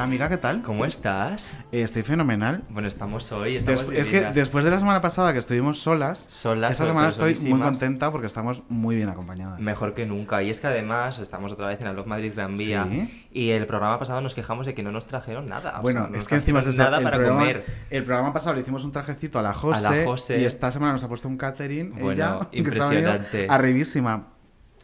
Hola amiga, ¿qué tal? ¿Cómo estás? Eh, estoy fenomenal. Bueno, estamos hoy, estamos es que después de la semana pasada que estuvimos solas, Solas, esta semana estoy muy contenta porque estamos muy bien acompañadas. Mejor que nunca. Y es que además estamos otra vez en el Blog Madrid Gran Vía. Sí. Y el programa pasado nos quejamos de que no nos trajeron nada. o Bueno, sea, no es que encima es nada el para programa, comer. El programa pasado le hicimos un trajecito a la Jose, A la Jose. y esta semana nos ha puesto un catering. Bueno, ella, que impresionante. Arribísima.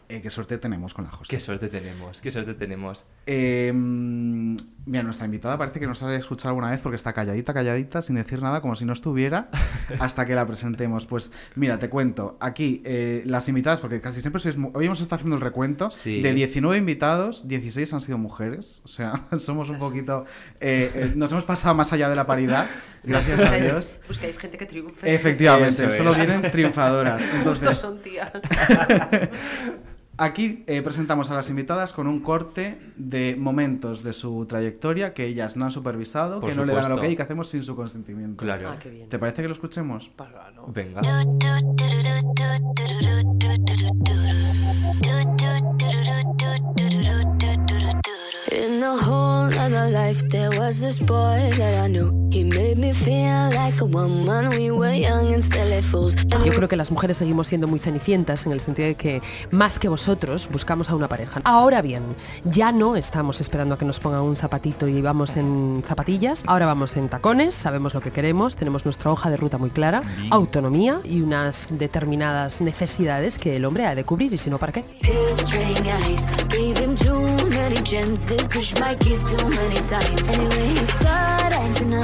Eh, qué suerte tenemos con la Jose. Qué suerte tenemos, qué suerte tenemos. Eh, mm, mira, nuestra invitada parece que nos ha escuchado alguna vez porque está calladita, calladita, sin decir nada, como si no estuviera, hasta que la presentemos. Pues mira, te cuento, aquí eh, las invitadas, porque casi siempre sois... Hoy hemos estado haciendo el recuento. Sí. De 19 invitados, 16 han sido mujeres. O sea, somos un poquito... eh, nos hemos pasado más allá de la paridad, gracias a Dios. Buscáis gente que triunfe. Efectivamente, Eso es. solo vienen triunfadoras. Entonces, son tías. Aquí eh, presentamos a las invitadas con un corte de momentos de su trayectoria que ellas no han supervisado, Por que no le dan lo que y que hacemos sin su consentimiento. Claro. Ah, qué bien. ¿Te parece que lo escuchemos? Para, ¿no? Venga. In a whole other life, there was this boy that I knew. He made me feel like a woman. We were young and silly fools. And Yo creo que las mujeres seguimos siendo muy cenicientas en el sentido de que más que vosotros buscamos a una pareja. Ahora bien, ya no estamos esperando a que nos pongan un zapatito y vamos en zapatillas. Ahora vamos en tacones, sabemos lo que queremos, tenemos nuestra hoja de ruta muy clara, autonomía y unas determinadas necesidades que el hombre ha de cubrir y si no, ¿para qué?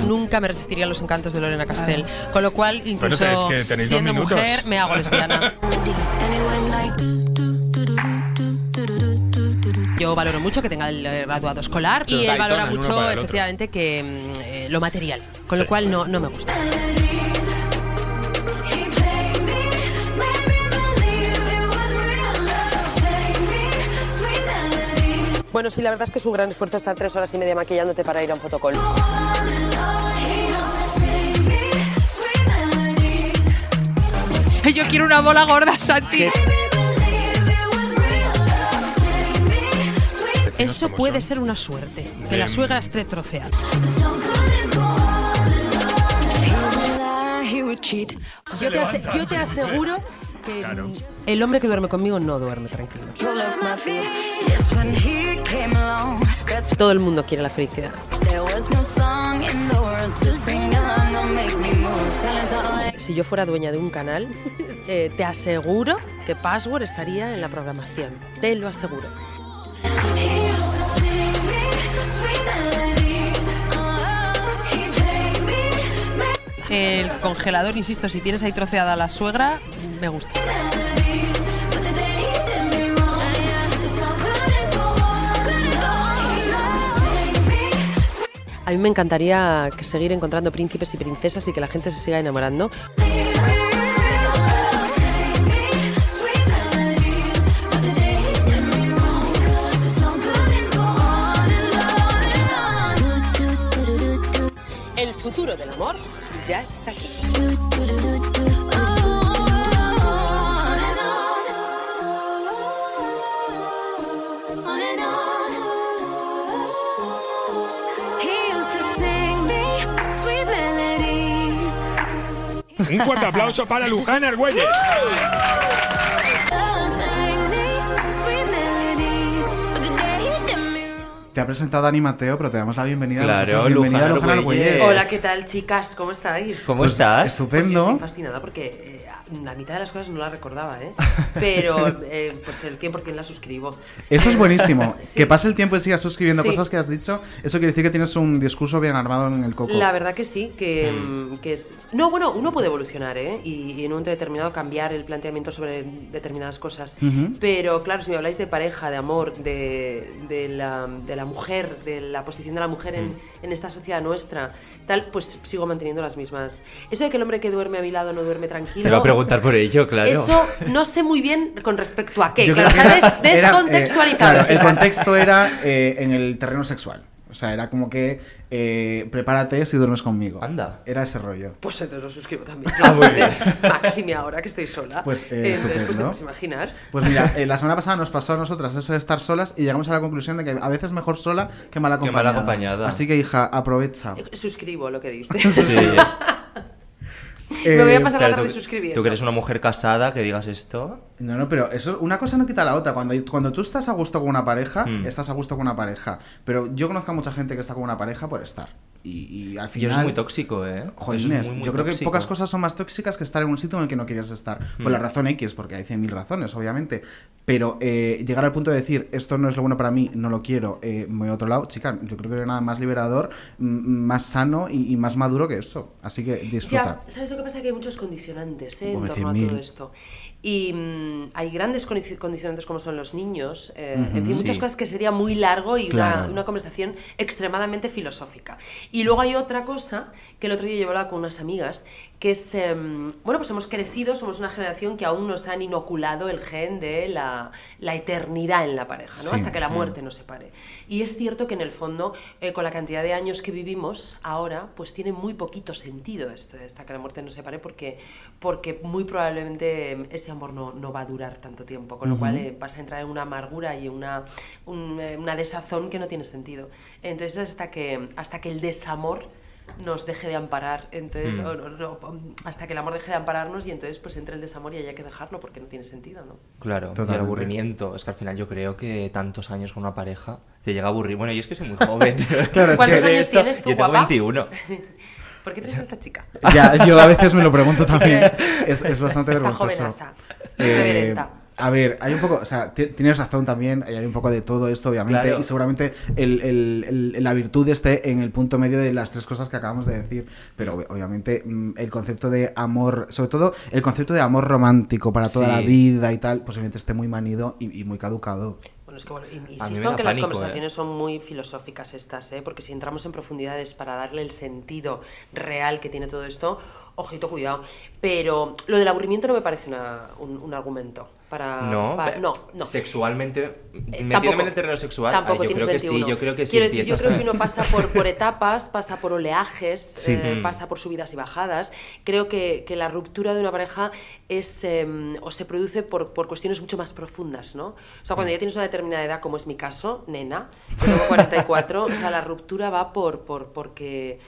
Nunca me resistiría a los encantos de Lorena Castell. Con lo cual, incluso siendo mujer, me hago lesbiana. Yo valoro mucho que tenga el graduado escolar y él valora mucho, efectivamente, que lo material. Con lo cual, no, no me gusta. Bueno, sí, la verdad es que es un gran esfuerzo estar tres horas y media maquillándote para ir a un fotocall. Yo quiero una bola gorda, Santi. Eso puede ser una suerte, que la suegra esté troceada. Yo te, ase- yo te aseguro que el hombre que duerme conmigo no duerme tranquilo. My feet. Yes, when he todo el mundo quiere la felicidad. Si yo fuera dueña de un canal, eh, te aseguro que Password estaría en la programación. Te lo aseguro. El congelador, insisto, si tienes ahí troceada la suegra, me gusta. A mí me encantaría seguir encontrando príncipes y princesas y que la gente se siga enamorando. El futuro del amor ya está aquí. Un fuerte aplauso para Luján Argüelles. Te ha presentado Dani Mateo, pero te damos la bienvenida Claro, a nosotros. Bienvenida Luján Argüelles. Hola, ¿qué tal, chicas? ¿Cómo estáis? ¿Cómo Pues, estás? Pues yo Estupendo. estoy fascinada porque eh, la mitad de las cosas no las recordaba, ¿eh? Pero eh, pues el 100% la suscribo. Eso es buenísimo. Sí. Que pase el tiempo y sigas suscribiendo Sí. cosas que has dicho, eso quiere decir que tienes un discurso bien armado en el coco. La verdad que sí, que, mm, que es... No, bueno, uno puede evolucionar, ¿eh? Y, y en un momento determinado cambiar el planteamiento sobre determinadas cosas. Pero claro, si me habláis de pareja, de amor, de, de la, de la mujer, de la posición de la mujer en, en esta sociedad nuestra, tal, pues sigo manteniendo las mismas. Eso de que el hombre que duerme a mi lado no duerme tranquilo... Te va por ello, claro. Eso no sé muy bien con respecto a qué. Yo Claro, que está era, eh, descontextualizado, claro, el contexto era eh, en el terreno sexual. O sea, era como que eh, prepárate si duermes conmigo. Anda. Era ese rollo. Pues entonces lo suscribo también. Ah, muy bien. Máxime ahora que estoy sola. Pues, eh, entonces, pues te puedes imaginar. Pues mira, eh, la semana pasada nos pasó a nosotras eso de estar solas y llegamos a la conclusión de que a veces mejor sola que mal Que acompañada. mal acompañada. Así que, hija, aprovecha. Eh, Suscribo lo que dices. Sí. Me voy a Eh, pasar Claro, la tarde tú, suscribiendo. tú que eres una mujer casada, que digas esto. No, no, pero eso, una cosa no quita la otra. Cuando, cuando tú estás a gusto con una pareja, Hmm. estás a gusto con una pareja. Pero yo conozco a mucha gente que está con una pareja por estar. Y, y al Y final. eso es muy tóxico, ¿eh? Muy, muy yo creo que pocas cosas son más tóxicas que estar en un sitio en el que no querías estar. Por Hmm. la razón X, porque hay 100.000 razones, obviamente. Pero eh, llegar al punto de decir, esto no es lo bueno para mí, no lo quiero, eh, voy a otro lado, chica, yo creo que no hay nada más liberador, más sano y, y más maduro que eso. Así que disfruta. Ya, ¿sabes lo que pasa? Que hay muchos condicionantes ¿eh? en torno a 100.000. todo esto. Y mm, hay grandes condi- condicionantes como son los niños, eh, en fin, muchas Sí. cosas que sería muy largo y Claro. una, una conversación extremadamente filosófica. Y luego hay otra cosa que el otro día yo hablaba con unas amigas, que es, em, bueno, pues hemos crecido, somos una generación que aún nos han inoculado el gen de la, la eternidad en la pareja, ¿no? Sí. Hasta que la muerte nos separe. Y es cierto que en el fondo, eh, con la cantidad de años que vivimos ahora, pues tiene muy poquito sentido esto de hasta que la muerte nos separe, porque, porque muy probablemente em, ese amor no, no va a durar tanto tiempo, con lo cual eh, vas a entrar en una amargura y una, un, eh, una desazón que no tiene sentido. Entonces, hasta que, hasta que el desamor nos deje de amparar, entonces, o no- no, hasta que el amor deje de ampararnos y entonces pues entre el desamor y haya que dejarlo porque no tiene sentido, ¿no? Claro, y el aburrimiento. Es que al final yo creo que tantos años con una pareja te llega a aburrir. Bueno, yo es que soy muy joven. Claro, es ¿Cuántos que- años tienes tú, Yo tengo guapa? 21. ¿Por qué traes a esta chica? Ya, yo a veces me lo pregunto también. Es, es bastante Esta vergonzoso. jovenaza, Eh, reverenta. A ver, hay un poco, o sea, ti- tienes razón también, hay un poco de todo esto, obviamente, Claro. y seguramente el- el- el- la virtud esté en el punto medio de las tres cosas que acabamos de decir, pero ob- obviamente mm, el concepto de amor, sobre todo el concepto de amor romántico para toda Sí. la vida y tal, posiblemente esté muy manido y, y muy caducado. Bueno, es que bueno, insisto en que las pánico, conversaciones son muy filosóficas estas, ¿eh? porque si entramos en profundidades para darle el sentido real que tiene todo esto, ojito, cuidado. Pero lo del aburrimiento no me parece una- un, un argumento para... No, para- no, no. Sexualmente, Eh, metiéndome en el terreno sexual, tampoco ay, yo tienes creo que sí, 21. yo creo que sí. Quiero decir, yo creo que uno pasa por, por etapas, pasa por oleajes, Sí. eh, Mm. pasa por subidas y bajadas. Creo que, que la ruptura de una pareja es eh, o se produce por, por cuestiones mucho más profundas, ¿no? O sea, Mm. cuando ya tienes una determinada edad, como es mi caso, nena, yo tengo 44, o sea, la ruptura va por, por porque,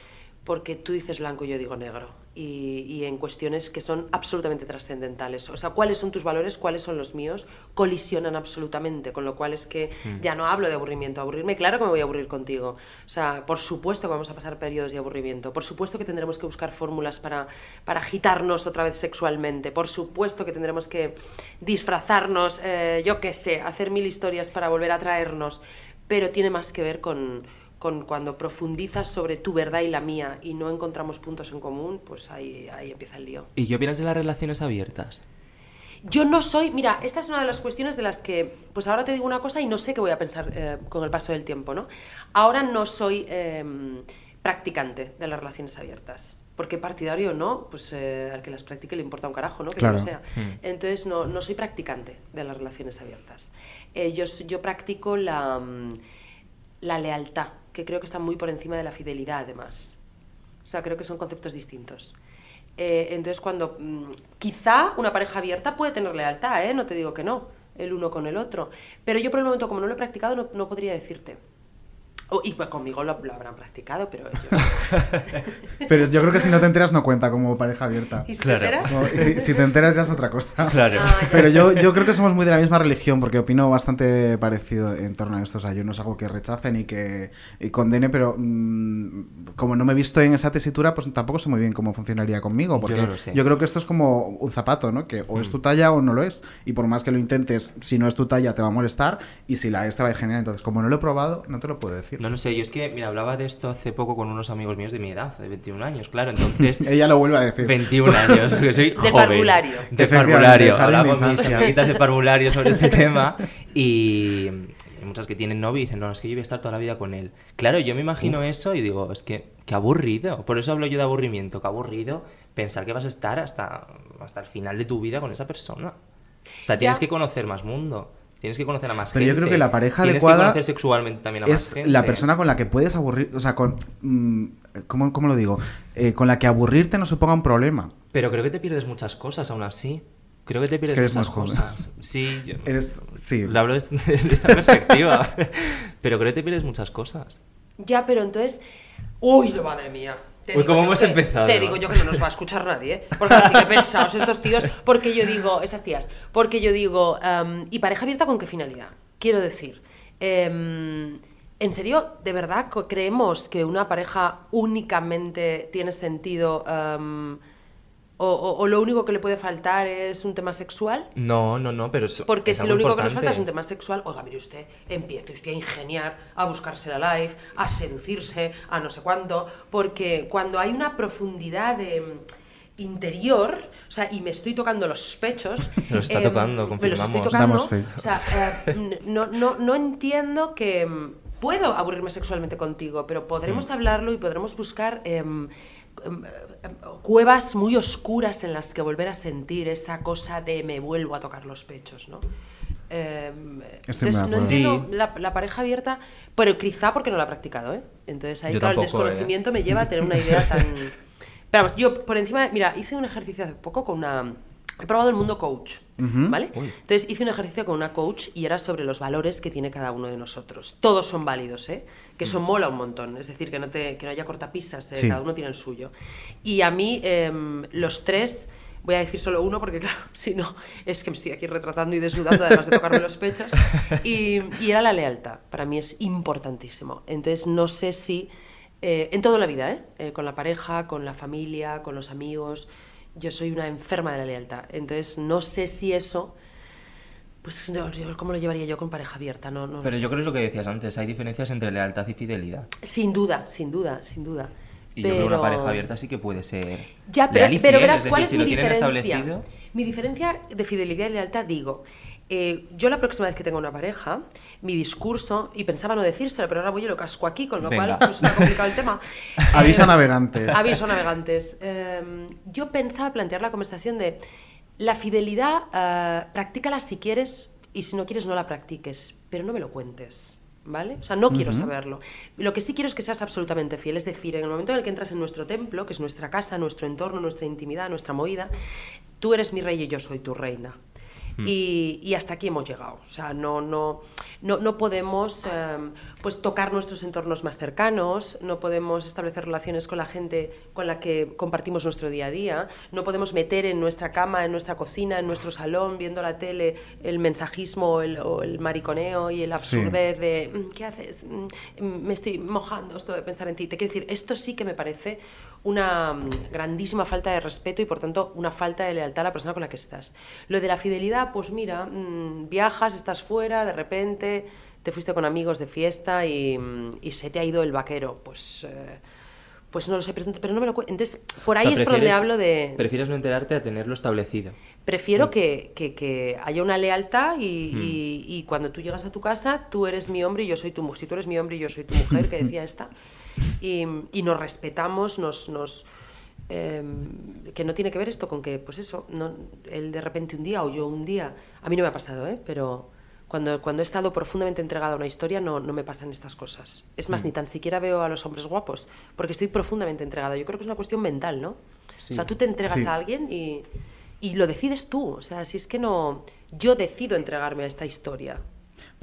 porque tú dices blanco y yo digo negro. Y, y en cuestiones que son absolutamente trascendentales. O sea, cuáles son tus valores, cuáles son los míos, colisionan absolutamente. Con lo cual es que ya no hablo de aburrimiento. Aburrirme, claro que me voy a aburrir contigo. O sea, por supuesto que vamos a pasar periodos de aburrimiento. Por supuesto que tendremos que buscar fórmulas para, para agitarnos otra vez sexualmente. Por supuesto que tendremos que disfrazarnos, eh, yo qué sé, hacer mil historias para volver a traernos. Pero tiene más que ver con, con cuando profundizas sobre tu verdad y la mía y no encontramos puntos en común, pues ahí, ahí empieza el lío. ¿Y qué opinas de las relaciones abiertas? Yo no soy, mira, esta es una de las cuestiones de las que, pues ahora te digo una cosa y no sé qué voy a pensar eh, con el paso del tiempo, ¿no? Ahora no soy eh, practicante de las relaciones abiertas. Porque partidario no, pues eh, al que las practique le importa un carajo, ¿no? Que Claro. no sea. Entonces no, no soy practicante de las relaciones abiertas. Eh, yo, yo practico la, mm, la lealtad, que creo que está muy por encima de la fidelidad, además. O sea, creo que son conceptos distintos. Eh, entonces, cuando mm, quizá una pareja abierta puede tener lealtad, ¿eh? no te digo que no, el uno con el otro. Pero yo por el momento, como no lo he practicado, no, no podría decirte. Oh, y pues conmigo lo, lo habrán practicado, pero yo... Pero yo creo que si no te enteras no cuenta como pareja abierta. ¿Y si Claro. te enteras? No, si, si te enteras ya es otra cosa. Claro. Ah. Pero yo, yo creo que somos muy de la misma religión, porque opino bastante parecido en torno a esto. O sea, yo no es algo que rechace ni que y condene, pero mm, como no me he visto en esa tesitura, pues tampoco sé muy bien cómo funcionaría conmigo. Porque no yo creo que esto es como un zapato, ¿no? Que o es tu talla o no lo es. Y por más que lo intentes, si no es tu talla te va a molestar, y si la es te va a ir genial. Entonces, como no lo he probado, no te lo puedo decir. No, no sé, yo es que, mira, hablaba de esto hace poco con unos amigos míos de mi edad, de 21 años, claro, entonces... Ella lo vuelve a decir. 21 años, porque soy Del joven. parvulario. Parvulario. del jardín Hablaba de con mis amiguitas de parvulario sobre este tema y hay muchas que tienen novio y dicen, no, es que yo voy a estar toda la vida con él. Claro, yo me imagino eso y digo, es que, qué aburrido. Por eso hablo yo de aburrimiento, qué aburrido pensar que vas a estar hasta, hasta el final de tu vida con esa persona. O sea, tienes Ya. que conocer más mundo. Tienes que conocer a más Pero gente. yo creo que la pareja Tienes adecuada que conocer sexualmente también a más es gente. la persona con la que puedes aburrir, o sea, con... mm, ¿cómo, cómo lo digo? Eh, con la que aburrirte no suponga un problema. Pero creo que te pierdes muchas cosas aún así. Creo que te pierdes que eres muchas más joven. cosas. Sí, yo Eres... Sí. lo hablo desde, desde esta perspectiva. Pero creo que te pierdes muchas cosas. Ya, pero entonces... Uy, madre mía. Te Uy, ¿cómo yo hemos empezado? Te digo yo que no nos va a escuchar nadie, ¿eh? Porque así que pesados estos tíos. Porque yo digo, esas tías, porque yo digo, em, ¿y pareja abierta con qué finalidad? Quiero decir, em, ¿en serio, de verdad creemos que una pareja únicamente tiene sentido em, o, o- o lo único que le puede faltar es un tema sexual? No, no, no, pero eso Porque es si algo lo único que nos falta es un tema sexual, oiga, mire usted, empiece usted a ingeniar, a buscarse la life, a seducirse, a no sé cuánto, porque cuando hay una profundidad de mm, interior, o sea, y me estoy tocando los pechos, Se los está em, tocando, me los estoy confirmamos. tocando, o sea, eh, no, no, no entiendo que mm, puedo aburrirme sexualmente contigo, pero podremos hablarlo y podremos buscar em, em, em, cuevas muy oscuras en las que volver a sentir esa cosa de me vuelvo a tocar los pechos, ¿no? Estoy muy entonces, no entiendo Sí. la, la pareja abierta, pero quizá porque no la he practicado, ¿eh? Entonces ahí, Yo claro, el ¿eh? desconocimiento me lleva a tener una idea tan... Pero vamos, yo por encima, mira, hice un ejercicio hace poco con una... He probado el mundo coach, ¿vale? Entonces hice un ejercicio con una coach y era sobre los valores que tiene cada uno de nosotros. Todos son válidos, ¿eh? Que eso mola un montón. Es decir, que no, te, que no haya cortapisas, ¿eh? Sí. cada uno tiene el suyo. Y a mí, em, los tres, voy a decir solo uno porque, claro, si no, es que me estoy aquí retratando y desnudando, además de tocarme los pechos. Y, y era la lealtad. Para mí es importantísimo. Entonces, no sé si. eh, en toda la vida, ¿eh? Eh, Con la pareja, con la familia, con los amigos. Yo soy una enferma de la lealtad. Entonces, no sé si eso. Pues, no, ¿cómo lo llevaría yo con pareja abierta? No, no Pero sé. yo creo que es lo que decías antes, hay diferencias entre lealtad y fidelidad. Sin duda, sin duda, sin duda. Y yo creo que una pareja abierta sí que puede ser. Ya, pero, leal y pero fiel, verás, decir, ¿cuál es si mi diferencia? Mi diferencia de fidelidad y lealtad, digo, eh, yo la próxima vez que tenga una pareja, mi discurso, y pensaba no decírselo, pero ahora voy y lo casco aquí, con lo Venga. cual pues, está complicado el tema. Aviso Eh, navegantes. Aviso navegantes. Eh, yo pensaba plantear la conversación de la fidelidad, eh, practícala si quieres y si no quieres no la practiques, pero no me lo cuentes. ¿Vale? O sea, no quiero saberlo. Lo que sí quiero es que seas absolutamente fiel. Es decir, en el momento en el que entras en nuestro templo, que es nuestra casa, nuestro entorno, nuestra intimidad, nuestra movida, tú eres mi rey y yo soy tu reina. Y, y hasta aquí hemos llegado. O sea, no, no, no, no podemos em, pues, tocar nuestros entornos más cercanos, no podemos establecer relaciones con la gente con la que compartimos nuestro día a día, no podemos meter en nuestra cama, en nuestra cocina, en nuestro salón, viendo la tele, el mensajismo el- o el mariconeo y el absurdez de "Mm, ¿qué haces? Mm, Me estoy mojando esto de pensar en ti. Te quiero decir, esto sí que me parece una mm, grandísima falta de respeto y por tanto una falta de lealtad a la persona con la que estás. Lo de la fidelidad, pues mira, mm, viajas, estás fuera, de repente te fuiste con amigos de fiesta y, mm, y se te ha ido el vaquero. Pues, eh, pues no lo sé, pero, pero no me lo cuentes. Entonces, por O ahí sea, es por donde hablo de... Prefieres no enterarte a tenerlo establecido. Prefiero que, que- que haya una lealtad y, y- y cuando tú llegas a tu casa, tú eres mi hombre y yo soy tu mujer. Si tú eres mi hombre y yo soy tu mujer, que decía esta, y, y nos respetamos, nos... nos em, que no tiene que ver esto con que, pues eso, no, él de repente un día o yo un día, a mí no me ha pasado, ¿eh? pero cuando, cuando he estado profundamente entregada a una historia no, no me pasan estas cosas. Es más, ni tan siquiera veo a los hombres guapos, porque estoy profundamente entregada. Yo creo que es una cuestión mental, ¿no? O sea, tú te entregas Sí. a alguien y, y lo decides tú. O sea, si es que no. Yo decido entregarme a esta historia.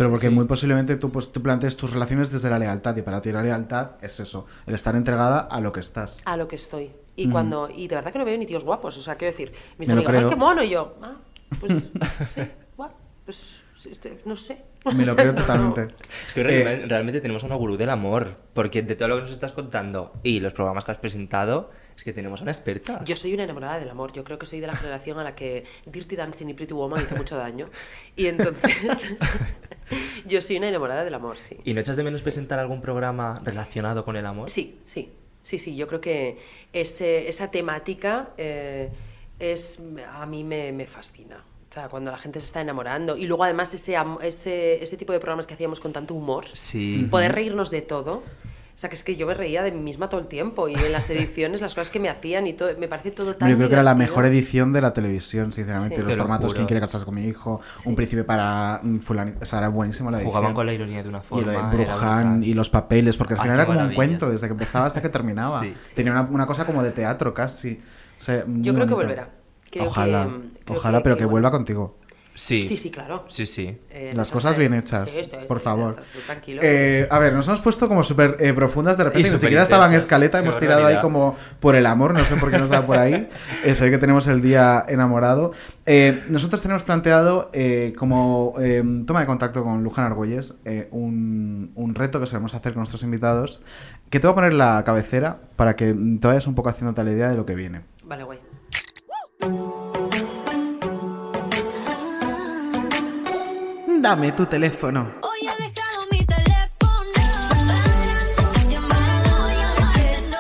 Pero porque muy posiblemente tú, pues, tú plantees tus relaciones desde la lealtad y para ti la lealtad es eso, el estar entregada a lo que estás. A lo que estoy. Y cuando y de verdad que no veo ni tíos guapos. O sea, quiero decir, mis Me lo amigos, ¡ay, creo. qué mono! Y yo, ah, pues sí, guau, pues este, no sé. Me lo creo totalmente. Es que Eh, realmente, realmente tenemos una gurú del amor, porque de todo lo que nos estás contando y los programas que has presentado, es que tenemos una experta. Yo soy una enamorada del amor. Yo creo que soy de la generación a la que Dirty Dancing y Pretty Woman hizo mucho daño. Y entonces, yo soy una enamorada del amor, sí. ¿Y no echas de menos presentar algún programa relacionado con el amor? Sí, sí, sí, sí. Yo creo que ese, esa temática eh, es a mí me, me fascina. O sea, cuando la gente se está enamorando. Y luego además ese, ese, ese tipo de programas que hacíamos con tanto humor. Sí. Poder reírnos de todo. O sea, que es que yo me reía de mí misma todo el tiempo. Y en las ediciones, las cosas que me hacían y todo, me parece todo tan Yo creo que era la mejor edición de la televisión, sinceramente. Sí. Los Te formatos. ¿Quién quiere casarse con mi hijo? Un príncipe para mm, fulanito. O sea, era buenísima la edición. Jugaban con la ironía de una Y forma. lo de brutal. y los papeles, porque al Ay, final era como un cuento, desde que empezaba hasta que terminaba. Sí. Tenía una, una cosa como de teatro casi. O sea, muy Yo creo que volverá. Creo ojalá, que- creo ojalá, que- pero que que vuelva. vuelva contigo. Sí. Sí, sí, claro. Sí, sí. Eh, Las cosas bien sí, hechas, estoy- por estoy- favor. estoy tranquilo. Eh, a ver, nos hemos puesto como súper eh, profundas de repente, Y ni siquiera estaba en escaleta, hemos tirado ahí barbaridad. como por el amor, no sé por qué nos da por ahí. Eh, ve que tenemos el día enamorado. Eh, nosotros tenemos planteado eh, como eh, toma de contacto con Luján Argüelles eh, un, un reto que solemos hacer con nuestros invitados, que te voy a poner la cabecera para que te vayas un poco haciéndote la idea de lo que viene. Vale, guay. Dame tu teléfono. Hoy he dejado mi teléfono cuadrando, llamado, llamarte no.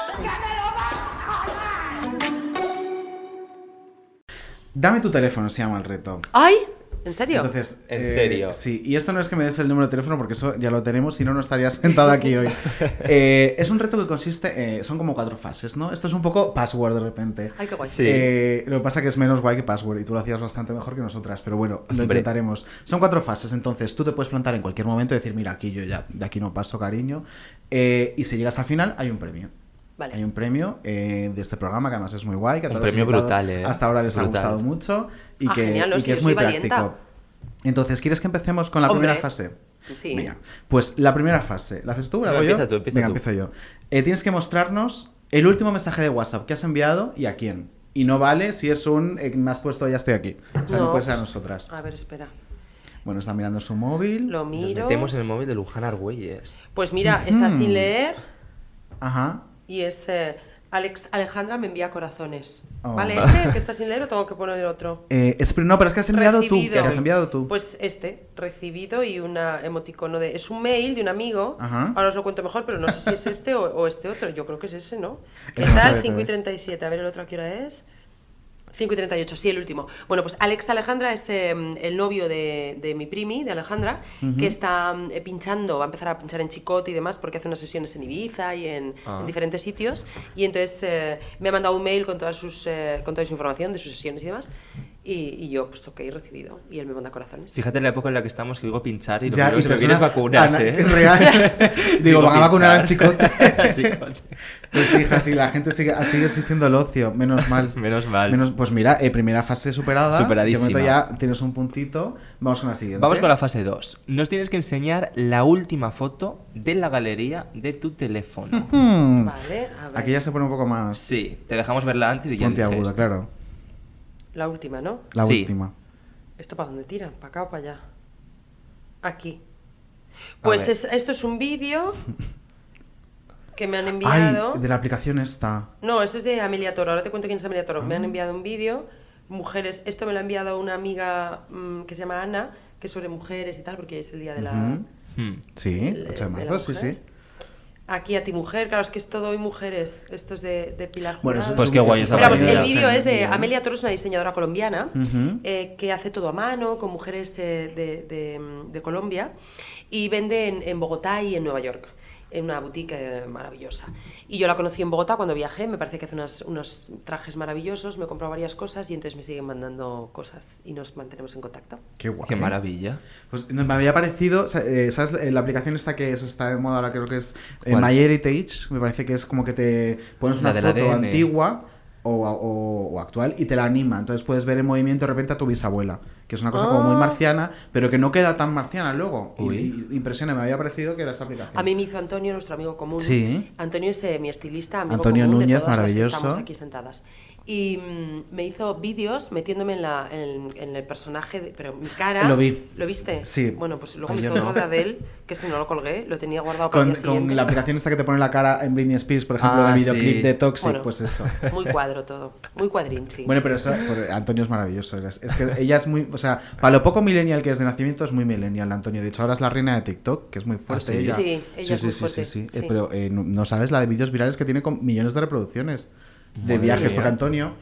Dame tu teléfono, se llama el reto. ¡Ay! ¿En serio? Entonces, ¿En eh, serio? Sí, y esto no es que me des el número de teléfono porque eso ya lo tenemos, si no, no estarías sentado aquí hoy. Eh, es un reto que consiste, eh, son como cuatro fases, ¿no? Esto es un poco password de repente. Ay, qué guay. Sí. Eh, lo que pasa que es menos guay que password y tú lo hacías bastante mejor que nosotras, pero bueno, lo Hombre. intentaremos. Son cuatro fases, entonces tú te puedes plantar en cualquier momento y decir, mira, aquí yo ya, de aquí no paso, cariño. Eh, y si llegas al final, hay un premio. Vale. Hay un premio eh, de este programa que además es muy guay. Que Un premio brutal, ¿eh? Hasta ahora les ha gustado mucho y Ah, que, genial, y que es muy valienta. práctico. Entonces, ¿quieres que empecemos con la Hombre. primera fase? Sí. Venga, pues la primera fase. ¿La haces tú? ¿La No, hago yo? empieza tú, empieza Venga, tú. empiezo yo. Eh, tienes que mostrarnos el último mensaje de WhatsApp que has enviado y a quién. Y no vale si es un eh, me has puesto ya estoy aquí. O sea, no, No, puede ser a nosotras. A ver, espera. Bueno, está mirando su móvil. Lo Nos miro. metemos en el móvil de Luján Argüelles. Pues mira, está sin leer Ajá. Y es eh, Alex, Alejandra me envía corazones. Oh. ¿Vale? ¿Este el que está sin leer o tengo que poner otro? Eh, es- no, pero es que has enviado Recibido. tú. Que has enviado tú. Pues este, recibido y una emoticono de... Es un mail de un amigo. Ajá. Ahora os lo cuento mejor, pero no sé si es este o, o este otro. Yo creo que es ese, ¿no? ¿Qué tal? ver, 5 a y ver. 37. A ver, el otro a qué hora es. 5 y 38, sí, el último. Bueno, pues Alex Alejandra es eh, el novio de, de mi primi, de Alejandra, que está eh, pinchando, va a empezar a pinchar en Chicote y demás, porque hace unas sesiones en Ibiza y en, Ah. en diferentes sitios. Y entonces eh, me ha mandado un mail con, todas sus, con toda su información de sus sesiones y demás. Y, y yo, pues ok, recibido. Y él me manda corazones. Fíjate la época en la que estamos que digo pinchar y lo Ya, primero que se te me viene es Ana- ¿eh? es real. Digo, van a vacunar al chicote. Chicote. Pues hija, si la gente sigue, sigue existiendo el ocio, menos mal. Menos mal. Menos, pues mira, eh, primera fase superada. Superadísima. De momento ya tienes un puntito. Vamos con la siguiente. Vamos con la fase 2. Nos tienes que enseñar la última foto de la galería de tu teléfono. Hmm. Vale, a ver. Aquí ya se pone un poco más Sí, te dejamos verla antes y ya puntiaguda, eliges. claro. La última, ¿no? La Sí. última. ¿Esto para dónde tira? ¿Para acá o para allá? Aquí. Pues es- esto es un vídeo que me han Ay, enviado. de la aplicación esta. No, esto es de Amelia Toro. Ahora te cuento quién es Amelia Toro. Me Ah. han enviado un vídeo. Mujeres, esto me lo ha enviado una amiga mm, que se llama Ana, que es sobre mujeres y tal, porque es el día de la. Hmm. Sí, El- 8 de marzo, sí, sí. Aquí a ti mujer, claro, es que es todo hoy mujeres. Esto es de, de Pilar Bueno, Jurado. eso Pues es qué guay es esa Pero vamos, el vídeo es de. Amelia Toro, es una diseñadora colombiana eh, que hace todo a mano con mujeres eh, de, de- de Colombia y vende en, en Bogotá y en Nueva York, en una boutique eh, maravillosa. Y yo la conocí en Bogotá cuando viajé, me parece que hace unas- unos trajes maravillosos, me compró varias cosas y entonces me siguen mandando cosas y nos mantenemos en contacto. Qué guay. Qué maravilla. Pues no, me había parecido, eh, ¿sabes? Eh, La aplicación esta que es, está de moda ahora creo que es eh. My Heritage, me parece que es como que te pones una foto ADN. antigua o, o- o actual y te la anima. Entonces puedes ver en movimiento de repente a tu bisabuela, que es una cosa como muy marciana, pero que no queda tan marciana luego. Y, Uy. y impresiona, me había parecido que era esa aplicación. A mí me hizo Antonio, nuestro amigo común. Sí. Antonio es eh, mi estilista, amigo Antonio común Núñez, de todas las que maravilloso. estamos aquí sentadas. Y mm, me hizo vídeos metiéndome en, la, en, en el personaje, de- pero mi cara... Lo vi. ¿Lo viste? Sí. Bueno, pues luego me hizo no. otro de Adele, que si no lo colgué, lo tenía guardado para Con, el día con la aplicación esta que te pone la cara en Britney Spears, por ejemplo, Ah, el videoclip sí. de Toxic, Bueno. pues eso. Muy cuadro todo, muy cuadrinchi. Bueno, pero eso, Antonio es maravilloso. Es, es que ella es muy. O sea, para lo poco millennial que es de nacimiento, es muy millennial, Antonio. De hecho, ahora es la reina de TikTok, que es muy fuerte sí? ella. Sí, ella es muy fuerte, Sí, sí. Eh, pero eh, no sabes la de vídeos virales que tiene con millones de reproducciones de viajes, mía. porque Antonio.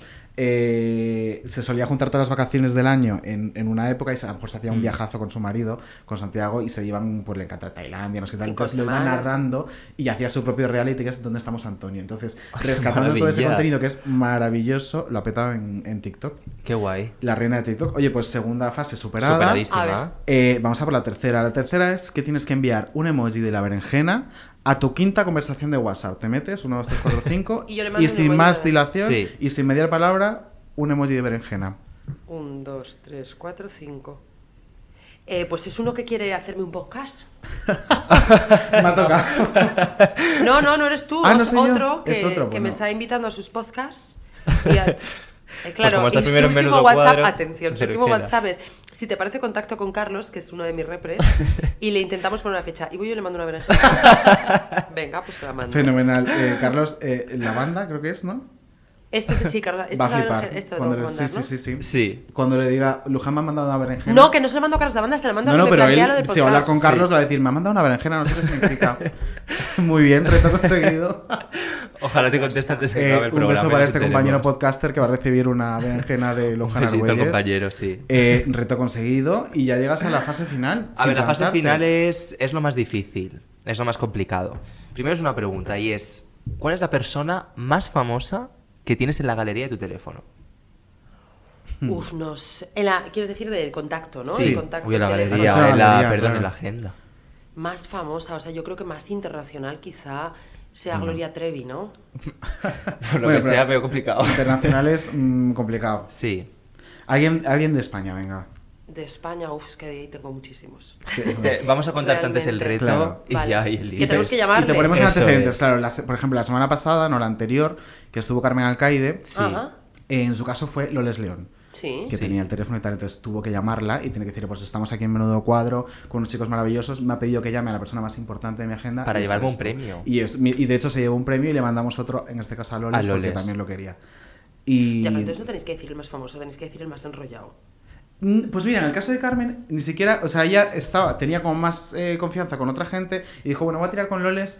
eh, se solía juntar todas las vacaciones del año en, en una época y se- a lo mejor se hacía Mm. un viajazo con su marido, con Santiago, y se iban, pues le encanta Tailandia, no sé qué tal. Entonces lo iba semanas. narrando y hacía su propio reality, que es donde estamos Antonio. Entonces, rescatando todo ese contenido que es maravilloso, lo ha petado en, en TikTok. Qué guay. La reina de TikTok. Oye, pues segunda fase superada. Superadísima. A ver. Eh, vamos a por la tercera. La tercera es que tienes que enviar un emoji de la berenjena a tu quinta conversación de WhatsApp. Te metes, 1, 2, 3, 4, 5. Y yo le mando un sin emoji más de- dilación Sí. y sin mediar palabra, un emoji de berenjena. Un, dos, tres, cuatro, cinco. Eh, pues es uno que quiere hacerme un podcast. Me ha tocado. No, no, no eres tú, Ah, no es otro que, Es otro, que bueno. me está invitando a sus podcasts. Y a- claro, como está y su último Menudo WhatsApp, Cuadro, atención, su último. WhatsApp es, si te parece contacto con Carlos, que es uno de mis repres, y le intentamos poner una fecha, y voy yo y le mando una berenjena. Venga, pues se la mando. Fenomenal. Eh, Carlos, eh, la banda creo que es, ¿no? Este es sí, Carlos, este Va a es la flipar. berenjena, este lo Cuando tengo que sí, ¿no? sí, sí, sí. Sí. Cuando le diga, Luján me ha mandado una berenjena. No, que no se lo mando a Carlos de la banda, se lo mando No, a no, que me pero él, lo del si va a hablar con. Carlos, le va a decir, me ha mandado una berenjena, no sé qué significa. Muy bien, reto conseguido. Ojalá te conteste antes de Eh, acabar el un programa. beso y para este compañero podcaster que va a recibir una berenjena de Un Luján Argüelles. compañero, sí. Eh, reto conseguido y ya llegas a la fase final. A ver, la fase final es, es lo más difícil, es lo más complicado. Primero es una pregunta y es, ¿cuál es la persona más famosa que tienes en la galería de tu teléfono? Uf, no sé. En la, quieres decir del contacto, ¿no? Sí. El contacto Uy, en la galería, en perdón, claro. en la agenda. Más famosa, o sea, yo creo que más internacional quizá sea Gloria Trevi, ¿no? Por lo Bueno, que sea, veo complicado. Internacional es mm, complicado. Sí. Alguien, alguien de España, venga. De España, uf, es que de ahí tengo muchísimos. Eh, vamos a contarte antes el reto Claro. y Vale. ya y el Que lío. tenemos que Y llamarle. te ponemos en antecedentes, es. claro. la por ejemplo, la semana pasada, no la anterior, que estuvo Carmen Alcaide, eh, en su caso fue Loles León. Sí. que Sí. tenía el teléfono y tal, entonces tuvo que llamarla y tiene que decir, pues estamos aquí en menudo cuadro con unos chicos maravillosos, me ha pedido que llame a la persona más importante de mi agenda. Para y llevarme un premio. Y, es- y de hecho se llevó un premio y le mandamos otro, en este caso a Loles, A porque también lo quería. Y... Ya, pero entonces no tenéis que decir el más famoso, tenéis que decir el más enrollado. Pues mira, en el caso de Carmen, ni siquiera, o sea, ella estaba, tenía como más eh, confianza con otra gente y dijo, bueno, voy a tirar con Loles,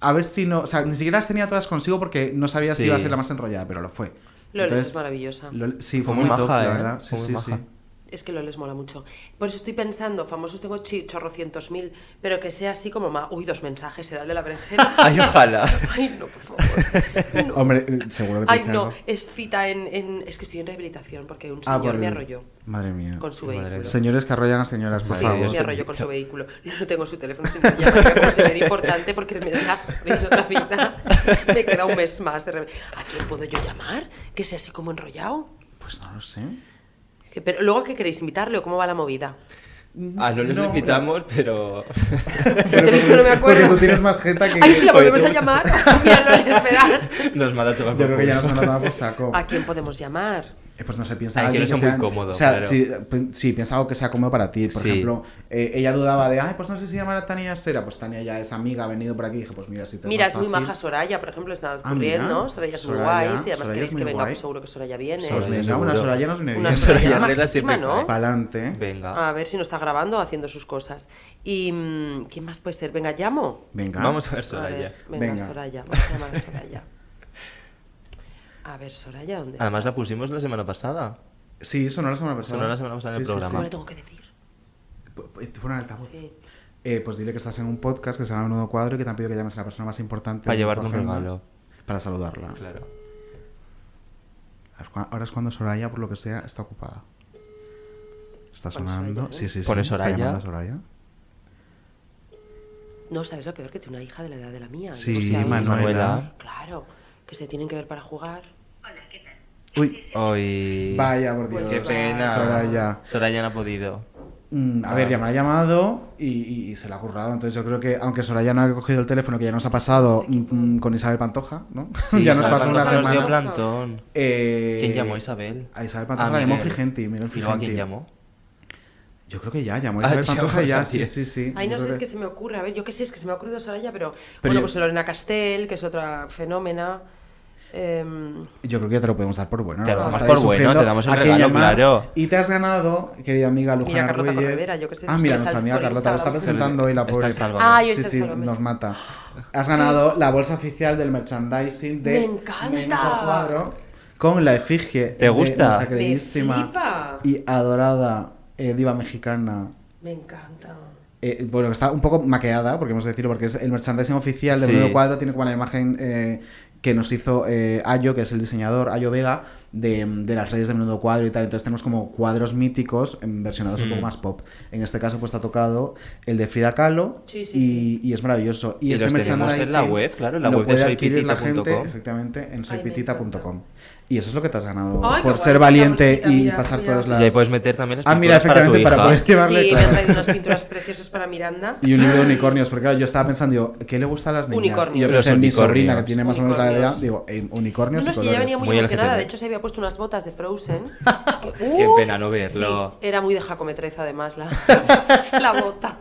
a ver si no, o sea, ni siquiera las tenía todas consigo porque no sabía si iba a ser la más enrollada, pero lo fue. Loles Entonces, es maravillosa. Sí, Fue fue, muy muy top, la ¿eh? verdad. Sí, Fue muy sí, maja. sí. Es que lo les mola mucho. Por eso estoy pensando, famosos tengo chorrocientos mil, pero que sea así como más. Uy, dos mensajes, será el de la berenjena. Ay, ojalá. Ay, no, por favor. No. Hombre, eh, seguro que te Ay, no, es cita en, en- Es que estoy en rehabilitación porque un Ah, señor por me arrolló Madre mía. con su Madre vehículo. mía. Señores que arrollan a señoras, por Sí, favor. me arrolló con su vehículo. No tengo su teléfono, sino que llamaría como señor importante porque me das la vida. Me queda un mes más de ¿A quién puedo yo llamar? Que sea así como enrollado. Pues no lo sé. Que- Pero luego, ¿qué queréis? ¿Invitarle o cómo va la movida? A no les No, invitamos, pero... Si te he visto, no me Porque acuerdo. tú tienes más jeta que... Ay, si la volvemos a llamar, ya no le esperas. Nos manda a tomar Yo creo que ya nos van a tomar por saco. ¿A quién podemos llamar? Eh, Pues no sé, piensa Ay, que no sea muy sea- cómodo, O sea, claro. sí, pues, sí, piensa algo que sea cómodo para ti. Por Sí. ejemplo, eh, ella dudaba de, ay, pues no sé si llamar a Tania Sera. Pues Tania ya es amiga, ha venido por aquí. Dije, pues mira, si te Mira, es muy maja Soraya, por ejemplo, está Ah, ocurriendo. mira, Soraya es muy Soraya, guay. Si además Soraya queréis es que muy venga, guay. pues seguro que Soraya viene. Pues Soraya, venga, una seguro. Soraya nos viene Una bien. Soraya es Soraya arregla majísima, ¿no? Pa'lante. Venga. A ver si no está grabando o haciendo sus cosas. ¿Y mm, quién más puede ser? Venga, llamo. Venga. Vamos a ver, A Soraya. ver, venga, Venga. Soraya. Vamos a llamar a Soraya. A ver, Soraya, ¿dónde Además la pusimos la semana pasada. Sí, sonó la semana pasada. Sonó la semana pasada en el Sí, programa. ¿Cómo sí. tengo que decir? Te pone altavoz. Sí. Eh, pues dile que estás en un podcast que se llama Menudo Cuadro y que te han pedido que llames a la persona más importante. Para llevarte tu un regalo. Para saludarla. Claro. Ahora es cuando Soraya, por lo que sea, está ocupada. Está sonando. Soraya, ¿eh? Sí, sí, sí. Pone está Soraya. llamando a Soraya. No, ¿sabes lo peor? Que tiene una hija de la edad de la mía. Sí, O sea, Manuela. Manuela. Claro, que se tienen que ver para jugar. Uy, Hoy... vaya por Dios. Pues Qué pena. Soraya. Soraya no ha podido. Mm, a ver, ya me ha llamado y, y- y se la ha currado. Entonces yo creo que, aunque Soraya no ha cogido el teléfono, que ya nos ha pasado mm, con Isabel Pantoja, ¿no? Sí, ya nos pasó una dio semana. plantón. Eh, ¿Quién llamó a Isabel? A Isabel Pantoja Ah, la llamó. Frigenti, ¿Y luego a quién llamó? Yo creo que ya, llamó a Ah, Isabel Pantoja a ya, sí, sí, sí. Ay, no sé, es que se me ocurre. A ver, yo qué sé, es que se me ha ocurrido Soraya, pero. bueno, yo- pues Lorena Castel, que es otra fenómena. Em, Yo creo que ya te lo podemos dar por bueno. Te ¿no? lo damos por bueno, te damos el a regalo, claro. Y te has ganado, querida amiga Lujana Mira, Carlota Reyes. Yo sé, Ah, mira, nuestra amiga Carlota lo está presentando hoy la pobre. Ah, yo sí, sí, nos mata. Has ganado la bolsa oficial del merchandising de ¡Me encanta! Cuadro con la efigie ¿Te de gusta? nuestra Me queridísima flipa. y adorada eh, diva mexicana Me encanta. eh, bueno, está un poco maqueada, porque hemos de decirlo, porque es el merchandising oficial de Sí. Menudo Cuadro, tiene como la imagen eh, que nos hizo eh, Ayo, que es el diseñador, Ayo Vega, de, de las redes de Menudo Cuadro y tal. Entonces tenemos como cuadros míticos versionados un Mm. poco más pop. En este caso, pues está tocado el de Frida Kahlo Sí, sí, y, y es maravilloso. Y, Y este los tenemos en la merchandising web, claro, en la lo web de puede adquirir la gente, soypitita.com. efectivamente, en. Y eso es lo que te has ganado Ay, por ser valiente bolsita, y mira, pasar mira. todas Y las... ahí puedes meter también las Ah, mira, para efectivamente, para, hija. poder llevarle... Sí, me claro. han traído unas pinturas preciosas para Miranda. Y un libro de unicornios, porque claro, yo estaba pensando, digo, ¿qué le gusta a las niñas? Unicornios. Y yo pensé en mi unicornios. sobrina, que tiene más o menos la edad, Unicornios. digo, eh, No, unicornios no, y sí, ella venía muy, Muy emocionada. LGTB. De hecho, se había puesto unas botas de Frozen. que- Qué pena no verlo. Sí, era muy de jacometreza, además, la, la bota.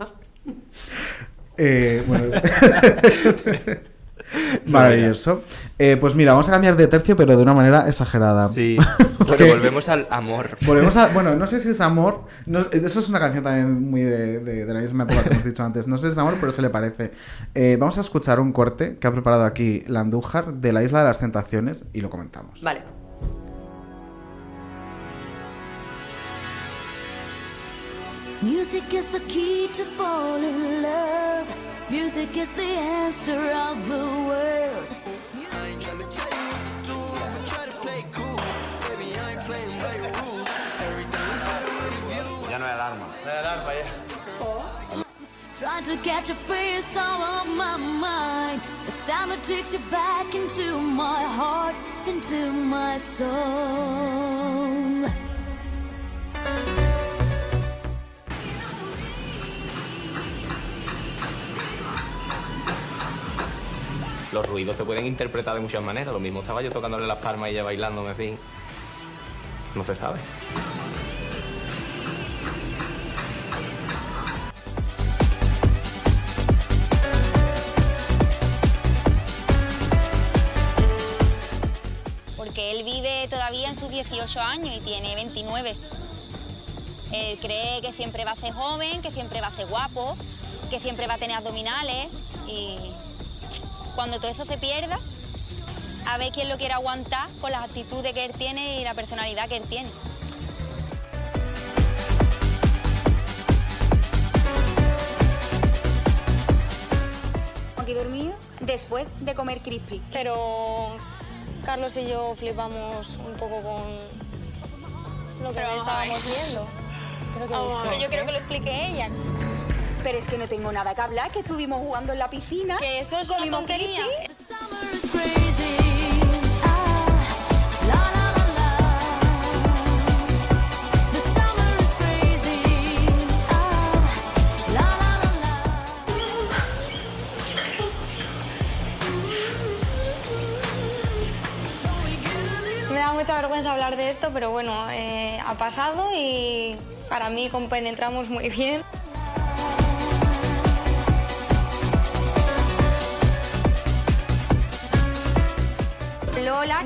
Eh, bueno, maravilloso. Eh, pues mira, vamos a cambiar de tercio, pero de una manera exagerada. Sí, Porque- porque volvemos al amor. Volvemos a. Bueno, no sé si es amor. no- eso es una canción también muy de, de- de la misma época que hemos dicho antes. No sé si es amor, pero se le parece. Eh, vamos a escuchar un corte que ha preparado aquí la Andújar de la Isla de las Tentaciones y lo comentamos. Vale. Music is the key to fall in love. Music is the answer of the world. I ain't trying to tell you what to do. I try to play cool. Baby, I ain't playing by your rules. Everything with you. Ya no hay alarma. No hay alarma, ya. Trying to catch a face all on my mind. The summer takes you back into my heart, into my soul. Los ruidos se pueden interpretar de muchas maneras. Lo mismo estaba yo tocándole las palmas y ella bailándome así. No se sabe. porque él vive todavía en sus 18 años y tiene 29. Él cree que siempre va a ser joven, que siempre va a ser guapo, que siempre va a tener abdominales y cuando todo eso se pierda, a ver quién lo quiere aguantar con las actitudes que él tiene y la personalidad que él tiene. aquí dormido después de comer crispy. Pero Carlos y yo flipamos un poco con lo que estábamos viendo. Pero yo quiero que lo explique ella. Pero es que no tengo nada que hablar, que estuvimos jugando en la piscina. Que eso es una tontería. mucha vergüenza hablar de esto, pero bueno, eh, ha pasado y para mí compenetramos muy bien.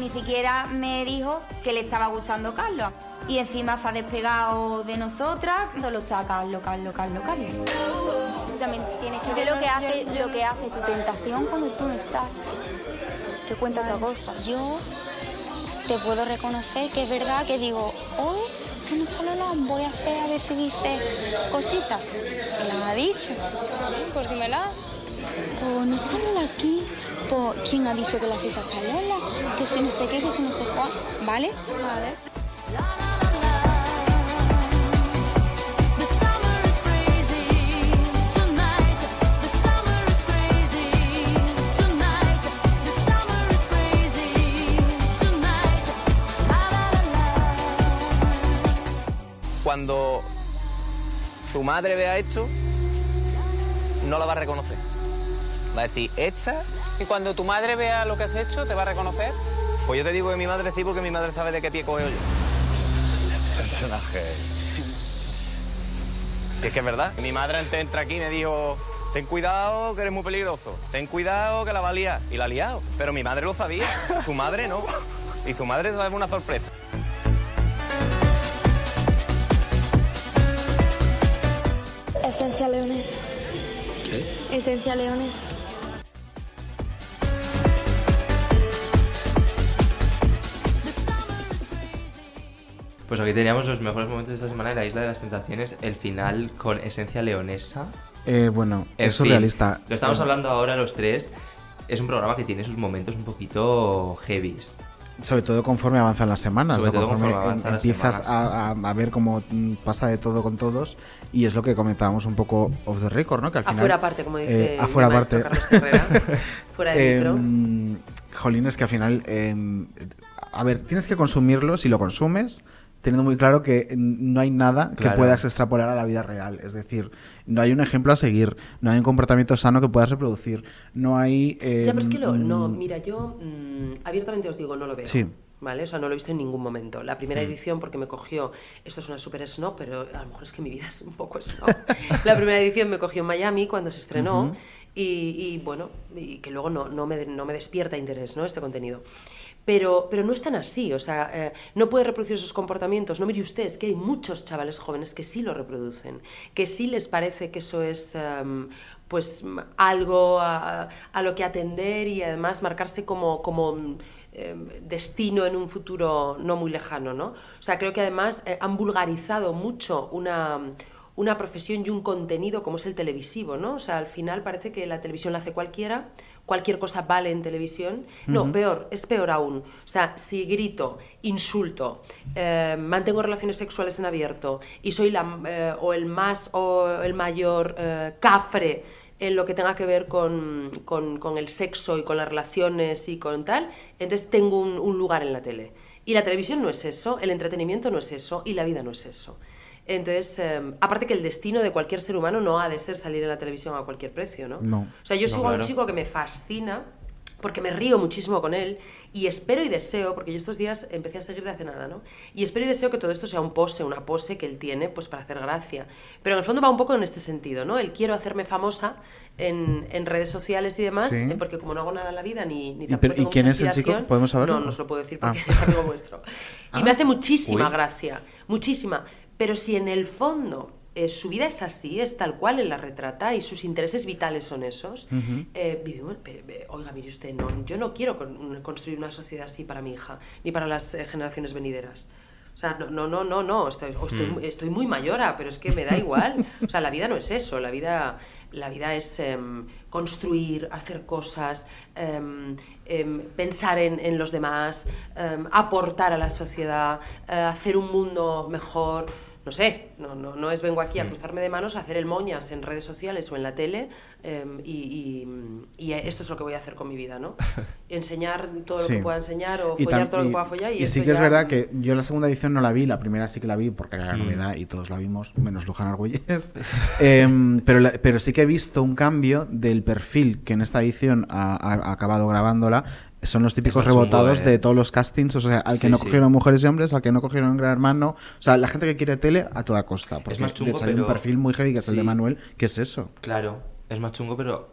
Ni siquiera me dijo que le estaba gustando Carlos. Y encima se ha despegado de nosotras. Solo está Carlos, Carlos, Carlos, Carlos. También tienes que ver lo que hace, lo que hace tu tentación cuando tú no estás. Que cuenta otra cosa. Yo te puedo reconocer que es verdad que digo, hoy no está Lola, voy a hacer a ver si dice cositas. Me las ha dicho. Pues dímelas. Pues no está Lola aquí por quién ha dicho que la fiesta está lola, que si no sé qué, que si no sé cuál, ¿vale? Vale. Cuando su madre vea esto, no la va a reconocer. Va a decir, esta, Y cuando tu madre vea lo que has hecho, ¿te va a reconocer? pues yo te digo que mi madre sí, porque mi madre sabe de qué pie cojo yo. Personaje. Y es que es verdad. Mi madre antes de entrar aquí me dijo, ten cuidado que eres muy peligroso, ten cuidado que la va a liar. Y la ha liado. Pero mi madre lo sabía, su madre no. Y su madre sabe una sorpresa. Esencia leonesa. ¿Qué? Esencia leonesa. Pues aquí teníamos los mejores momentos de esta semana de la Isla de las Tentaciones, el final con esencia leonesa. Eh, bueno, En es fin, surrealista. Lo estamos Eh, hablando ahora los tres. Es un programa que tiene sus momentos un poquito heavies. Sobre todo conforme avanzan las semanas, Sobre ¿no? todo conforme conforme em- las empiezas semanas. a, a- a ver cómo pasa de todo con todos y es lo que comentábamos un poco off the record, ¿no? Que al final, Afuera aparte, como dice eh, afuera aparte. Carlos Herrera. Fuera de micro. Em, Jolín, es que al final, em, a ver, tienes que consumirlo si lo consumes, teniendo muy claro que mm, no hay nada que Claro. puedas extrapolar a la vida real. Es decir, no hay un ejemplo a seguir, no hay un comportamiento sano que puedas reproducir, no hay... Ya, pero es que lo, em, no, mira, yo mm, abiertamente os digo, no lo veo. Sí. ¿Vale? O sea, no lo he visto en ningún momento. La primera Mm. edición, porque me cogió, esto es una super snob, pero a lo mejor es que mi vida es un poco snob. La primera edición me cogió en Miami cuando se estrenó Ujú. y, y, bueno, y que luego no, no, me, no me despierta interés, ¿no? Este contenido. Pero, pero no es tan así, o sea, eh, no puede reproducir esos comportamientos. No mire usted, es que hay muchos chavales jóvenes que sí lo reproducen, que sí les parece que eso es em, pues algo a, lo que atender y además marcarse como, como em, destino en un futuro no muy lejano, ¿no? O sea, creo que además eh, han vulgarizado mucho una una profesión y un contenido como es el televisivo, ¿no? O sea, al final parece que la televisión la hace cualquiera, cualquier cosa vale en televisión. No, peor, es peor aún. O sea, si grito, insulto, eh, mantengo relaciones sexuales en abierto y soy la, eh, o el más o el mayor eh, cafre en lo que tenga que ver con, con- con el sexo y con las relaciones y con tal, entonces tengo un, un lugar en la tele. Y la televisión no es eso, el entretenimiento no es eso y la vida no es eso. Entonces, eh, aparte que el destino de cualquier ser humano no ha de ser salir en la televisión a cualquier precio, ¿no? No. O sea, yo No, sigo a un chico que me fascina porque me río muchísimo con él y espero y deseo, porque yo estos días empecé a seguirle hace nada, ¿no? Y espero y deseo que todo esto sea un pose, una pose que él tiene pues para hacer gracia. Pero en el fondo va un poco en este sentido, ¿no? El quiero hacerme famosa en, en redes sociales y demás, Sí. eh, porque como no hago nada en la vida ni, ni ¿Y tampoco pero- y tengo quién mucha es el chico? inspiración, ¿Podemos saberlo? No, no os lo puedo decir Ah. porque es amigo vuestro. Y Ah. me hace muchísima Uy. gracia, muchísima. Pero si en el fondo eh, su vida es así, es tal cual él la retrata y sus intereses vitales son esos, eh, vivimos, oiga, mire usted, no, yo no quiero con- construir una sociedad así para mi hija, ni para las eh, generaciones venideras. O sea, no, no, no, no, no, estoy, Mm. estoy muy mayora, pero es que me da igual. O sea, la vida no es eso, la vida, la vida es em, construir, hacer cosas, em, em, pensar en, los demás, em, aportar a la sociedad, eh, hacer un mundo mejor. No sé, no, no, no es vengo aquí a cruzarme de manos a hacer el moñas en redes sociales o en la tele em, y, y- y esto es lo que voy a hacer con mi vida, ¿no? Enseñar todo lo que pueda enseñar o Y follar todo lo que pueda follar y, sí que es verdad que yo la segunda edición no la vi, la primera sí que la vi porque era la Mm. novedad y todos la vimos, menos Luján Argüelles. Em, pero, la- pero sí que he visto un cambio del perfil que en esta edición ha acabado grabándola. Son los típicos más chungo, rebotados eh. de todos los castings, o sea, al que Sí, no sí. cogieron mujeres y hombres, al que no cogieron Gran Hermano, o sea, la gente que quiere tele a toda costa. Porque más de chungo, hecho hay un pero- perfil muy heavy que es el de. Manuel, que es eso. Claro, es más chungo, pero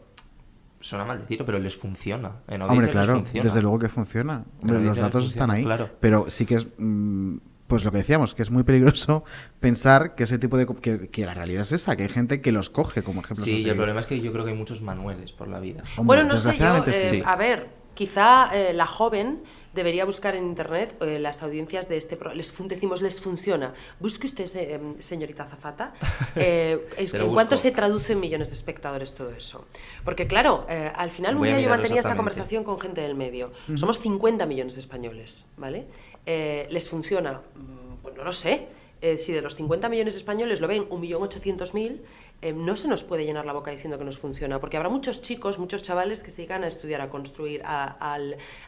suena mal decirlo, pero les funciona. En Hombre, claro, funciona. desde luego que funciona. Hombre, los datos funciona, están ahí. claro. Pero sí que es, mm, pues lo que decíamos, que es muy peligroso pensar que ese tipo de... Que, que la realidad es esa, que hay gente que los coge como ejemplos. a Sí, y el problema es que yo creo que hay muchos manuales por la vida. Hombre, Bueno, no sé yo, eh, sí. a ver, quizá eh, la joven debería buscar en internet eh, las audiencias de este pro- les decimos les funciona. Busque usted, em, señorita Zafata, eh, en cuánto se traduce en millones de espectadores todo eso. Porque claro, al final un Voy día yo mantenía esta conversación con gente del medio. Ujú. Somos 50 millones de españoles, ¿vale? ¿Les funciona? Mm, Pues no lo sé. Eh, si de los 50 millones de españoles lo ven 1.800.000, eh, no se nos puede llenar la boca diciendo que nos funciona, porque habrá muchos chicos, muchos chavales que se dedican a estudiar, a construir, a,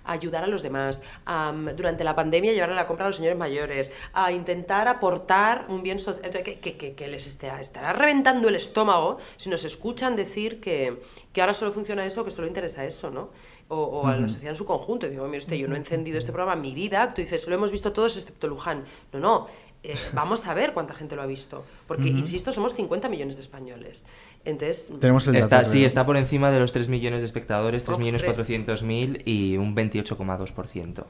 ayudar a los demás, a, mm, durante la pandemia llevar a la compra a los señores mayores, a intentar aportar un bien social, que, que- que- que les estará, estará reventando el estómago si nos escuchan decir que, que ahora solo funciona eso, que solo interesa eso, ¿no? O, o a la sociedad en su conjunto. Y digo, mire usted, yo no he encendido este programa en mi vida. Tú dices, lo hemos visto todos excepto Luján. No, no. Eh, vamos a ver cuánta gente lo ha visto. Porque, Ujú. insisto, somos 50 millones de españoles. Entonces, Tenemos el Está, sí, está por encima de los 3 millones de espectadores, 3 Ops, millones tres. 400 mil y un 28,2%.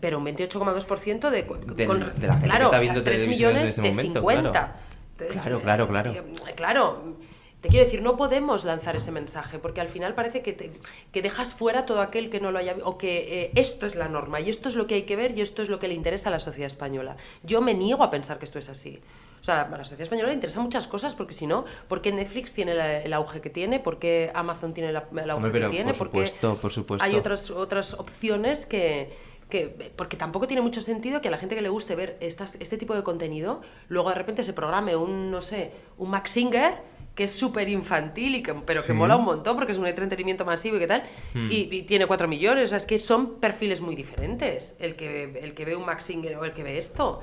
pero un 28,2% de, con- de la gente que está o sea, viendo 3 televisión en millones de momento, 50. claro. Entonces, Claro, claro, eh, claro. tío, claro, te quiero decir, no podemos lanzar ese mensaje porque al final parece que, te- que dejas fuera todo aquel que no lo haya vi- o que eh, esto es la norma y esto es lo que hay que ver y esto es lo que le interesa a la sociedad española. Yo me niego a pensar que esto es así. O sea, a la sociedad española le interesan muchas cosas porque si no, ¿por qué Netflix tiene la- el auge que tiene? ¿Por qué Amazon tiene la- el auge pero que tiene? por ¿Por qué supuesto, por supuesto. hay otras, otras opciones que, que- Porque tampoco tiene mucho sentido que a la gente que le guste ver estas, este tipo de contenido, luego de repente se programe un, no sé, un Max Singer que es súper infantil, y que, pero que mola un montón porque es un entretenimiento masivo y qué tal, Hmm. y, y tiene 4 millones. O sea, es que son perfiles muy diferentes el que, el que ve un Max Singer o el que ve esto.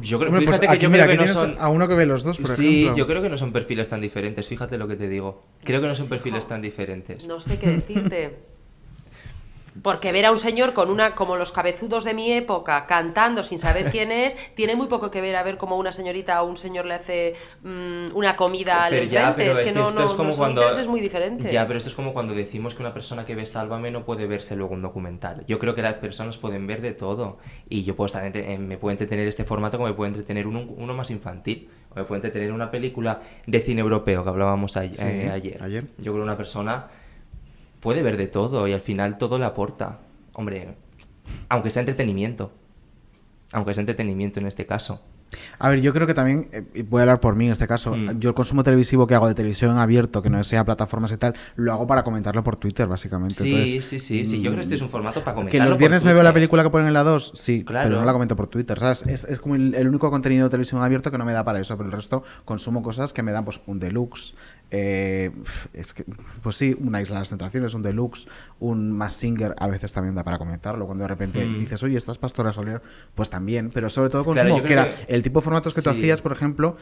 Yo creo, pues que aquí, yo mira, creo que aquí no son... a uno que ve los dos, por sí, ejemplo. yo creo que no son perfiles tan diferentes, fíjate lo que te digo. Creo que no son perfiles hijo, tan diferentes. No sé qué decirte. Porque ver a un señor con una, como los cabezudos de mi época, cantando sin saber quién es, tiene muy poco que ver a ver cómo una señorita o un señor le hace mm, una comida al enfrente. pero es que no, esto no, es como no cuando... intereses muy diferentes. Ya, pero esto es como cuando decimos que una persona que ve Sálvame no puede verse luego un documental. Yo creo que las personas pueden ver de todo. Y yo puedo estar entre- eh, me puede entretener este formato como me puede entretener uno, uno más infantil. O me puede entretener una película de cine europeo que hablábamos a- Sí, eh, ayer. ayer. Yo creo que una persona puede ver de todo y al final todo le aporta. Hombre, aunque sea entretenimiento. Aunque sea entretenimiento en este caso. A ver, yo creo que también, eh, voy a hablar por mí en este caso, Mm. yo el consumo televisivo que hago de televisión abierto, que no sea plataformas y tal, lo hago para comentarlo por Twitter, básicamente. Sí, Entonces, sí, sí, sí. Yo creo que este es un formato para Que comentarlo los por viernes me veo la película que ponen en la 2, sí, Claro. pero no la comento por Twitter. ¿sabes? Es, es como el, el único contenido de televisión abierto que no me da para eso, pero el resto consumo cosas que me dan pues un deluxe, eh, es que, pues sí, una Isla de las Tentaciones, un deluxe, un Mass Singer a veces también da para comentarlo. Cuando de repente Mm. dices, oye, estás Pastora Soler, pues también, pero sobre todo consumo, que era que- el tipo de formatos que tú sí. hacías, por ejemplo,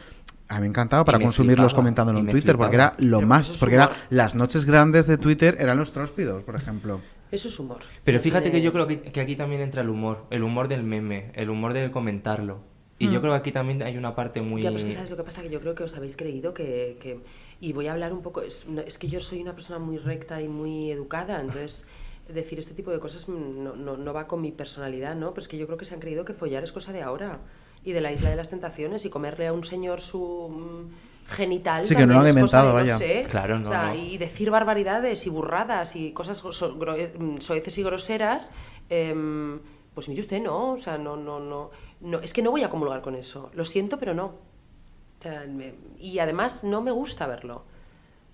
a mí me encantaba para me consumirlos flipaba, comentándolo en Twitter, porque era flipaba. lo Pero más, porque era las noches grandes de Twitter eran los tróspidos, por ejemplo. Eso es humor. Pero fíjate tiene- que yo creo que, que aquí también entra el humor, el humor del meme, el humor del comentarlo. Y yo Mm. creo que aquí también hay una parte muy... Ya, pues que sabes lo que pasa, que yo creo que os habéis creído que... que- y voy a hablar un poco... Es, es que yo soy una persona muy recta y muy educada, entonces decir este tipo de cosas mm, no, no, no va con mi personalidad, ¿no? Pero es que yo creo que se han creído que follar es cosa de ahora y de la isla de las tentaciones y comerle a un señor su mm, genital Sí, que no lo han inventado, no vaya. sé, Claro, no, o sea, no. y decir barbaridades y burradas y cosas so- gro- mm, soeces y groseras em, pues mire usted no o sea no no no no es que no voy a comulgar con eso lo siento pero no o sea, me- y además no me gusta verlo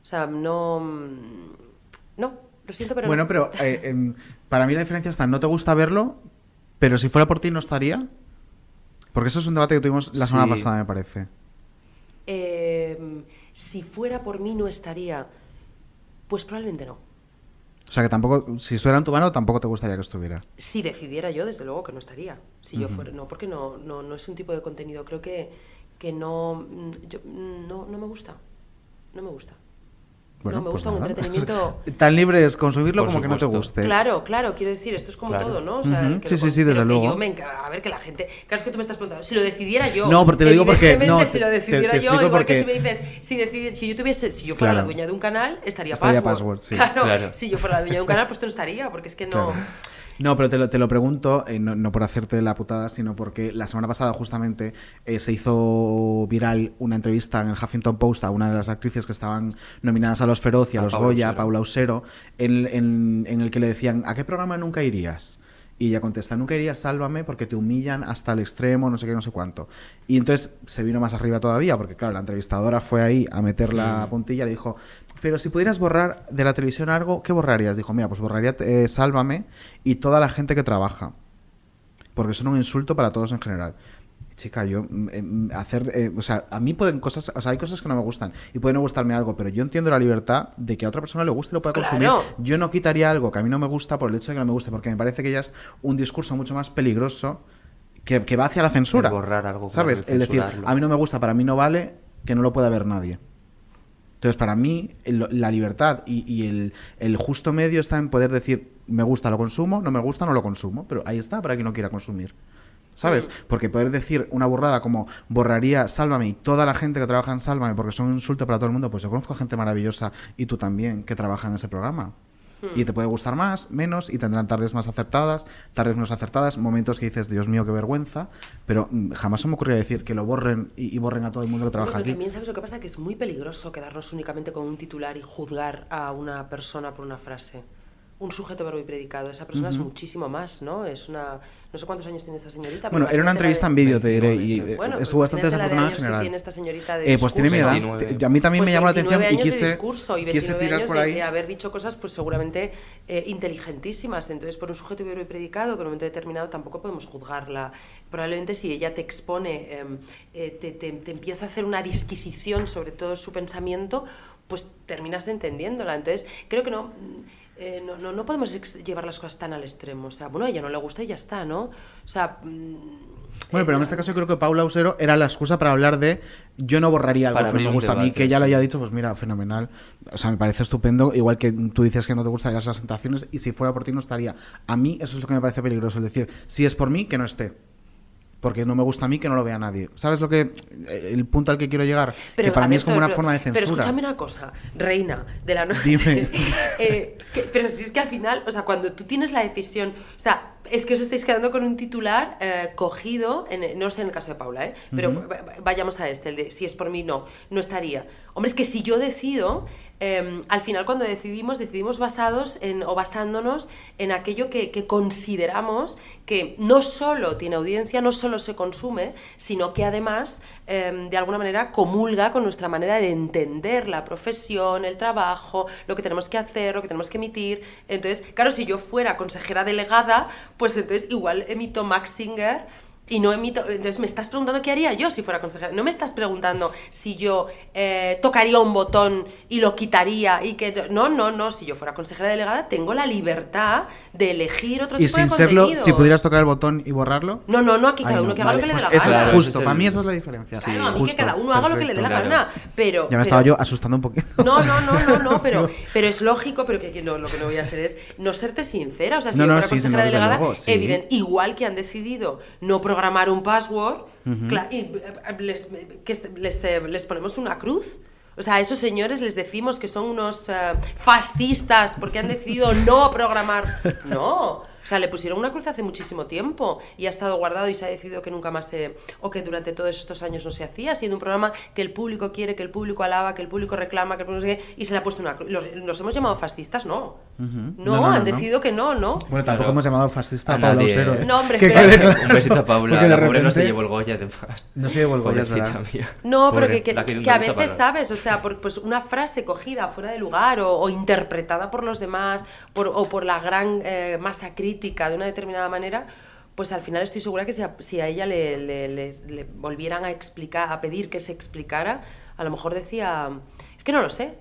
o sea no mm, no lo siento pero bueno, no. pero eh, em, para mí la diferencia está, no te gusta verlo, pero si fuera por ti no estaría. Porque eso es un debate que tuvimos la semana Sí. pasada, me parece. Em, si fuera por mí no estaría pues probablemente no O sea que tampoco, si estuviera en tu mano, tampoco te gustaría que estuviera. Si decidiera yo, desde luego que no estaría. Si yo fuera, no, porque no, no, no es un tipo de contenido. Creo que, que no, mm, yo, mm, no, no me gusta. No me gusta. Bueno, no me pues gusta un entretenimiento. Tan libre es consumirlo Por como que no te guste. Claro, claro, quiero decir, esto es como Claro. todo, ¿no? O sea, que Sí, sí, sí, desde que luego. yo me a ver, que la gente. Claro, es que tú me estás preguntando. Si lo decidiera yo. No, pero te lo digo porque- evidentemente, no, si lo te- decidiera te yo, igual que si porque- me dices, si, decidi- si yo tuviese, si yo fuera la dueña de un canal, estaría, Estaría password. Password, sí. Claro, Claro. si yo fuera la dueña de un canal, pues tú no estaría, porque es que no. No, pero te lo, te lo pregunto, eh, no, no por hacerte la putada, sino porque la semana pasada justamente eh, se hizo viral una entrevista en el Huffington Post a una de las actrices que estaban nominadas a los Feroz y a, A los Paula Goya, Usero. Paula Usero, en, en- en el que le decían, ¿a qué programa nunca irías? Y ella contesta, nunca irías, sálvame, porque te humillan hasta el extremo, no sé qué, no sé cuánto. Y entonces se vino más arriba todavía, porque claro, la entrevistadora fue ahí a meter la Mm. puntilla y le dijo, pero si pudieras borrar de la televisión algo, ¿qué borrarías? Dijo, mira, pues borraría eh, Sálvame y toda la gente que trabaja. Porque son un insulto para todos en general. Chica, yo mm, em, hacer, eh, o sea, a mí pueden cosas, o sea, hay cosas que no me gustan y puede no gustarme algo, pero yo entiendo la libertad de que a otra persona le guste y lo pueda consumir. Claro. Yo no quitaría algo que a mí no me gusta por el hecho de que no me guste, porque me parece que ya es un discurso mucho más peligroso que, que va hacia la censura. El borrar algo, ¿Sabes? El decir, a mí no me gusta, para mí no vale, que no lo pueda ver nadie. Entonces, para mí, el- la libertad y, y el, el justo medio está en poder decir, me gusta, lo consumo, no me gusta, no lo consumo. Pero ahí está para quien no quiera consumir. ¿Sabes? Porque poder decir una burrada como borraría Sálvame y toda la gente que trabaja en Sálvame porque son un insulto para todo el mundo, pues yo conozco gente maravillosa y tú también que trabaja en ese programa. Y te puede gustar más, menos, y tendrán tardes más acertadas, tardes menos acertadas, momentos que dices, Dios mío, qué vergüenza, pero mm, jamás se me ocurriría decir que lo borren y, y borren a todo el mundo que Bueno, trabaja pero aquí. también sabes lo que pasa, que es muy peligroso quedarnos únicamente con un titular y juzgar a una persona por una frase. Un sujeto, verbo y predicado. Esa persona es muchísimo más, ¿no? Es una... No sé cuántos años tiene esta señorita. Bueno, era una entrevista de- en vídeo, te diré, y eh, Bueno, estuvo bastante la de desafortunada en años que tiene esta señorita de Eh, pues tiene mi edad. Te- A mí también Pues me llamó la atención 29 y años de quise, discurso y quise 29 tirar años por de, ahí. de haber dicho cosas pues seguramente eh, inteligentísimas. Entonces, por un sujeto verbo y predicado que en un momento determinado tampoco podemos juzgarla. Probablemente si ella te expone, em, eh, te, te- te empieza a hacer una disquisición sobre todo su pensamiento, pues terminas entendiéndola. Entonces, creo que no... eh, no, no, no podemos llevar las cosas tan al extremo. O sea, bueno, a ella no le gusta y ya está, ¿no? O sea, mm, Bueno, pero en este caso yo creo que Paula Usero era la excusa para hablar de yo no borraría algo Para que me gusta a mí, que ella lo haya dicho, pues mira, fenomenal. O sea, me parece estupendo, igual que tú dices que no te gustan las presentaciones y si fuera por ti no estaría. A mí eso es lo que me parece peligroso, es decir, si es por mí, que no esté. Porque no me gusta a mí que no lo vea nadie. ¿Sabes lo que el punto al que quiero llegar? que para mí ver, es como pero- una pero- forma de Pero censura. escúchame una cosa, reina de la noche. Dime. Eh, que- pero si es que al final, o sea, cuando tú tienes la decisión, o sea, es que os estáis quedando con un titular eh, cogido, en- no sé en el caso de Paula, ¿eh? pero vayamos a este, el de si es por mí, no, no estaría. Hombre, es que si yo decido, eh, al final cuando decidimos, decidimos basados en, o basándonos en aquello que, que consideramos que no solo tiene audiencia, no solo se consume, sino que además, eh, de alguna manera, comulga con nuestra manera de entender la profesión, el trabajo, lo que tenemos que hacer, lo que tenemos que emitir. Entonces, claro, si yo fuera consejera delegada, pues entonces igual emito Max Singer y no emito. Entonces me estás preguntando qué haría yo si fuera consejera. No me estás preguntando si yo eh, tocaría un botón y lo quitaría y que. No, no, no. Si yo fuera consejera delegada, tengo la libertad de elegir otro Y tipo de sin serlo, contenidos. si pudieras tocar el botón y borrarlo. No, no, no, aquí cada Ay, uno no, que haga lo vale, que le dé pues la eso es gana. justo, para mí esa es la diferencia. Claro, a mí Justo, que cada uno haga lo que le dé la perfecto. gana. Pero, Ya me pero- estaba yo asustando un poquito. No, no, no, no, no, pero, pero es lógico, pero que, que no, lo que no voy a hacer es no serte sincera. O sea, si No, yo no, fuera sí, sí, consejera no, delegada, luego, sí. evidente, igual que han decidido no programar un password, y, eh, les, eh, les ponemos una cruz. O sea, a esos señores les decimos que son unos eh, fascistas porque han decidido no programar. No. O sea, le pusieron una cruz hace muchísimo tiempo y ha estado guardado y se ha decidido que nunca más se. o que durante todos estos años no se hacía, siendo un programa que el público quiere, que el público alaba, que el público reclama, que el público no sé qué, y se le ha puesto una cruz. ¿Los, los hemos llamado fascistas? No. No, han decidido que no, ¿no? Bueno, tampoco hemos llamado fascista a, A Paula. Usero. ¿eh? No, hombre, Que pero-. Un besito a Paula. Porque de pobre no se repente- llevó el Goya, además. No se llevó el Goya, verdad. mía. No, Pobre, que, que- la que que a veces. ¿sabes? O sea, por, pues una frase cogida fuera de lugar o, o interpretada por los demás por, o por la gran eh, masa crítica de una determinada manera, pues al final estoy segura que si a, si a ella le, le- le- le volvieran a explicar, a pedir que se explicara, a lo mejor decía, es que no lo sé.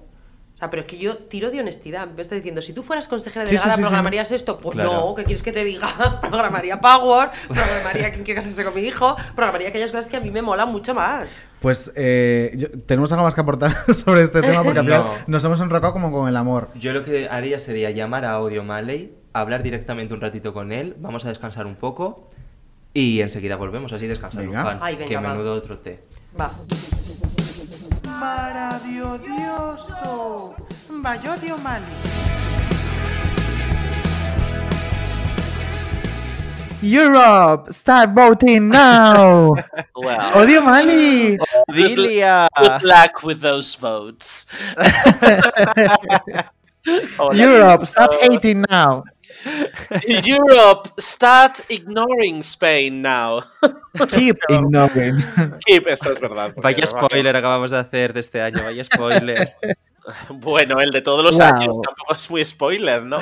O sea, pero es que yo tiro de honestidad. Me está diciendo, si tú fueras consejera Sí, sí, delegada, sí, sí. ¿programarías esto? Pues Claro. no, ¿qué quieres que te diga? programaría Power, programaría quien quiera casarse con mi hijo, programaría aquellas cosas que a mí me molan mucho más. Pues eh, yo- tenemos algo más que aportar sobre este tema porque al final No. nos hemos enrocado como con el amor. Yo lo que haría sería llamar a Audio Maley, hablar directamente un ratito con él, vamos a descansar un poco y enseguida volvemos, así descansar Venga. Luján, Ay, venga, que va. menudo otro té. Va. Maravilloso. Bayodio Mali. Europe, start voting now. Well. Odio Mali. Good, Dilia. good luck with those votes. Hola, Europe, stop hating now. Europe, start ignoring Spain now. Keep ignoring. Keep, esto es verdad. Vaya spoiler acabamos de hacer de este año, vaya spoiler. Bueno, el de todos los Wow. años tampoco es muy spoiler, ¿no?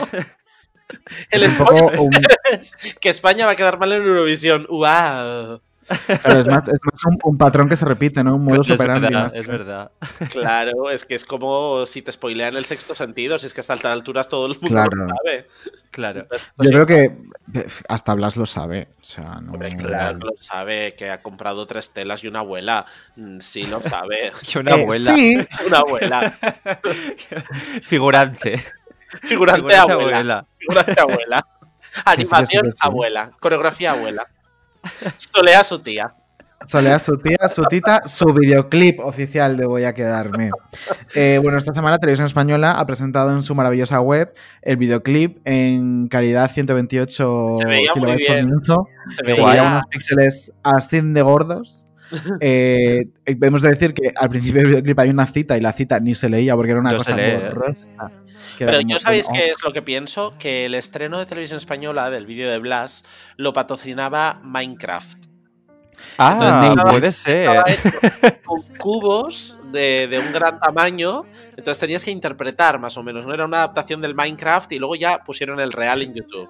El spoiler un- es que España va a quedar mal en Eurovisión. ¡Wow! Claro, es más, es más un, un patrón que se repite, ¿no? Un modo Pues es verdad, es verdad. Claro, es que es como si te spoilean el sexto sentido, si es que hasta estas alturas todo el mundo Claro. lo sabe. Claro. Entonces, Yo sí, creo que hasta Blas lo sabe. O sea, no. hombre, claro, lo sabe, que ha comprado tres telas y una abuela. Mm, Sí, lo sabe. Y una Eh, abuela. sí. Una abuela. Figurante. Figurante Figurante abuela. abuela. Figurante abuela. Animación sí. abuela. Coreografía abuela. Solea su tía. Solea su tía, su tita, su videoclip oficial de Voy a quedarme. Eh, bueno, esta semana Televisión Española ha presentado en su maravillosa web el videoclip en calidad 128 Se veía muy kilobytes por minuto. Se Se veía- veía unos píxeles así de gordos. Eh, debemos de decir que al principio del videoclip hay una cita y la cita ni se leía porque era una No cosa se Pero yo sabéis qué es lo que pienso, que el estreno de televisión española del vídeo de Blas lo patrocinaba Minecraft. Ah, estaba- puede ser. con cubos de, de un gran tamaño, entonces tenías que interpretar más o menos, no era una adaptación del Minecraft y luego ya pusieron el real en YouTube.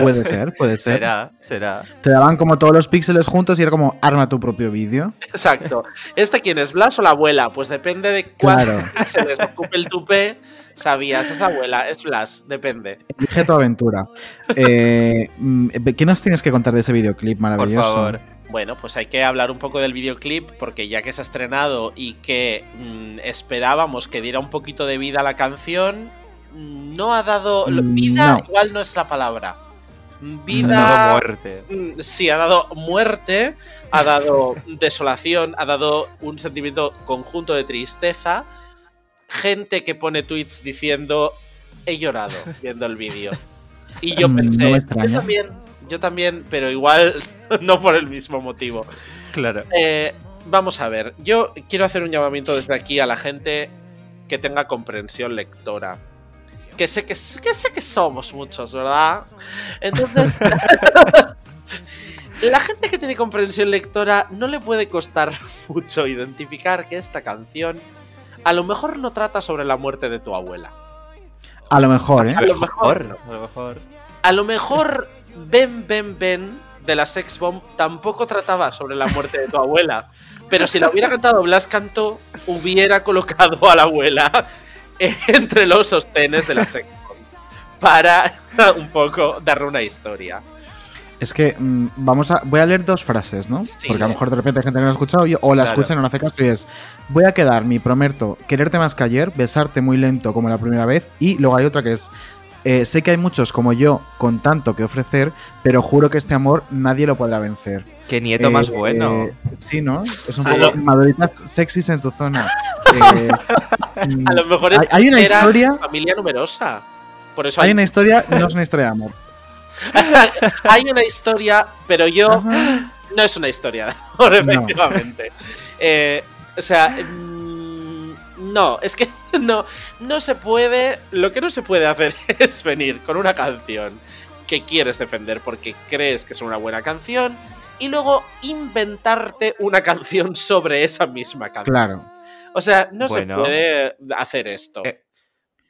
Puede ser, puede ser. Será, será. Te daban como todos los píxeles juntos y era como arma tu propio vídeo. Exacto. ¿Este quién es, Blas o la abuela? Pues depende de Claro. se les ocupe el tupé, sabías, es abuela, es Blas, depende. Elige tu aventura. Eh, mm, ¿Qué nos tienes que contar de ese videoclip Por maravilloso? favor. Bueno, pues hay que hablar un poco del videoclip porque ya que se ha estrenado y que mm, esperábamos que diera un poquito de vida a la canción, no ha dado... Mm, Vida no. igual no es la palabra. Mm, Ha Vida... dado muerte. Mm, Sí, ha dado muerte, ha dado desolación, ha dado un sentimiento conjunto de tristeza. Gente que pone tweets diciendo he llorado viendo el vídeo. Y yo Mm, pensé, no yo también, yo también, pero igual no por el mismo motivo. Claro. Eh, vamos a ver, yo quiero hacer un llamamiento desde aquí a la gente que tenga comprensión lectora. Que sé que, que sé que somos muchos, ¿verdad? Entonces, la gente que tiene comprensión lectora no le puede costar mucho identificar que esta canción a lo mejor no trata sobre la muerte de tu abuela. A lo mejor, ¿eh? A lo mejor. A lo mejor. A lo mejor Ben Ben Ben de la Sex Bomb tampoco trataba sobre la muerte de tu abuela. Pero si la hubiera cantado Blas Cantó, hubiera colocado a la abuela entre los sostenes de la Bomb. Para un poco darle una historia. Es que mm, vamos a. Voy a leer dos frases, ¿no? Sí, Porque a lo mejor de repente hay gente que no ha escuchado o la Claro. escucha y no hace caso y es. Voy a quedar, mi prometo, quererte más que ayer, besarte muy lento como la primera vez. Y luego hay otra que es. Eh, sé que hay muchos como yo con tanto que ofrecer, pero juro que este amor nadie lo podrá vencer. Qué nieto más Eh, bueno. eh, sí, ¿no? Es un poco maduritas sexys en tu zona. Eh, mm, A lo mejor es hay, hay una era historia. familia numerosa. Por eso Hay hay, una historia, no es una historia de amor. hay una historia, pero yo Ajá. no es una historia de amor, No. efectivamente. Eh, o sea, mm, no, es que no, no se puede. Lo que no se puede hacer es venir con una canción que quieres defender porque crees que es una buena canción y luego inventarte una canción sobre esa misma canción. Claro. O sea, no Bueno. se puede hacer esto. Eh,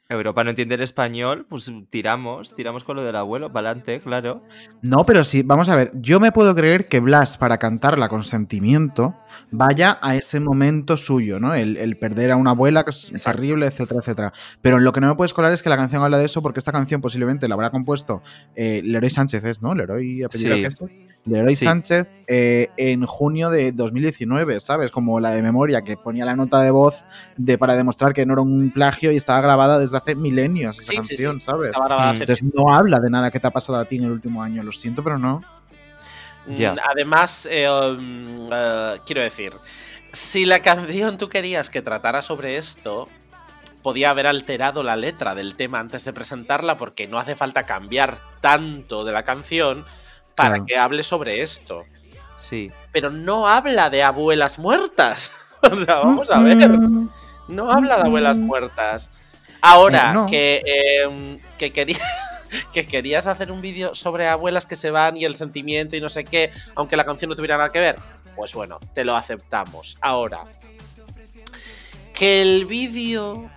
Europa no entiende el español, pues tiramos, tiramos con lo del abuelo, para adelante, claro. No, pero sí, vamos a ver, yo me puedo creer que Blas, para cantarla con sentimiento, vaya a ese momento suyo, ¿no? El, el perder a una abuela, que es terrible, etcétera, etcétera. Pero lo que no me puedes colar es que la canción habla de eso, porque esta canción posiblemente la habrá compuesto eh, Leroy Sánchez, ¿es, no? Leroy, apellido Sí. Sánchez. Leroy Sí. Sánchez eh, en junio de 2019, ¿sabes? Como la de memoria, que ponía la nota de voz de, para demostrar que no era un plagio y estaba grabada desde hace milenios esa sí. canción, ¿sabes? Estaba grabada hace Entonces no habla de nada que te ha pasado a ti en el último año, lo siento, pero no. Mm, Además, eh, um, eh, quiero decir, si la canción tú querías que tratara sobre esto, podía haber alterado la letra del tema antes de presentarla porque no hace falta cambiar tanto de la canción para Claro. que hable sobre esto. Sí. Pero no habla de abuelas muertas. o sea, vamos a ver. Mm, No habla de abuelas muertas. Ahora, Eh, no. que, eh, que, quería- que querías hacer un vídeo sobre abuelas que se van y el sentimiento y no sé qué, aunque la canción no tuviera nada que ver, pues bueno, te lo aceptamos. Ahora, que el vídeo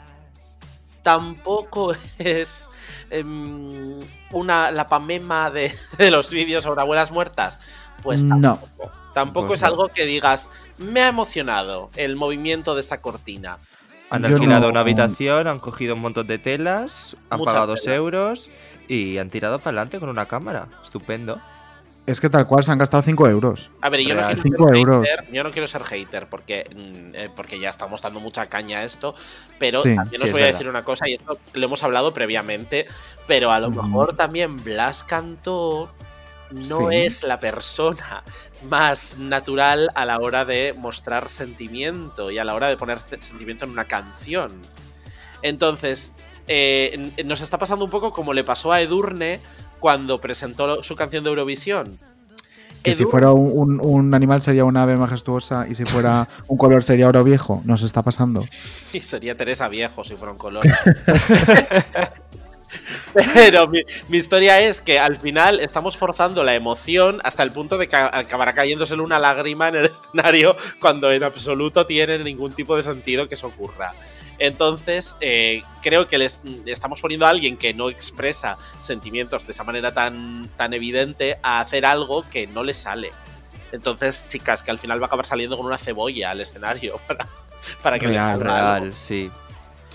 tampoco es em, una, la pamema de, de los vídeos sobre abuelas muertas, Pues no. tampoco. Tampoco Pues es no. algo que digas, me ha emocionado el movimiento de esta cortina. Han alquilado no- una habitación, han cogido un montón de telas, han Muchas pagado dos euros y han tirado para adelante con una cámara. Estupendo. Es que tal cual se han gastado 5 euros. A ver, yo no, quiero Cinco ser euros. hater, yo no quiero ser hater porque, mm, eh, porque ya estamos dando mucha caña a esto, pero Sí. también Sí, os voy a verdad. decir una cosa, y esto lo hemos hablado previamente, pero a lo mejor también Blas Cantó no Sí. es la persona más natural a la hora de mostrar sentimiento y a la hora de poner sentimiento en una canción. Entonces, eh, nos está pasando un poco como le pasó a Edurne cuando presentó su canción de Eurovisión. Que si fuera un, un- un animal sería un ave majestuosa y si fuera un color sería oro viejo. Nos está pasando. Y sería Teresa Viejo si fuera un color. Pero mi, mi historia es que al final estamos forzando la emoción hasta el punto de que acabará cayéndosele una lágrima en el escenario cuando en absoluto tiene ningún tipo de sentido que eso ocurra. Entonces, eh, creo que les estamos poniendo a alguien que no expresa sentimientos de esa manera tan, tan evidente a hacer algo que no le sale. Entonces, chicas, que al final va a acabar saliendo con una cebolla al escenario para, para que le Real, salga algo. Real, sí.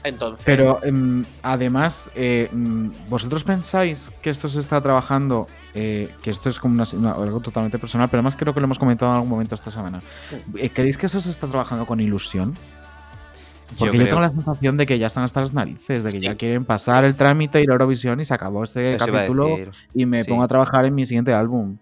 Entonces, Pero em, además, eh, mm, ¿vosotros pensáis que esto se está trabajando? eh, que esto es como una- una- algo totalmente personal, pero además creo que lo hemos comentado en algún momento esta semana. ¿Creéis que eso se está trabajando con ilusión? Porque yo, creo- tengo la sensación de que ya están hasta las narices, de que Sí. ya quieren pasar el trámite, ir a Eurovisión y se acabó este Eso capítulo y me Sí. pongo a trabajar en mi siguiente álbum.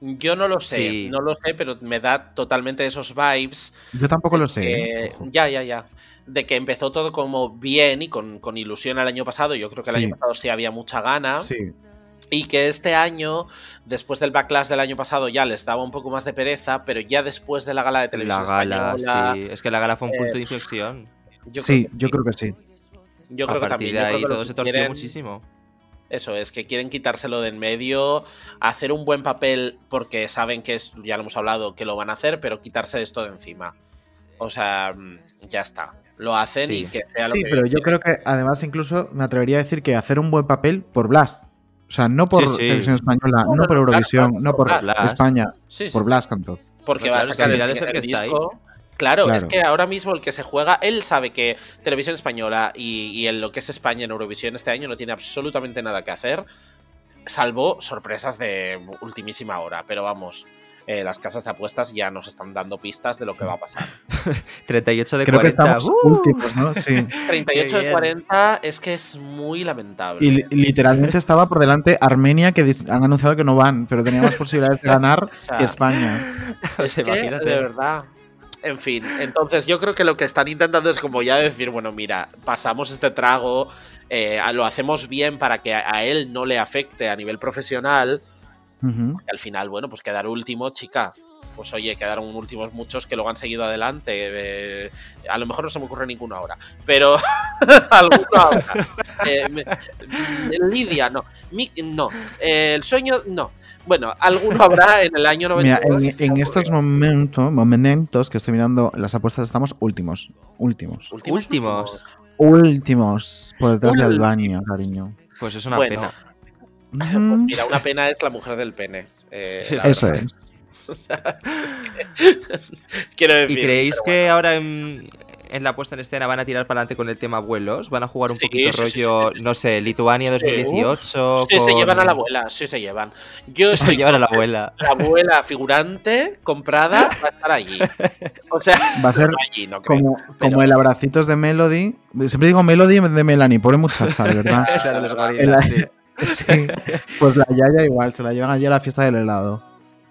yo no lo sé, Sí. no lo sé, pero me da totalmente esos vibes. Yo tampoco lo sé. que- ¿eh? Ya, ya, ya. De que empezó todo como bien y con, con ilusión el año pasado. Yo creo que el Sí. año pasado sí había mucha gana. Sí. Y que este año, después del backlash del año pasado, ya les daba un poco más de pereza, pero ya después de la gala de La televisión gala, española, sí. Es que la gala fue un punto eh, de inflexión. yo sí, creo que yo creo que sí. Yo a creo que también. de yo ahí creo que lo todo que se torció quieren- muchísimo. Eso es, que quieren quitárselo de en medio, hacer un buen papel porque saben que es, ya lo hemos hablado, que lo van a hacer, pero quitarse esto de encima. O sea, mm, ya está. Lo hacen y que sea lo Sí, que pero yo creo que además incluso me atrevería a decir que hacer un buen papel por Blas. O sea, no por Sí, sí. televisión española, No, por Eurovisión, no por por Blas. España, Sí, sí, por Blas Cantó. Porque va a claro, sacar el, al final es el el que está ahí. disco. Claro, es que ahora mismo el que se juega, él sabe que Televisión Española y, y en lo que es España en Eurovisión este año no tiene absolutamente nada que hacer, salvo sorpresas de ultimísima hora. Pero vamos, eh, las casas de apuestas ya nos están dando pistas de lo que va a pasar. 38 de Creo 40. que estamos ¡uh! últimos, ¿no? Sí. 38 de bien. 40 es que es muy lamentable. Y li- literalmente estaba por delante Armenia, que han anunciado que no van, pero tenía más posibilidades de ganar sea, España. Es Pues que, imagínate. de verdad. En fin, entonces yo creo que lo que están intentando es como ya decir, bueno, mira, pasamos este trago, eh, lo hacemos bien para que a, a él no le afecte a nivel profesional. Y al final, bueno, pues quedar último, chica. Pues oye, quedaron últimos muchos que luego han seguido adelante. eh, a lo mejor no se me ocurre ninguno ahora, pero alguno habrá. Eh, me- Lidia, no. Mi- no. Eh, el sueño, no. Bueno, alguno habrá en el año 90. Mira, en, en estos momentos, momentos que estoy mirando las apuestas, estamos últimos. Últimos. Últimos. Últimos. Últimos. Por detrás de Últimos. Albania, cariño. Pues es una Bueno, pena. Pues mira, una pena es la mujer del pene. eh, la Eso verdad. es. O sea, es que- Quiero decir. ¿Y creéis que ahora en, en la puesta en escena van a tirar para adelante con el tema vuelos? ¿Van a jugar un Sí, poquito sí, rollo, sí, sí, no sé, Lituania Sí. 2018? Sí, se con- llevan a la abuela, sí se llevan. Yo Se llevan a la abuela. la abuela figurante comprada va a estar allí. O sea, Va a ser no allí, no creo. Como, como el abracitos de Melody. Siempre digo Melody en vez de Melanie, pobre muchacha, de verdad. Los El- gorilas, sí. Pues la Yaya igual, se la llevan allí a la fiesta del helado.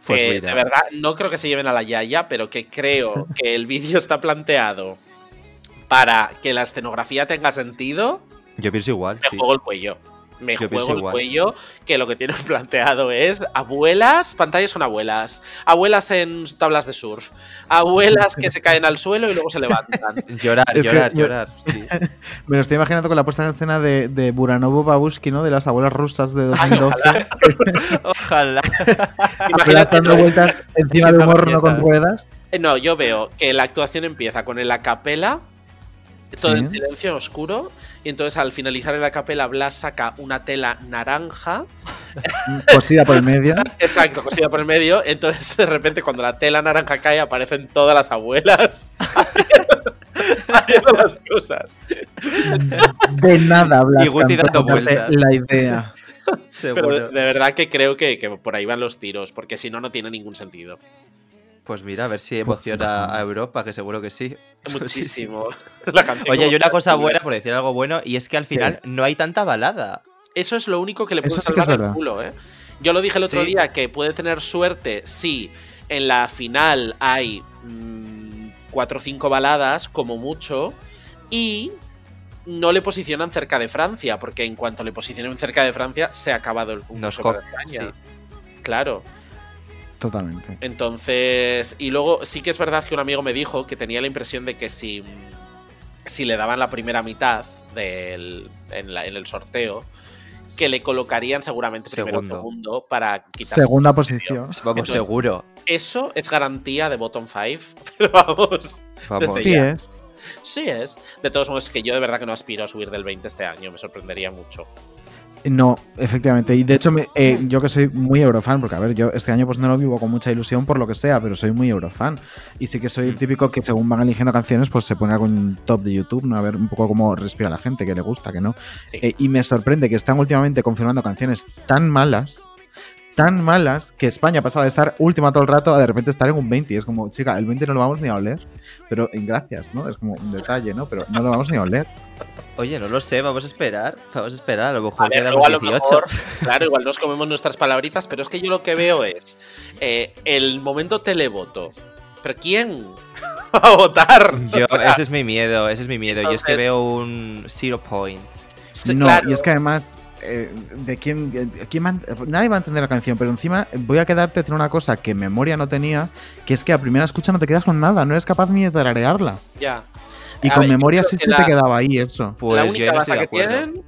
Pues que, mira. de verdad, no creo que se lleven a la Yaya, pero que creo que el vídeo está planteado para que la escenografía tenga sentido. Yo pienso igual. Me sí. juego el cuello. Me Yo juego el igual. cuello que lo que tienen planteado es abuelas, pantallas con abuelas, abuelas en tablas de surf, abuelas que se caen al suelo y luego se levantan. Llorar, Es llorar, llorar. sí. Me lo estoy imaginando con la puesta en escena de, de Buranovo Babushki, ¿no? De las abuelas rusas de 2012. Ojalá. apenas Imagínate, dando vueltas encima de un horno con ruedas. Eh, No, yo veo que la actuación empieza con el acapela, todo Sí. en silencio oscuro, y entonces al finalizar el acapela Blas saca una tela naranja Cosida por el medio. Exacto, cosida por el medio. Entonces, de repente, cuando la tela naranja cae, aparecen todas las abuelas haciendo las cosas. De nada, Blas. Y Guti dando vueltas. La idea. Pero de, de verdad que creo que, que por ahí van los tiros, porque si no, no tiene ningún sentido. Pues mira, a ver si Pues sí, emociona a Europa, que seguro que sí. Muchísimo. La Oye, hay como una cosa buena, por decir algo bueno, y es que al final no hay tanta balada. Eso es lo único que le puede Eso sí salvar el culo, ¿eh? Yo lo dije el otro Sí. día, que puede tener suerte si en la final hay mm, cuatro o cinco baladas, como mucho, y no le posicionan cerca de Francia, porque en cuanto le posicionen cerca de Francia, se ha acabado el Nos concurso para co- España. Claro. Totalmente. Entonces, y luego sí que es verdad que un amigo me dijo que tenía la impresión de que si, si le daban la primera mitad del, en, la- en el sorteo, que le colocarían seguramente primero o Segundo. segundo para quitarse. Segunda posición. Vamos, Entonces, seguro. Eso es garantía de bottom 5, pero vamos. Vamos. Sí ya. es. Sí es. De todos modos, es que yo de verdad que no aspiro a subir del 20 este año, me sorprendería mucho. No, efectivamente. Y de hecho, me- eh, yo que soy muy eurofan, porque a ver, yo este año pues no lo vivo con mucha ilusión por lo que sea, pero soy muy eurofan. Y sí que soy Mm. el típico que según van eligiendo canciones, pues se pone algún top de YouTube, ¿no? A ver un poco cómo respira la gente, que le gusta, que no. Sí. Eh, y me sorprende que están últimamente confirmando canciones tan malas, tan malas, que España ha pasado de estar última todo el rato a de repente estar en un 20. Y es como, chica, el 20 no lo vamos ni a oler. Pero en gracias, ¿no? Es como un detalle, ¿no? Pero no lo vamos ni a oler. Oye, no lo sé, vamos a esperar. Vamos a esperar, a lo A mejor ver, quedamos luego a lo 18. mejor, claro, igual nos comemos nuestras palabritas, pero es que yo lo que veo es eh, el momento televoto. ¿Pero quién va a votar? Yo, O sea, ese es mi miedo, ese es mi miedo. Yo es que Entonces- veo un zero points. sí, no, claro, y es que además, eh, de quién, eh, quién va a- nadie va a entender la canción, pero encima voy a quedarte entre una cosa que en memoria no tenía, que es que a primera escucha no te quedas con nada, no eres capaz ni de tararearla. ya. Y A con ver, memoria sí se la- te quedaba ahí eso. Pues la yo no estoy de que acuerdo. tienen.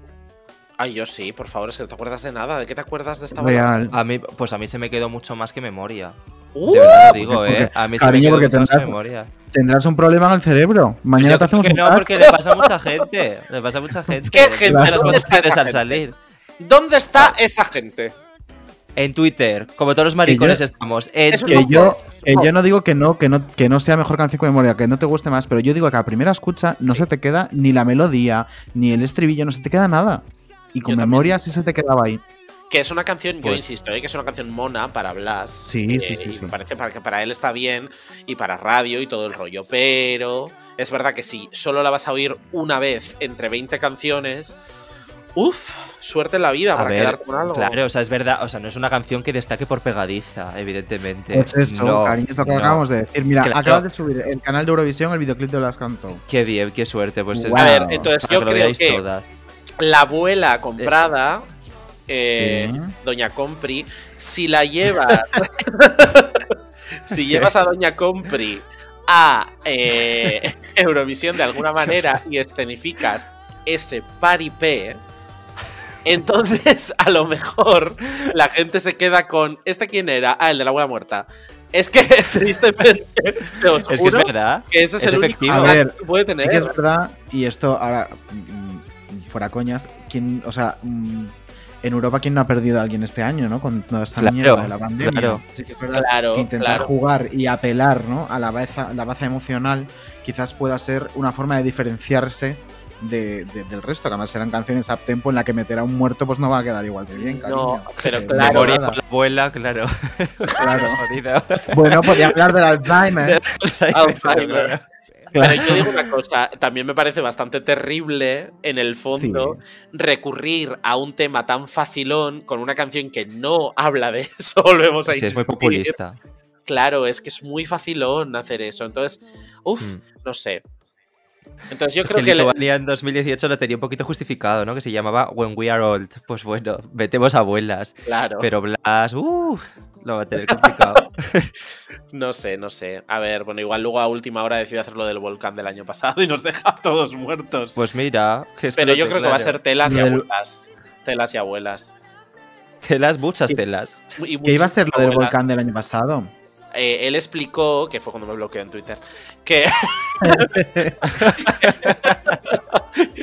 Ay, yo sí, por favor, es que no te acuerdas de nada. ¿De qué te acuerdas de esta? Real. A mí, pues a mí se me quedó mucho más que memoria. ¡Uh! De verdad lo digo, porque- ¿eh? A mí se me quedó porque mucho más que tendrás- memoria. Tendrás un problema en el cerebro. Pues Mañana yo te hacemos que un no, pack. porque le pasa a mucha gente. Le pasa a mucha gente. ¿Qué gente? Las ¿Dónde está esa votaciones al gente? salir. ¿Dónde está esa gente? En Twitter, como todos los maricones estamos. En Es Que yo, que yo no digo que no, que no, que no sea mejor canción con memoria, que no te guste más, pero yo digo que a primera escucha no se te queda ni la melodía, ni el estribillo, no se te queda nada. Y con Yo también. memoria sí se te quedaba ahí. Que es una canción, yo Pues- insisto, ¿eh? que es una canción mona para Blas. Sí, eh, sí, sí, y sí. Me parece para que para él está bien y para radio y todo el rollo. Pero es verdad que si solo la vas a oír una vez entre 20 canciones, uff, suerte en la vida A para ver, quedarte con algo. claro, o sea, es verdad, o sea, no es una canción que destaque por pegadiza, evidentemente. Pues eso, No, cariño, es lo que no. acabamos de decir. Mira, Claro. acabas de subir el canal de Eurovisión el videoclip de Las Cantó. Qué bien, qué suerte, pues es Wow. A ver, entonces yo que creo que todas. la abuela comprada, eh, Sí. Doña Compri, si la llevas, si llevas a Doña Compri a eh, Eurovisión de alguna manera y escenificas ese paripé, entonces a lo mejor la gente se queda con ¿este quién era? Ah, el de la abuela muerta. Es que tristemente te os Es que es verdad. que ese es, es el efectivo. único A ver, que puede tener. Sí que es verdad, y esto ahora, mm, fuera coñas, ¿quién, o sea, mm, en Europa, ¿quién no ha perdido a alguien este año, ¿no? Con toda esta Claro, mierda de la pandemia. claro. Sí que es verdad Claro, que intentar claro. jugar y apelar, ¿no? A la baza, la baza emocional, quizás pueda ser una forma de diferenciarse de- de- del resto, que además serán canciones up tempo en la que meter a un muerto pues no va a quedar igual de bien, cariño. No, pero Eh, claro, Memoria nada. con la abuela, claro. Claro. Bueno, podía hablar del Alzheimer. Alzheimer. Claro. Pero yo digo una cosa, también me parece bastante terrible, en el fondo, recurrir a un tema tan facilón con una canción que no habla de eso, volvemos a Sí, es muy populista. Claro, es que es muy facilón hacer eso. Entonces, uff, Mm. no sé. Entonces yo Es creo que que... le- en 2018 lo tenía un poquito justificado, ¿no? Que se llamaba When We Are Old. Pues bueno, metemos abuelas. Claro. Pero Blas, uh, lo va a tener complicado. No sé, no sé. A ver, bueno, igual luego a última hora decidió hacer lo del volcán del año pasado y nos deja a todos muertos. Pues mira, que es Pero yo que- creo que va a ser telas y abuelas. Telas y abuelas. Telas, muchas ¿Qué- telas. Y ¿Qué iba a ser lo del volcán del año pasado? Eh, él explicó, que fue cuando me bloqueó en Twitter, que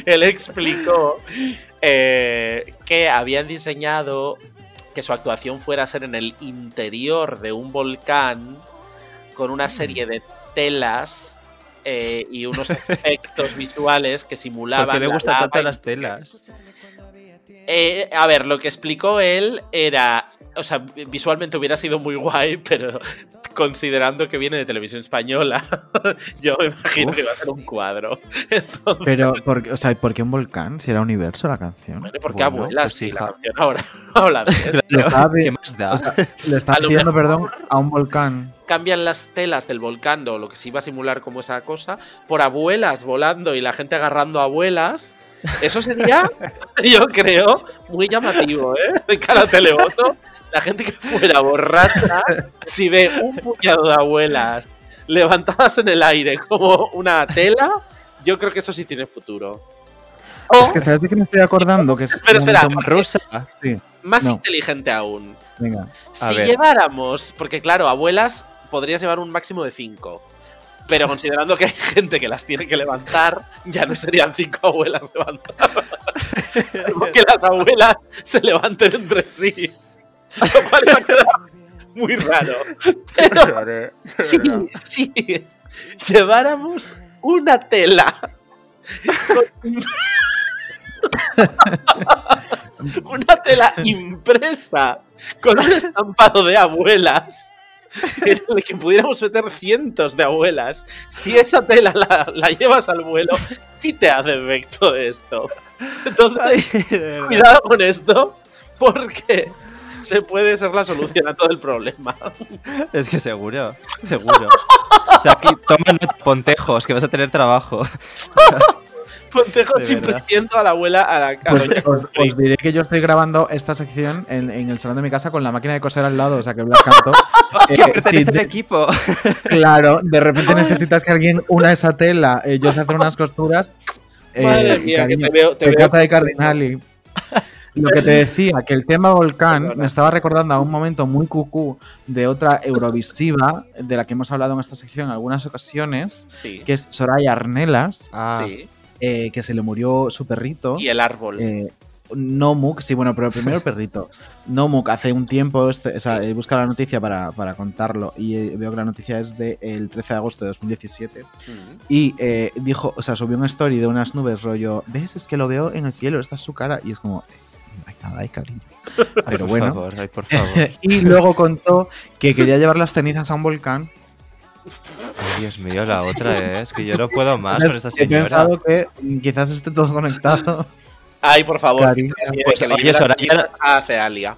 él explicó eh, que habían diseñado que su actuación fuera a ser en el interior de un volcán con una serie de telas eh, y unos efectos visuales que simulaban. ¿Por qué le la gustan tanto las telas? Eh, a ver, lo que explicó él era. O sea, visualmente hubiera sido muy guay, pero considerando que viene de televisión española, yo me imagino que va a ser un cuadro. Entonces, Pero, ¿por, qué- o sea, ¿por qué un volcán? Si era universo la canción. bueno, porque bueno, abuelas, pues, sí, la canción ahora habla de él. Le estaba, ¿Qué pi- más da? o sea, le lo pidiendo perdón a un volcán. cambian las telas del volcán o lo que se iba a simular como esa cosa por abuelas volando y la gente agarrando abuelas. Eso sería, yo creo, muy llamativo, ¿eh? De cara a televoto. La gente que fuera borracha, si ve un puñado de abuelas levantadas en el aire como una tela, yo creo que eso sí tiene futuro. O, Es que ¿sabes de qué me estoy acordando? Que es Espera, espera. Sí, más no. inteligente aún, venga. Si ver. lleváramos, porque claro, abuelas podrías llevar un máximo de 5. Pero considerando que hay gente que las tiene que levantar, ya no serían cinco abuelas levantadas. Porque las abuelas se levanten entre sí. Lo cual va a quedar muy raro. Pero si, si lleváramos una tela. Una tela impresa con un estampado de abuelas. En el que pudiéramos meter cientos de abuelas. Si esa tela la, la llevas al vuelo sí te hace efecto esto. Entonces cuidado con esto porque se puede ser la solución a todo el problema Es que seguro, seguro. O sea, aquí toma Pontejos, que vas a tener trabajo. Pontejos imprimiendo a la abuela a la a Pues os, os diré que yo estoy grabando esta sección en, en el salón de mi casa con la máquina de coser al lado, o sea que Blas Canto. que eh, pertenece si al de- equipo. claro, de repente necesitas que alguien una esa tela, eh, yo sé hacer unas costuras. eh, Madre mía, que te veo- te veo- de Cardinali. Lo que te decía, que el tema volcán me estaba recordando a un momento muy cucú de otra Eurovisiva, de la que hemos hablado en esta sección en algunas ocasiones, sí que es Soraya Arnelas, Ah, sí eh, que se le murió su perrito. y el árbol Eh, Nomuk, sí, bueno, pero primero el perrito. Nomuk hace un tiempo, este, o sea, eh, busca la noticia para, para contarlo y eh, veo que la noticia es del 13 de agosto de 2017. Mm. Y eh, dijo, o sea, subió una story de unas nubes rollo, ¿ves? Es que lo veo en el cielo, esta es su cara. Y es como, "Eh, no hay nada ahí, cariño. ay, Pero por bueno. favor, ay, por favor. y luego contó que quería llevar las cenizas a un volcán. Ay, Dios mío, la otra ¿eh? es que yo no puedo más con esta He señora. pensado que quizás esté todo conectado. ay por favor Cariño. Pues, oye, Soraya- cenizas a Cealia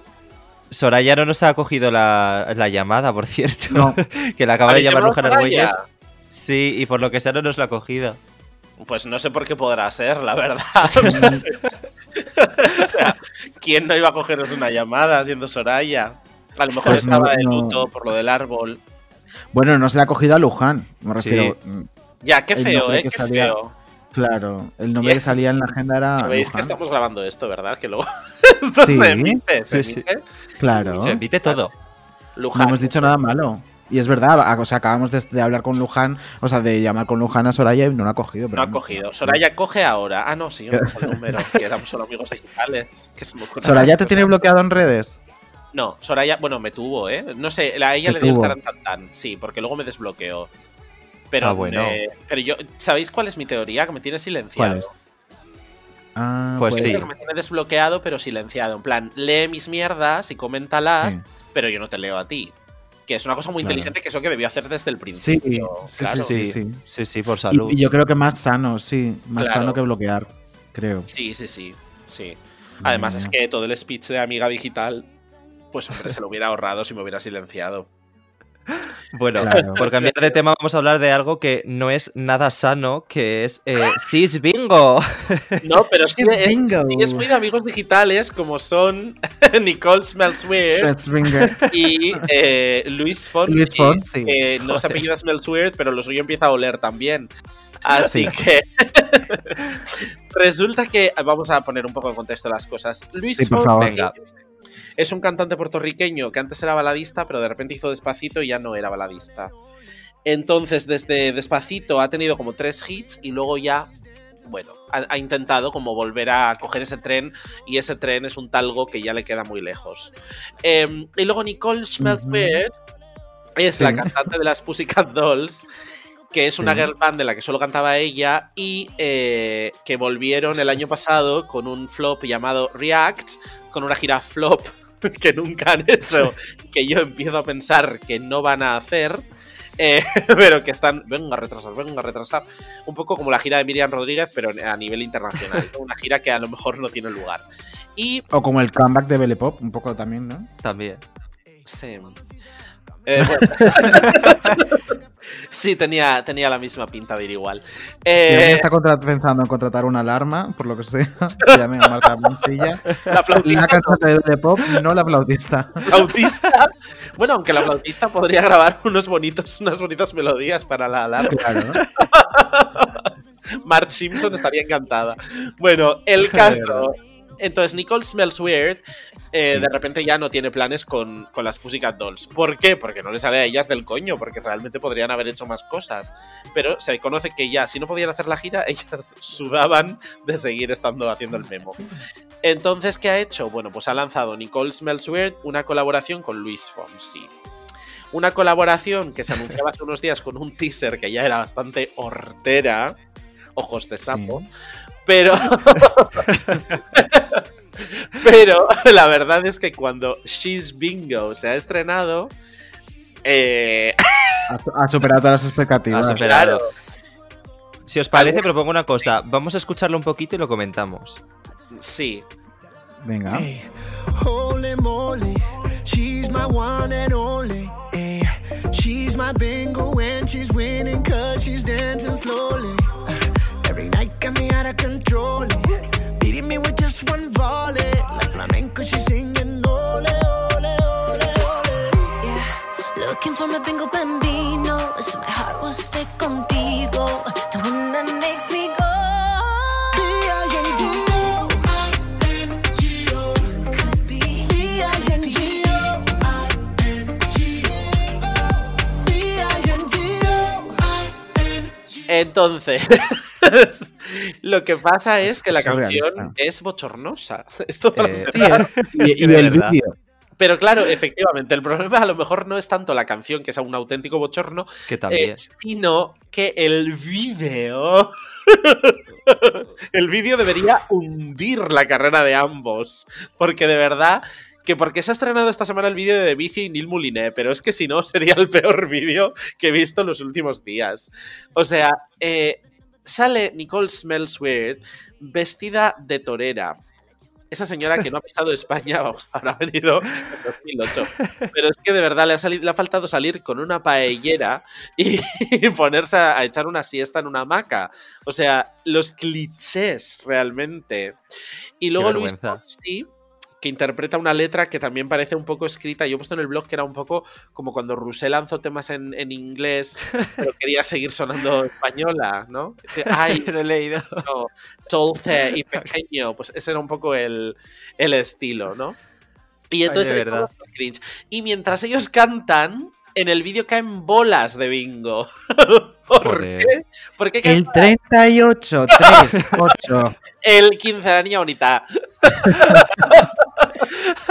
Soraya no nos ha cogido la, la llamada, por cierto. No. que la acaba de ¿Habéis llamar Luján? Argüelles. Sí, y por lo que sea no nos la ha cogido. Pues no sé por qué podrá ser, la verdad. o sea, ¿quién no iba a cogeros una llamada siendo Soraya? A lo mejor Pues no, estaba no. luto por lo del árbol. Bueno, no se le ha cogido a Luján, me refiero. Ya, qué feo, ¿eh? que Qué salía- feo. Claro, el nombre que salía en la agenda era. Sabéis que Luján. estamos grabando esto, ¿verdad? Que luego esto Sí. se emite, se Sí, sí. emite. Claro. Se emite todo. No Luján. hemos dicho nada malo. Y es verdad, o sea, acabamos de, de hablar con Luján, o sea, de llamar con Luján a Soraya y no lo ha cogido. pero No ha cogido. Soraya coge ahora. Ah, no, sí, yo no el número. Que éramos solo amigos digitales. Que se me ocurren ¿Soraya te cosas. tiene bloqueado en redes? No, Soraya, bueno, me tuvo, ¿eh? No sé, a ella le dio el tarantantán, sí, porque luego me desbloqueó. Pero, Ah, bueno. me- pero yo, ¿sabéis cuál es mi teoría? Que me tiene silenciado. ¿Cuál es? Ah, Pues puede sí. Que me tiene desbloqueado, pero silenciado. En plan, lee mis mierdas y coméntalas, Sí. pero yo no te leo a ti. Que es una cosa muy Claro. inteligente que eso que debió hacer desde el principio. sí, claro. sí, Sí, sí. sí, sí, por salud. Y, y yo creo que más sano, sí. Más Claro. sano que bloquear, creo. Sí, sí, sí, sí. Además es que todo el speech de Amiga Digital, pues hombre, se lo hubiera ahorrado si me hubiera silenciado. Bueno, Claro. por cambiar de tema vamos a hablar de algo que no es nada sano, que es eh, Sis Bingo. No, pero sí Es sí es muy de amigos digitales como son Nicole Smells Weird Schwarzenegger. y eh, Luis Fonsi. Luis Fonsi. que no se apellida Smells Weird, pero lo suyo empieza a oler también. Así Sí. que resulta que vamos a poner un poco en contexto las cosas. Luis Sí, por Fonsi favor. Venga. Es un cantante puertorriqueño que antes era baladista, pero de repente hizo Despacito y ya no era baladista. Entonces, desde Despacito ha tenido como tres hits y luego ya bueno, ha, ha intentado como volver a coger ese tren y ese tren es un talgo que ya le queda muy lejos. Em, y luego Nicole. Weird es Sí. la cantante de las Pussycat Dolls, que es una Sí. girl band de la que solo cantaba ella y eh, que volvieron el año pasado con un flop llamado React, con una gira flop que nunca han hecho, que yo empiezo a pensar que no van a hacer. eh, pero que están, venga a retrasar, venga a retrasar. Un poco como la gira de Miriam Rodríguez, pero a nivel internacional. Una gira que a lo mejor no tiene lugar. Y O como el comeback de Belle Pop, un poco también, ¿no? También. Sí. Eh, bueno. sí, tenía, tenía la misma pinta de ir igual. Si alguien Eh, está pensando en contratar una alarma, por lo que sea, llamen a Marta Mansilla. La flautista La cantante de Pop, no la flautista. flautista. Bueno, aunque la flautista podría grabar unos bonitos, unas bonitas melodías para la alarma. Claro. Marge Simpson estaría encantada. Bueno, el caso. Entonces, Nicole Smells Weird eh, de repente ya no tiene planes con, con las Pussycat Dolls. ¿Por qué? Porque no le sale a ellas del coño, porque realmente podrían haber hecho más cosas. Pero se conoce que ya, si no podían hacer la gira, ellas sudaban de seguir estando haciendo el memo. Entonces, ¿qué ha hecho? Bueno, pues ha lanzado Nicole Smells Weird una colaboración con Luis Fonsi. Una colaboración que se anunciaba hace unos días con un teaser que ya era bastante hortera. Ojos de sapo. Pero. Pero la verdad es que cuando She's Bingo se ha estrenado. Eh, Ha, ha superado todas las expectativas. Ha superado. Si os parece, propongo una cosa. Vamos a escucharlo un poquito y lo comentamos. Sí. Venga. Holy moly, she's my one and only. eh. She's my bingo when she's winning, cause she's dancing slowly. Got me out of control. Beating me with just one volley. Like flamenco, she's singing ole, ole, ole, ole. Yeah, looking for my bingo bambino. Entonces. Lo que pasa es que la canción es bochornosa. Esto para Eh, empezar. Y, Es que y de el vídeo. Pero claro, efectivamente, el problema a lo mejor no es tanto la canción, que es un auténtico bochorno, Que también. eh, sino que el vídeo. el vídeo debería hundir la carrera de ambos. Porque de verdad. Que porque se ha estrenado esta semana el vídeo de Vicio y Neil Mouliné, pero es que si no sería el peor vídeo que he visto en los últimos días. O sea, eh, sale Nicole Smells Weird vestida de torera. Esa señora que no ha pisado España vamos, habrá venido en 2008. Pero es que de verdad le ha, salido, le ha faltado salir con una paellera y, ponerse a, a echar una siesta en una hamaca. O sea, los clichés realmente. Y luego Luis. Fonsi, que interpreta una letra que también parece un poco escrita. Yo he puesto en el blog que era un poco como cuando Rusé lanzó temas en, en inglés, pero quería seguir sonando española, ¿no? Ay, Lo he leído. no, dulce y pequeño, pues ese era un poco el, el estilo, ¿no? Y entonces de es cringe. Y mientras ellos cantan, en el vídeo caen bolas de bingo. ¿Por Joder. qué? ¿Por qué caen El bolas? 38, 3, 8. El 15 año bonita.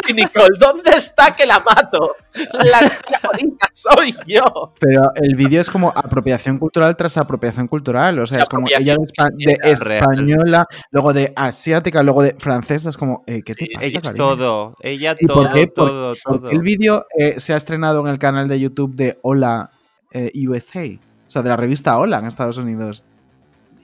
Y Nicole, ¿dónde está que la mato? La niña bonita soy yo. Pero el vídeo es como apropiación cultural tras apropiación cultural. O sea, es como ella de, española, luego de asiática, luego de francesa. Es como, eh, ¿qué te pasa, Ella cariño? todo. Ella ¿Y por todo, qué? Todo, porque todo. el vídeo eh, se ha estrenado en el canal de YouTube de Hola eh, USA. O sea, de la revista Hola en Estados Unidos.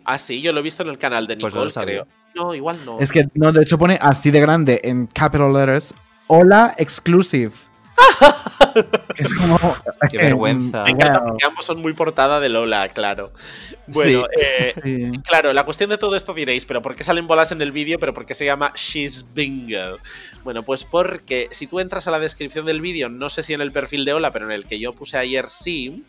Ah, sí, yo lo he visto en el canal de Pues Nicole, creo. No, igual no. Es que, no, de hecho pone así de grande en capital letters. Hola Exclusive. es como... Qué vergüenza. Me encanta porque ambos son muy portada de Lola, claro. Bueno, Sí. eh, Sí. claro, la cuestión de todo esto diréis, pero ¿por qué salen bolas en el vídeo? ¿Pero por qué se llama She's Bingo? Bueno, pues porque si tú entras a la descripción del vídeo, no sé si en el perfil de Hola, pero en el que yo puse ayer sí,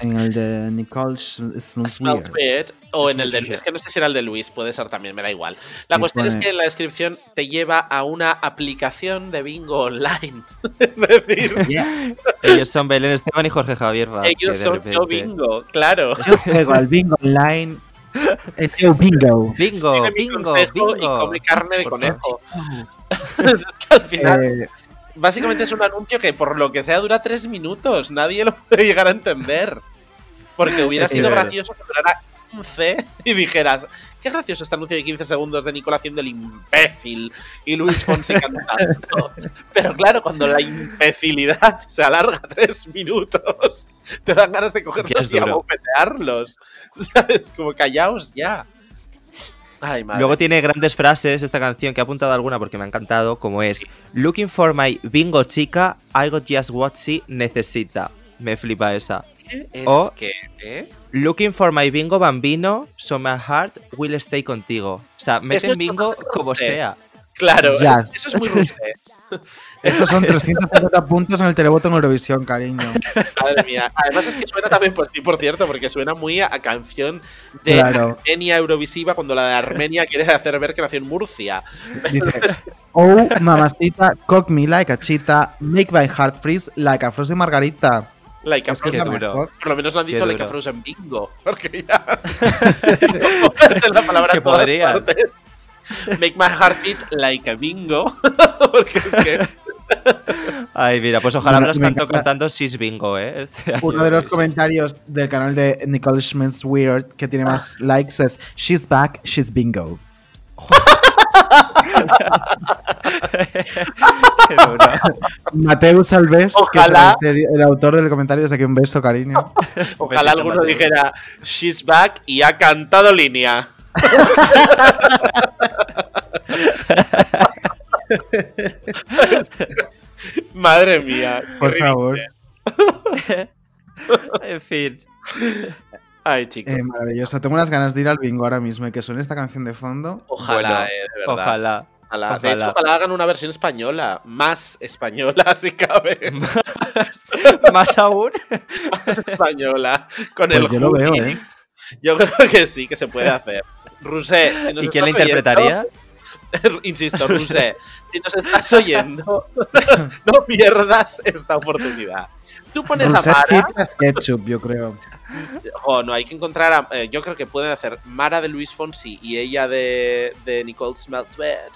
En el de Nicole Smells Smells Weird. Weird, o en el de Es que no sé si era el de Luis, puede ser también, me da igual. La Sí, cuestión es que en la descripción te lleva a una aplicación de bingo online. es decir, Yeah. Ellos son Belén Esteban y Jorge Javier Vázquez. ellos son yo bingo, claro. Yo juego al bingo online El bingo. Bingo, bingo, bingo. Y come carne de conejo. es que al final. Eh, Básicamente es un anuncio que por lo que sea dura tres minutos. Nadie lo puede llegar a entender. Porque hubiera sido gracioso que durara 15 y dijeras, qué gracioso este anuncio de 15 segundos de Nicole haciendo el imbécil y Luis Fonsi cantando. Pero claro, cuando la imbecilidad se alarga tres minutos, te dan ganas de cogerlos y duro. abofetearlos. ¿Sabes? Como callaos ya. Ay, madre. Luego tiene grandes frases esta canción que he apuntado alguna porque me ha encantado, como es Looking for my bingo chica, I got just what she necesita. Me flipa esa. es o- que, ¿eh? Looking for my bingo bambino, so my heart will stay contigo. O sea, meten bingo como sea. Claro, eso es muy rusé. Esos son 350 puntos en el televoto en Eurovisión, cariño. Madre mía. Además es que suena también por sí, por cierto, porque suena muy a, a canción de Claro. Armenia Eurovisiva cuando la de Armenia quiere hacer ver que nació en Murcia. Dice, oh, mamacita, cock me like a cheetah, make my heart freeze like a frozen margarita. Like a Es Frozen. mejor. Por lo menos lo han dicho like a duro. Frozen Bingo. Porque ya. La palabra Que partes. Make my heart beat like a bingo. porque es que. Ay, mira, pues ojalá las me canto encanta- cantando She's Bingo, ¿eh? Uno de los comentarios del canal de Nicole Schmidt's Weird que tiene más likes es She's back, she's bingo. Qué duro. Mateus Alves, Ojalá. que es el, el autor del comentario, desde aquí un beso, cariño. Ojalá alguno dijera She's back y ha cantado línea. Madre mía. Por favor. en fin. Ay, chicos. Eh, maravilloso. Tengo unas ganas de ir al bingo ahora mismo y que suene esta canción de fondo. Ojalá, Bueno, eh, de verdad. Ojalá. Ojalá. De hecho, ojalá hagan una versión española. Más española, si cabe. Más aún. Más española. Con Pues el yo lo veo. ¿eh? Yo creo que sí, que se puede hacer. Rusé, si nos ¿Y quién la oyendo- interpretaría? Insisto, Rusé, si nos estás oyendo, no pierdas esta oportunidad. Tú pones a Mara. Ketchup, yo creo. Oh, no, hay que encontrar a. eh, yo creo que pueden hacer Mara de Luis Fonsi y ella de, de Nicole Smells Bad.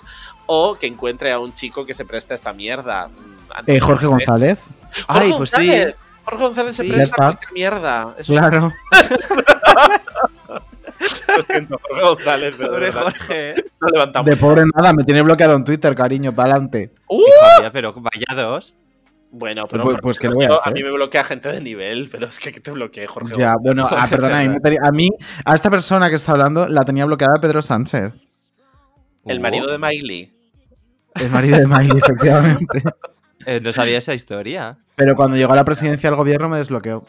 O que encuentre a un chico que se preste a esta mierda. mm, Eh, Jorge González. Jorge Ay, pues sí. González. Jorge González se Sí. Presta a cualquier mierda. Eso es- Claro. Lo siento, Jorge González, pero de verdad, Jorge. no levantamos. De pobre nada, me tiene bloqueado en Twitter, cariño, para adelante. ¡Uh! Pero vaya dos. Bueno, pero Pues- por pues, ¿qué lo le voy a hacer? mí me bloquea gente de nivel, pero es que que te bloquee, Jorge. Ya, bueno, ah, perdona, a mí, a mí, a esta persona que está hablando, la tenía bloqueada Pedro Sánchez, El Uh, marido de Miley. el marido de Miley, efectivamente. eh, no sabía esa historia. Pero cuando llegó a la presidencia del gobierno me desbloqueó.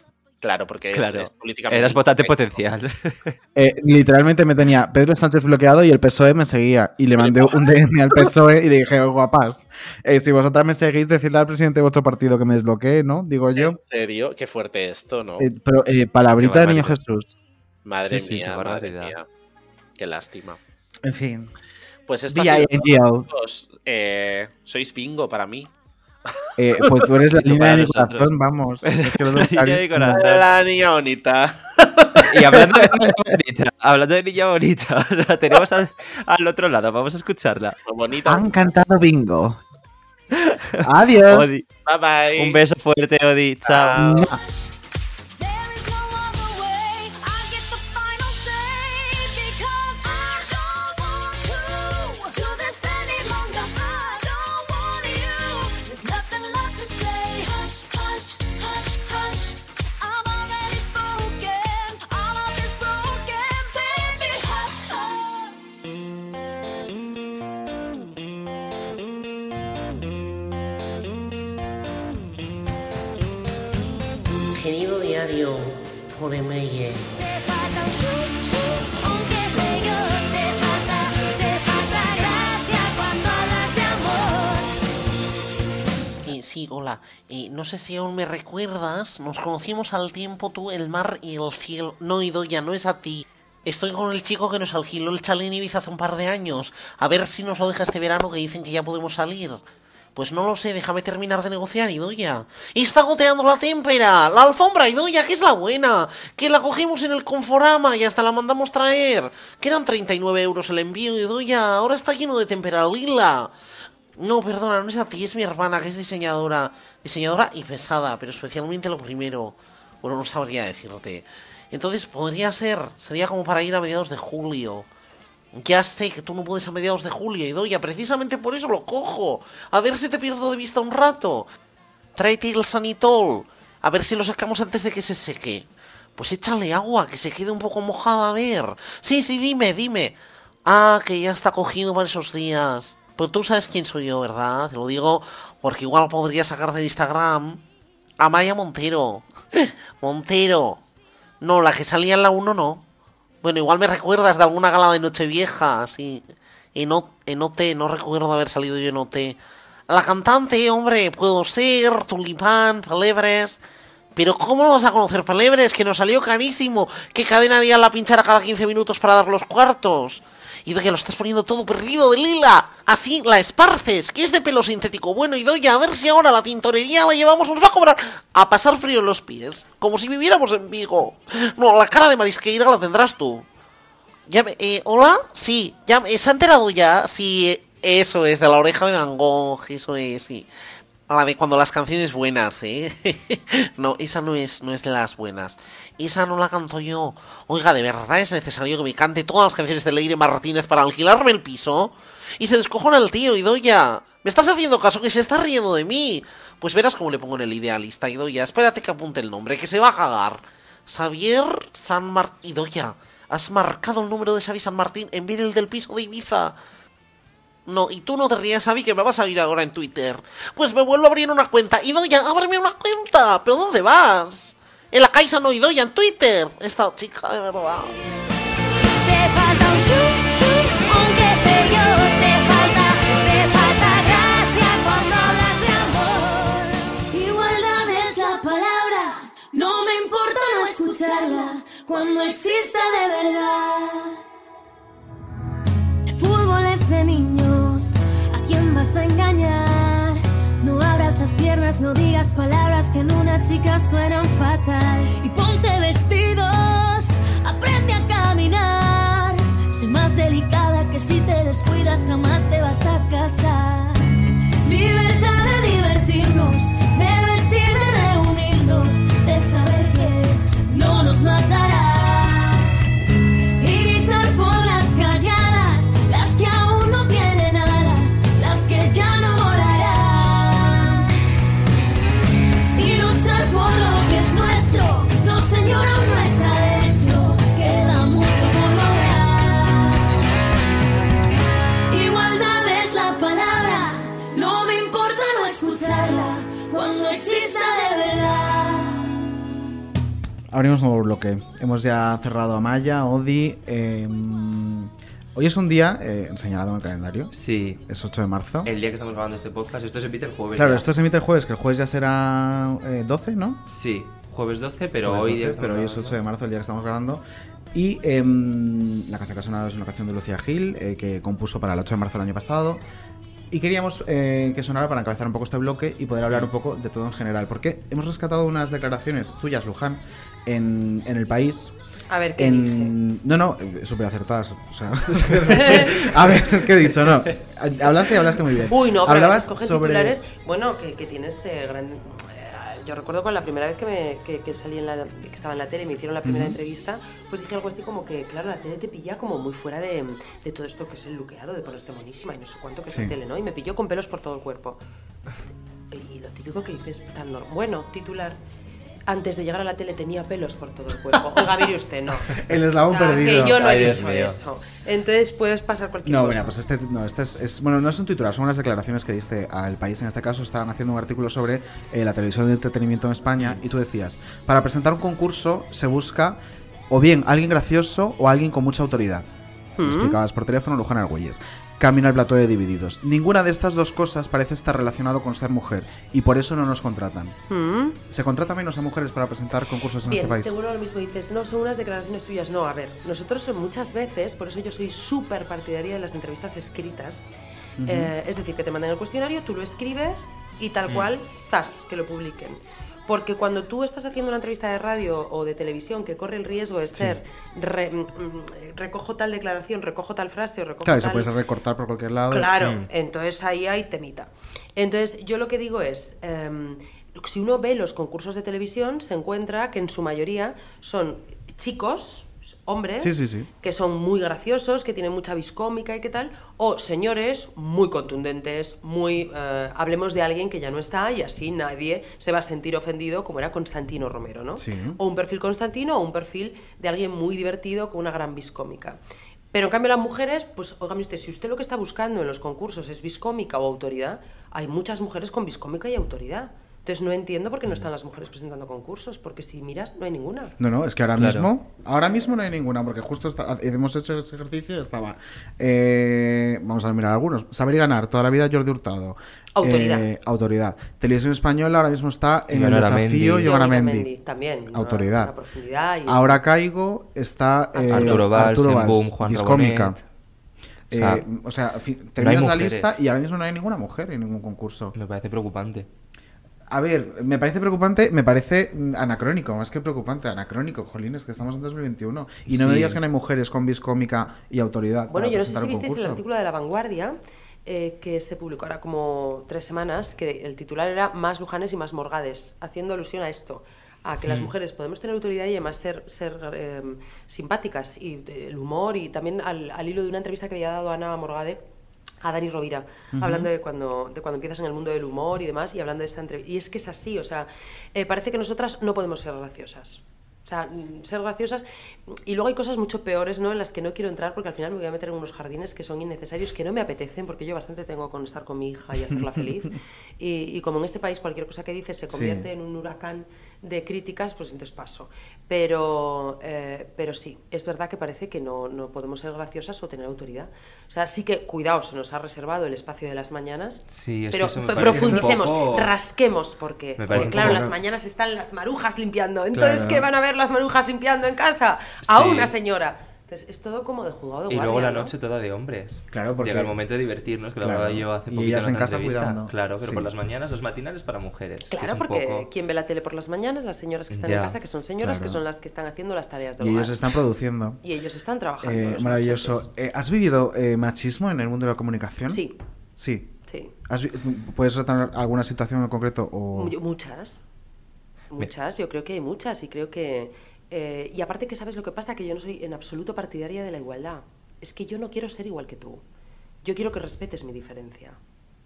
Claro, porque es, Claro. es políticamente. Eras votante potencial. Eh, literalmente me tenía Pedro Sánchez bloqueado y el PSOE me seguía. Y le mandé un DM al PSOE y le dije, oh, guapas, eh, si vosotras me seguís, decidle al presidente de vuestro partido que me desbloquee, ¿no? Digo yo. En serio, qué fuerte esto, ¿no? Eh, pero eh, palabrita de niño. Jesús. madre sí, mía, qué madre barbaridad. mía. Qué lástima. En fin. Pues esto ha sido B.I.N.G.O.. todo, chicos. Eh, sois bingo para mí. Eh, pues tú eres la línea de mi corazón, vamos. Es que lo La línea de corazón. La niña bonita. Y hablando de niña bonita, hablando de niña bonita, la tenemos al, al otro lado. Vamos a escucharla. Bonita. Han cantado bingo. Adiós. Odi. Bye bye. Un beso fuerte, Odi. Chao. Diario, por email. Eh, sí, hola. Eh, no sé si aún me recuerdas. Nos conocimos al tiempo tú, el mar y el cielo. No, Idoya, no es a ti. Estoy con el chico que nos alquiló el chalet en Ibiza hace un par de años. A ver si nos lo deja este verano que dicen que ya podemos salir. Pues no lo sé, déjame terminar de negociar, Idoya. Está goteando la témpera, la alfombra, Idoya, que es la buena. Que la cogimos en el Conforama y hasta la mandamos traer. Que eran 39 euros el envío, Idoya. Ahora está lleno de témpera lila. No, perdona, no es a ti, es mi hermana, que es diseñadora. Diseñadora y pesada, pero especialmente lo primero. Bueno, no sabría decirte. Entonces podría ser, sería como para ir a mediados de julio. Ya sé que tú no puedes a mediados de julio, Idoya, precisamente por eso lo cojo. A ver si te pierdo de vista un rato. Tráete el sanitol. A ver si lo sacamos antes de que se seque. Pues échale agua, que se quede un poco mojada, a ver. Sí, sí, dime, dime. Ah, que ya está cogido para esos días. Pero tú sabes quién soy yo, ¿verdad? Te lo digo porque igual podría sacar del Instagram a Maya Montero. Montero. No, la que salía en la 1 no. Bueno, igual me recuerdas de alguna gala de Nochevieja, así. En, O- en OT, no recuerdo haber salido yo en OT. La cantante, hombre, puedo ser, Tulipán, Pelebres. Pero ¿cómo no vas a conocer Pelebres? Que nos salió carísimo. Que cadena día la pinchara cada 15 minutos para dar los cuartos. Y que lo estás poniendo todo perdido de lila. Así la esparces, que es de pelo sintético. Bueno, y doy a ver si ahora la tintorería la llevamos, nos va a cobrar a pasar frío en los pies. Como si viviéramos en Vigo. No, la cara de Marisqueira la tendrás tú. Ya me- eh, ¿Hola? Sí, ya me- ¿se ha enterado ya? Sí, eh, eso es, de la oreja de Van Gogh, eso es, sí. La de cuando las canciones buenas, ¿eh? no, esa no es, no es las buenas. Esa no la canto yo. Oiga, ¿de verdad es necesario que me cante todas las canciones de Leire Martínez para alquilarme el piso? Y se descojona el tío, Idoya. ¿Me estás haciendo caso que se está riendo de mí? Pues verás cómo le pongo en el idealista, Idoya. Espérate que apunte el nombre, que se va a cagar. Xavier San Martín. Idoya, has marcado el número de Xavi San Martín en vez del del piso de Ibiza. No, y tú no te rías, Xavi, que me vas a ir ahora en Twitter. Pues me vuelvo a abrir una cuenta. Idoya, ábreme una cuenta. ¿Pero dónde vas? En la Caixa no Idoya, en Twitter. Esta chica, de verdad. Te falta un chu, chu, aunque sé yo, te falta, te falta gracia cuando hablas de amor. Igualdad es la palabra, no me importa no escucharla cuando exista de verdad. El fútbol es de niños, ¿a quién a engañar? No abras las piernas, no digas palabras que en una chica suenan fatal. Y ponte vestidos, aprende a caminar. Sé más delicada que si te descuidas jamás te vas a casar. Libertad de divertirnos, de vestir, de reunirnos, de saber que no nos matará. Abrimos un nuevo bloque. Hemos ya cerrado a Maya, Odi. eh, hoy es un día eh, señalado en el calendario. Sí. Es 8 de marzo. El día que estamos grabando este podcast, esto se emite el jueves. Claro, ya. esto se emite el jueves, que el jueves ya será eh, 12, ¿no? Sí, jueves 12, pero Jueves hoy 12, día pero hoy es grabando- 8 de marzo, el día que estamos grabando. Y em, la canción que ha sonado es una canción de Lucía Gil, eh, que compuso para el 8 de marzo del año pasado. Y queríamos eh, que sonara para encabezar un poco este bloque y poder hablar un poco de todo en general. Porque hemos rescatado unas declaraciones tuyas, Luján, en, en el país. A ver, ¿qué en... No, no, eh, súper acertadas. O sea, a ver, ¿qué he dicho? No, hablaste hablaste muy bien. Uy, no, pero Hablabas escogen sobre... titulares, bueno, que, que tienes eh, gran... eh, Yo recuerdo con la primera vez que, me, que, que salí en la, que estaba en la tele y me hicieron la primera Ujú. entrevista, pues dije algo así como que, claro, la tele te pilla como muy fuera de, de todo esto que es el luqueado, de ponerte monísima y no sé cuánto que es Sí. la tele, ¿no? Y me pilló con pelos por todo el cuerpo. Y lo típico que dices, tan bueno, titular. Antes de llegar a la tele tenía pelos por todo el cuerpo. Oiga, mire usted, no. El eslabón O sea, perdido. Que yo no Ay, he dicho mío. eso. Entonces puedes pasar cualquier No, cosa. mira, pues este, no, este es, es- Bueno, no es un titular, son unas declaraciones que diste al país. En este caso, estaban haciendo un artículo sobre eh, la televisión de entretenimiento en España. Y tú decías: para presentar un concurso se busca o bien alguien gracioso o alguien con mucha autoridad. Lo Mm. explicabas por teléfono, Luján Argüelles. Camina el plato de divididos. Ninguna de estas dos cosas parece estar relacionado con ser mujer y por eso no nos contratan. Mm. ¿Se contrata menos a mujeres para presentar concursos en Bien, este país? a lo mismo. Dices, no, son unas declaraciones tuyas. No, a ver, nosotros muchas veces, por eso yo soy súper partidaria de las entrevistas escritas. Ujú. Eh, es decir, que te mandan el cuestionario, tú lo escribes y tal Mm. cual, zas, que lo publiquen. Porque cuando tú estás haciendo una entrevista de radio o de televisión que corre el riesgo de ser re- mm, mm, recojo tal declaración, recojo tal frase o recojo Claro, se tal... puede recortar por cualquier lado. Claro, Mm. entonces ahí hay temita. Entonces, yo lo que digo es, em, si uno ve los concursos de televisión, se encuentra que en su mayoría son chicos, hombres, Sí, sí, sí. que son muy graciosos, que tienen mucha viscómica y qué tal, o señores muy contundentes, muy... eh, hablemos de alguien que ya no está y así nadie se va a sentir ofendido como era Constantino Romero, ¿no? O un perfil Constantino o un perfil de alguien muy divertido con una gran viscómica. Pero en cambio las mujeres, pues usted, si usted lo que está buscando en los concursos es viscómica o autoridad, hay muchas mujeres con viscómica y autoridad. Entonces no entiendo por qué no están las mujeres presentando concursos, porque si miras no hay ninguna. No, no, es que ahora Claro. mismo, ahora mismo no hay ninguna, porque justo está- hemos hecho ese ejercicio, estaba, eh, vamos a mirar algunos, Saber y Ganar, toda la vida Jordi Hurtado. Autoridad. Eh, autoridad. Televisión Española ahora mismo está en el desafío Mendy Mendy. también. Autoridad. una profundidad y- Ahora caigo, está eh, Arturo Valls, Arturo en Valls, Boom, Juan. Rabonet. O sea, Eh, o sea, fi- no hay terminas la lista y ahora mismo no hay ninguna mujer en ningún concurso. Me parece preocupante. A ver, me parece preocupante, me parece mm, anacrónico, más que preocupante, anacrónico, jolines, que estamos en 2021. Y no me digas que no hay mujeres con viscómica y autoridad. Bueno, yo no sé si visteis el artículo de La Vanguardia, eh, que se publicó ahora como tres semanas, que el titular era Más Lujanes y más Morgades, haciendo alusión a esto, a que las Mm. mujeres podemos tener autoridad y además ser, ser eh, simpáticas, y de- el humor, y también al, al hilo de una entrevista que había dado Ana Morgade a Dani Rovira, hablando de cuando, de cuando empiezas en el mundo del humor y demás, y hablando de esta entrevista. Y es que es así, o sea, eh, parece que nosotras no podemos ser graciosas. O sea, ser graciosas. Y luego hay cosas mucho peores, ¿no? En las que no quiero entrar porque al final me voy a meter en unos jardines que son innecesarios, que no me apetecen, porque yo bastante tengo con estar con mi hija y hacerla feliz. Y, y como en este país cualquier cosa que dices se convierte en un huracán de críticas, pues entonces paso. Pero, eh, pero sí, es verdad que parece que no, no podemos ser graciosas o tener autoridad. O sea, sí que, cuidado, se nos ha reservado el espacio de las mañanas. Sí, pero profundicemos, poco- rasquemos, porque, porque claro, en las mañanas están las marujas limpiando. Entonces, Claro. ¿qué van a ver las marujas limpiando en casa? A Sí. una señora. Entonces, es todo como de jugado de Y luego la ¿no? noche toda de hombres. Claro, porque- Llega el momento de divertirnos, que lo Claro. hablaba yo hace Y poquito ellas en casa entrevista. cuidando. Claro, pero Sí. por las mañanas, los matinales para mujeres. Claro, porque poco- quien ve la tele por las mañanas, las señoras que están Ya. en casa, que son señoras, Claro. que son las que están haciendo las tareas del Y hogar. ellos están produciendo. Y ellos están trabajando. Eh, los maravilloso. Eh, ¿Has vivido eh, machismo en el mundo de la comunicación? Sí. Sí. Sí. ¿Has vi- ¿Puedes retar alguna situación en concreto? O... Mu- Muchas. Muchas, yo creo que hay muchas y creo que... eh, y aparte que sabes lo que pasa, que yo no soy en absoluto partidaria de la igualdad. Es que yo no quiero ser igual que tú. Yo quiero que respetes mi diferencia.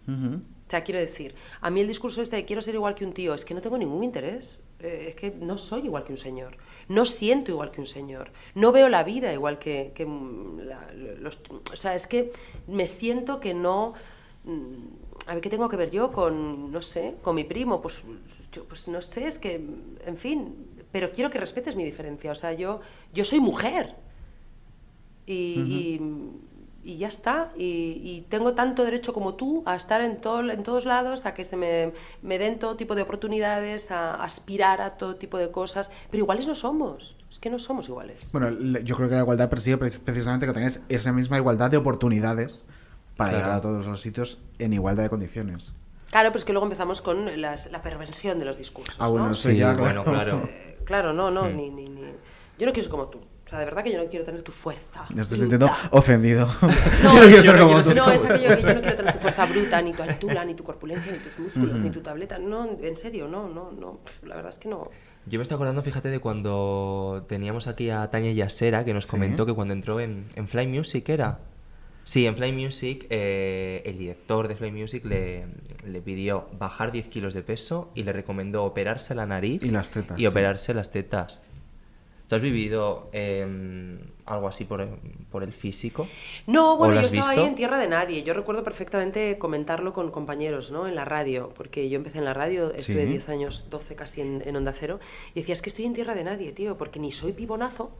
Ujú. O sea, quiero decir, a mí el discurso este de quiero ser igual que un tío, es que no tengo ningún interés. Eh, es que no soy igual que un señor. No siento igual que un señor. No veo la vida igual que, que, mm, la- los... O sea, es que me siento que no... mm, A ver, ¿qué tengo que ver yo con, no sé, con mi primo? Pues, yo, pues no sé, es que, en fin, pero quiero que respetes mi diferencia. O sea, yo, yo soy mujer. Y, y- y ya está. Y, y tengo tanto derecho como tú a estar en, todo, en todos lados, a que se me, me den todo tipo de oportunidades, a aspirar a todo tipo de cosas. Pero iguales no somos. Es que no somos iguales. Bueno, yo creo que la igualdad persigue pre- precisamente que tengáis esa misma igualdad de oportunidades para Claro. llegar a todos los sitios en igualdad de condiciones. Claro, pero es que luego empezamos con las- la perversión de los discursos. Ah, bueno, ¿no? eso ya, bueno, claro. claro. Eh, Claro, no, no, ni, ni, ni- Yo no quiero ser como tú. O sea, de verdad que yo no quiero tener tu fuerza. Me estoy sintiendo ofendido. No, Yo no quiero ser no como tú. no, es que yo, yo no quiero tener tu fuerza bruta, ni tu altura, ni tu corpulencia, ni tus músculos, ni tu tableta. No, en serio, no, no, no. La verdad es que no. Yo me estoy acordando, fíjate, de cuando teníamos aquí a Tania Yasera, que nos Sí. comentó que cuando entró en, en Fly Music era. Sí, en Fly Music, eh, el director de Fly Music le, le pidió bajar 10 kilos de peso y le recomendó operarse la nariz Y las tetas, y sí. operarse las tetas. ¿Tú has vivido eh, algo así por, por el físico? No, ¿O bueno, yo estaba visto? ahí en tierra de nadie. Yo recuerdo perfectamente comentarlo con compañeros, ¿no? En la radio, porque yo empecé en la radio, estuve Sí. 10 años, 12 casi en, en Onda Cero, y decía, es que estoy en tierra de nadie, tío, porque ni soy pibonazo,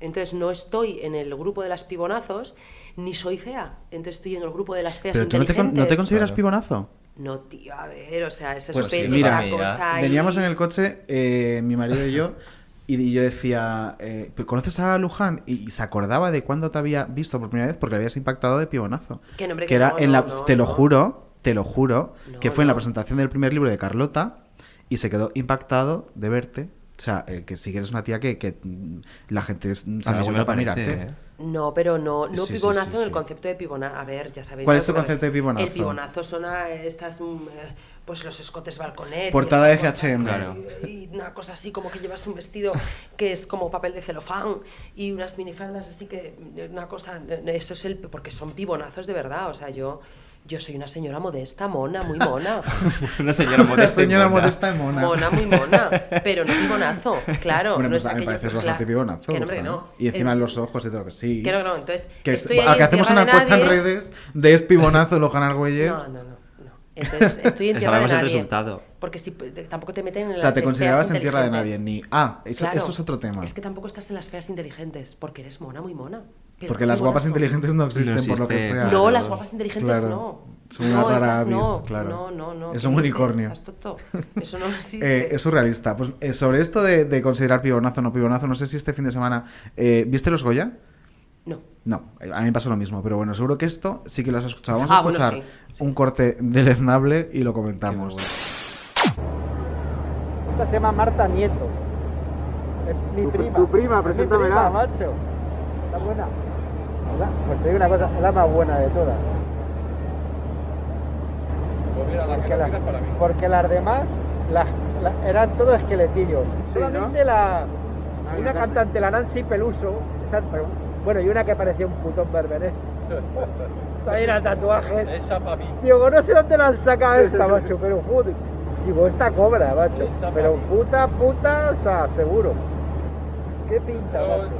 Entonces no estoy en el grupo de las pibonazos, ni soy fea. Entonces estoy en el grupo de las feas Pero tú no te, con- inteligentes. ¿no te consideras pibonazo? No, tío, a ver, o sea, esa, Pues mira, esa cosa veníamos en el coche, eh, mi marido y yo, y yo decía, eh, ¿pero ¿conoces a Luján? Y se acordaba de cuándo te había visto por primera vez porque le habías impactado de pibonazo. Que no, hombre, que que era no, en no, la, no, te lo juro, te lo juro, que No, fue en la presentación del primer libro de Carlota y se quedó impactado de verte. O sea, eh, que sí que eres una tía que, que, mm, la gente es- se da vuelta para mirarte. ¿eh? No, pero no, no Sí, sí, pibonazo sí, en el sí. concepto de pibonazo. A ver, ya sabéis. ¿Cuál es tu concepto de pibonazo? El pibonazo son a estas, mm, eh, pues los escotes balconet. Portada de cosa, H&M. Claro. Y una cosa así como que llevas un vestido que es como papel de celofán y unas minifaldas así que eh, una cosa, eso es el porque son pibonazos de verdad, o sea, yo yo soy una señora modesta, mona, muy mona. Una señora modesta. y señora mona. modesta y mona. Mona, muy mona, pero no pibonazo, claro. Bueno, no pues es a mí claro, bastante pibonazo. Que no, hombre, que no. Y encima En- los ojos y todo, que sí. Que no, que no. Entonces, Que estoy es- ahí a que hacemos una de encuesta en nadie. redes de espibonazo Lojan Argüelles. No, no, no. no. Entonces, estoy en tierra de sabemos el nadie. resultado. Porque si tampoco te meten en O sea, las te de considerabas en tierra de nadie. inteligentes. Ni... Ah, eso, Claro. eso es otro tema. Es que tampoco estás en las feas inteligentes, porque eres mona, muy mona. Pero Porque las guapas inteligentes no existen No por lo que sea. No, las guapas inteligentes Claro. no. Son una no, rara avis, no. claro. No, no, no. Es ¿qué un dices? unicornio. Estás tonto. Eso no existe. Eh, es surrealista. Pues eh, sobre esto de, de considerar pibonazo o no pibonazo, no sé si este fin de semana. eh, ¿Viste los Goya? No. No, a mí me pasó lo mismo, pero bueno, seguro que esto sí que lo has escuchado. Vamos a Ah, bueno, escuchar sí, un corte deleznable y lo comentamos. Esta se llama Marta Nieto. Es mi prima. tu prima, Es mi prima, macho. Está buena. Pues te digo una cosa, es la más buena de todas. porque, la- porque las demás las, las- eran todos esqueletillos. Solamente la hay una cantante, la Nancy Peluso, esa- pero- bueno, y una que parecía un putón berberé. Ahí era tatuajes. Esa para mí. Digo, no sé dónde la han sacado esta, macho, pero joder. Digo, esta cobra, macho. Pero puta, puta, o sea, seguro. ¿Qué pinta, macho?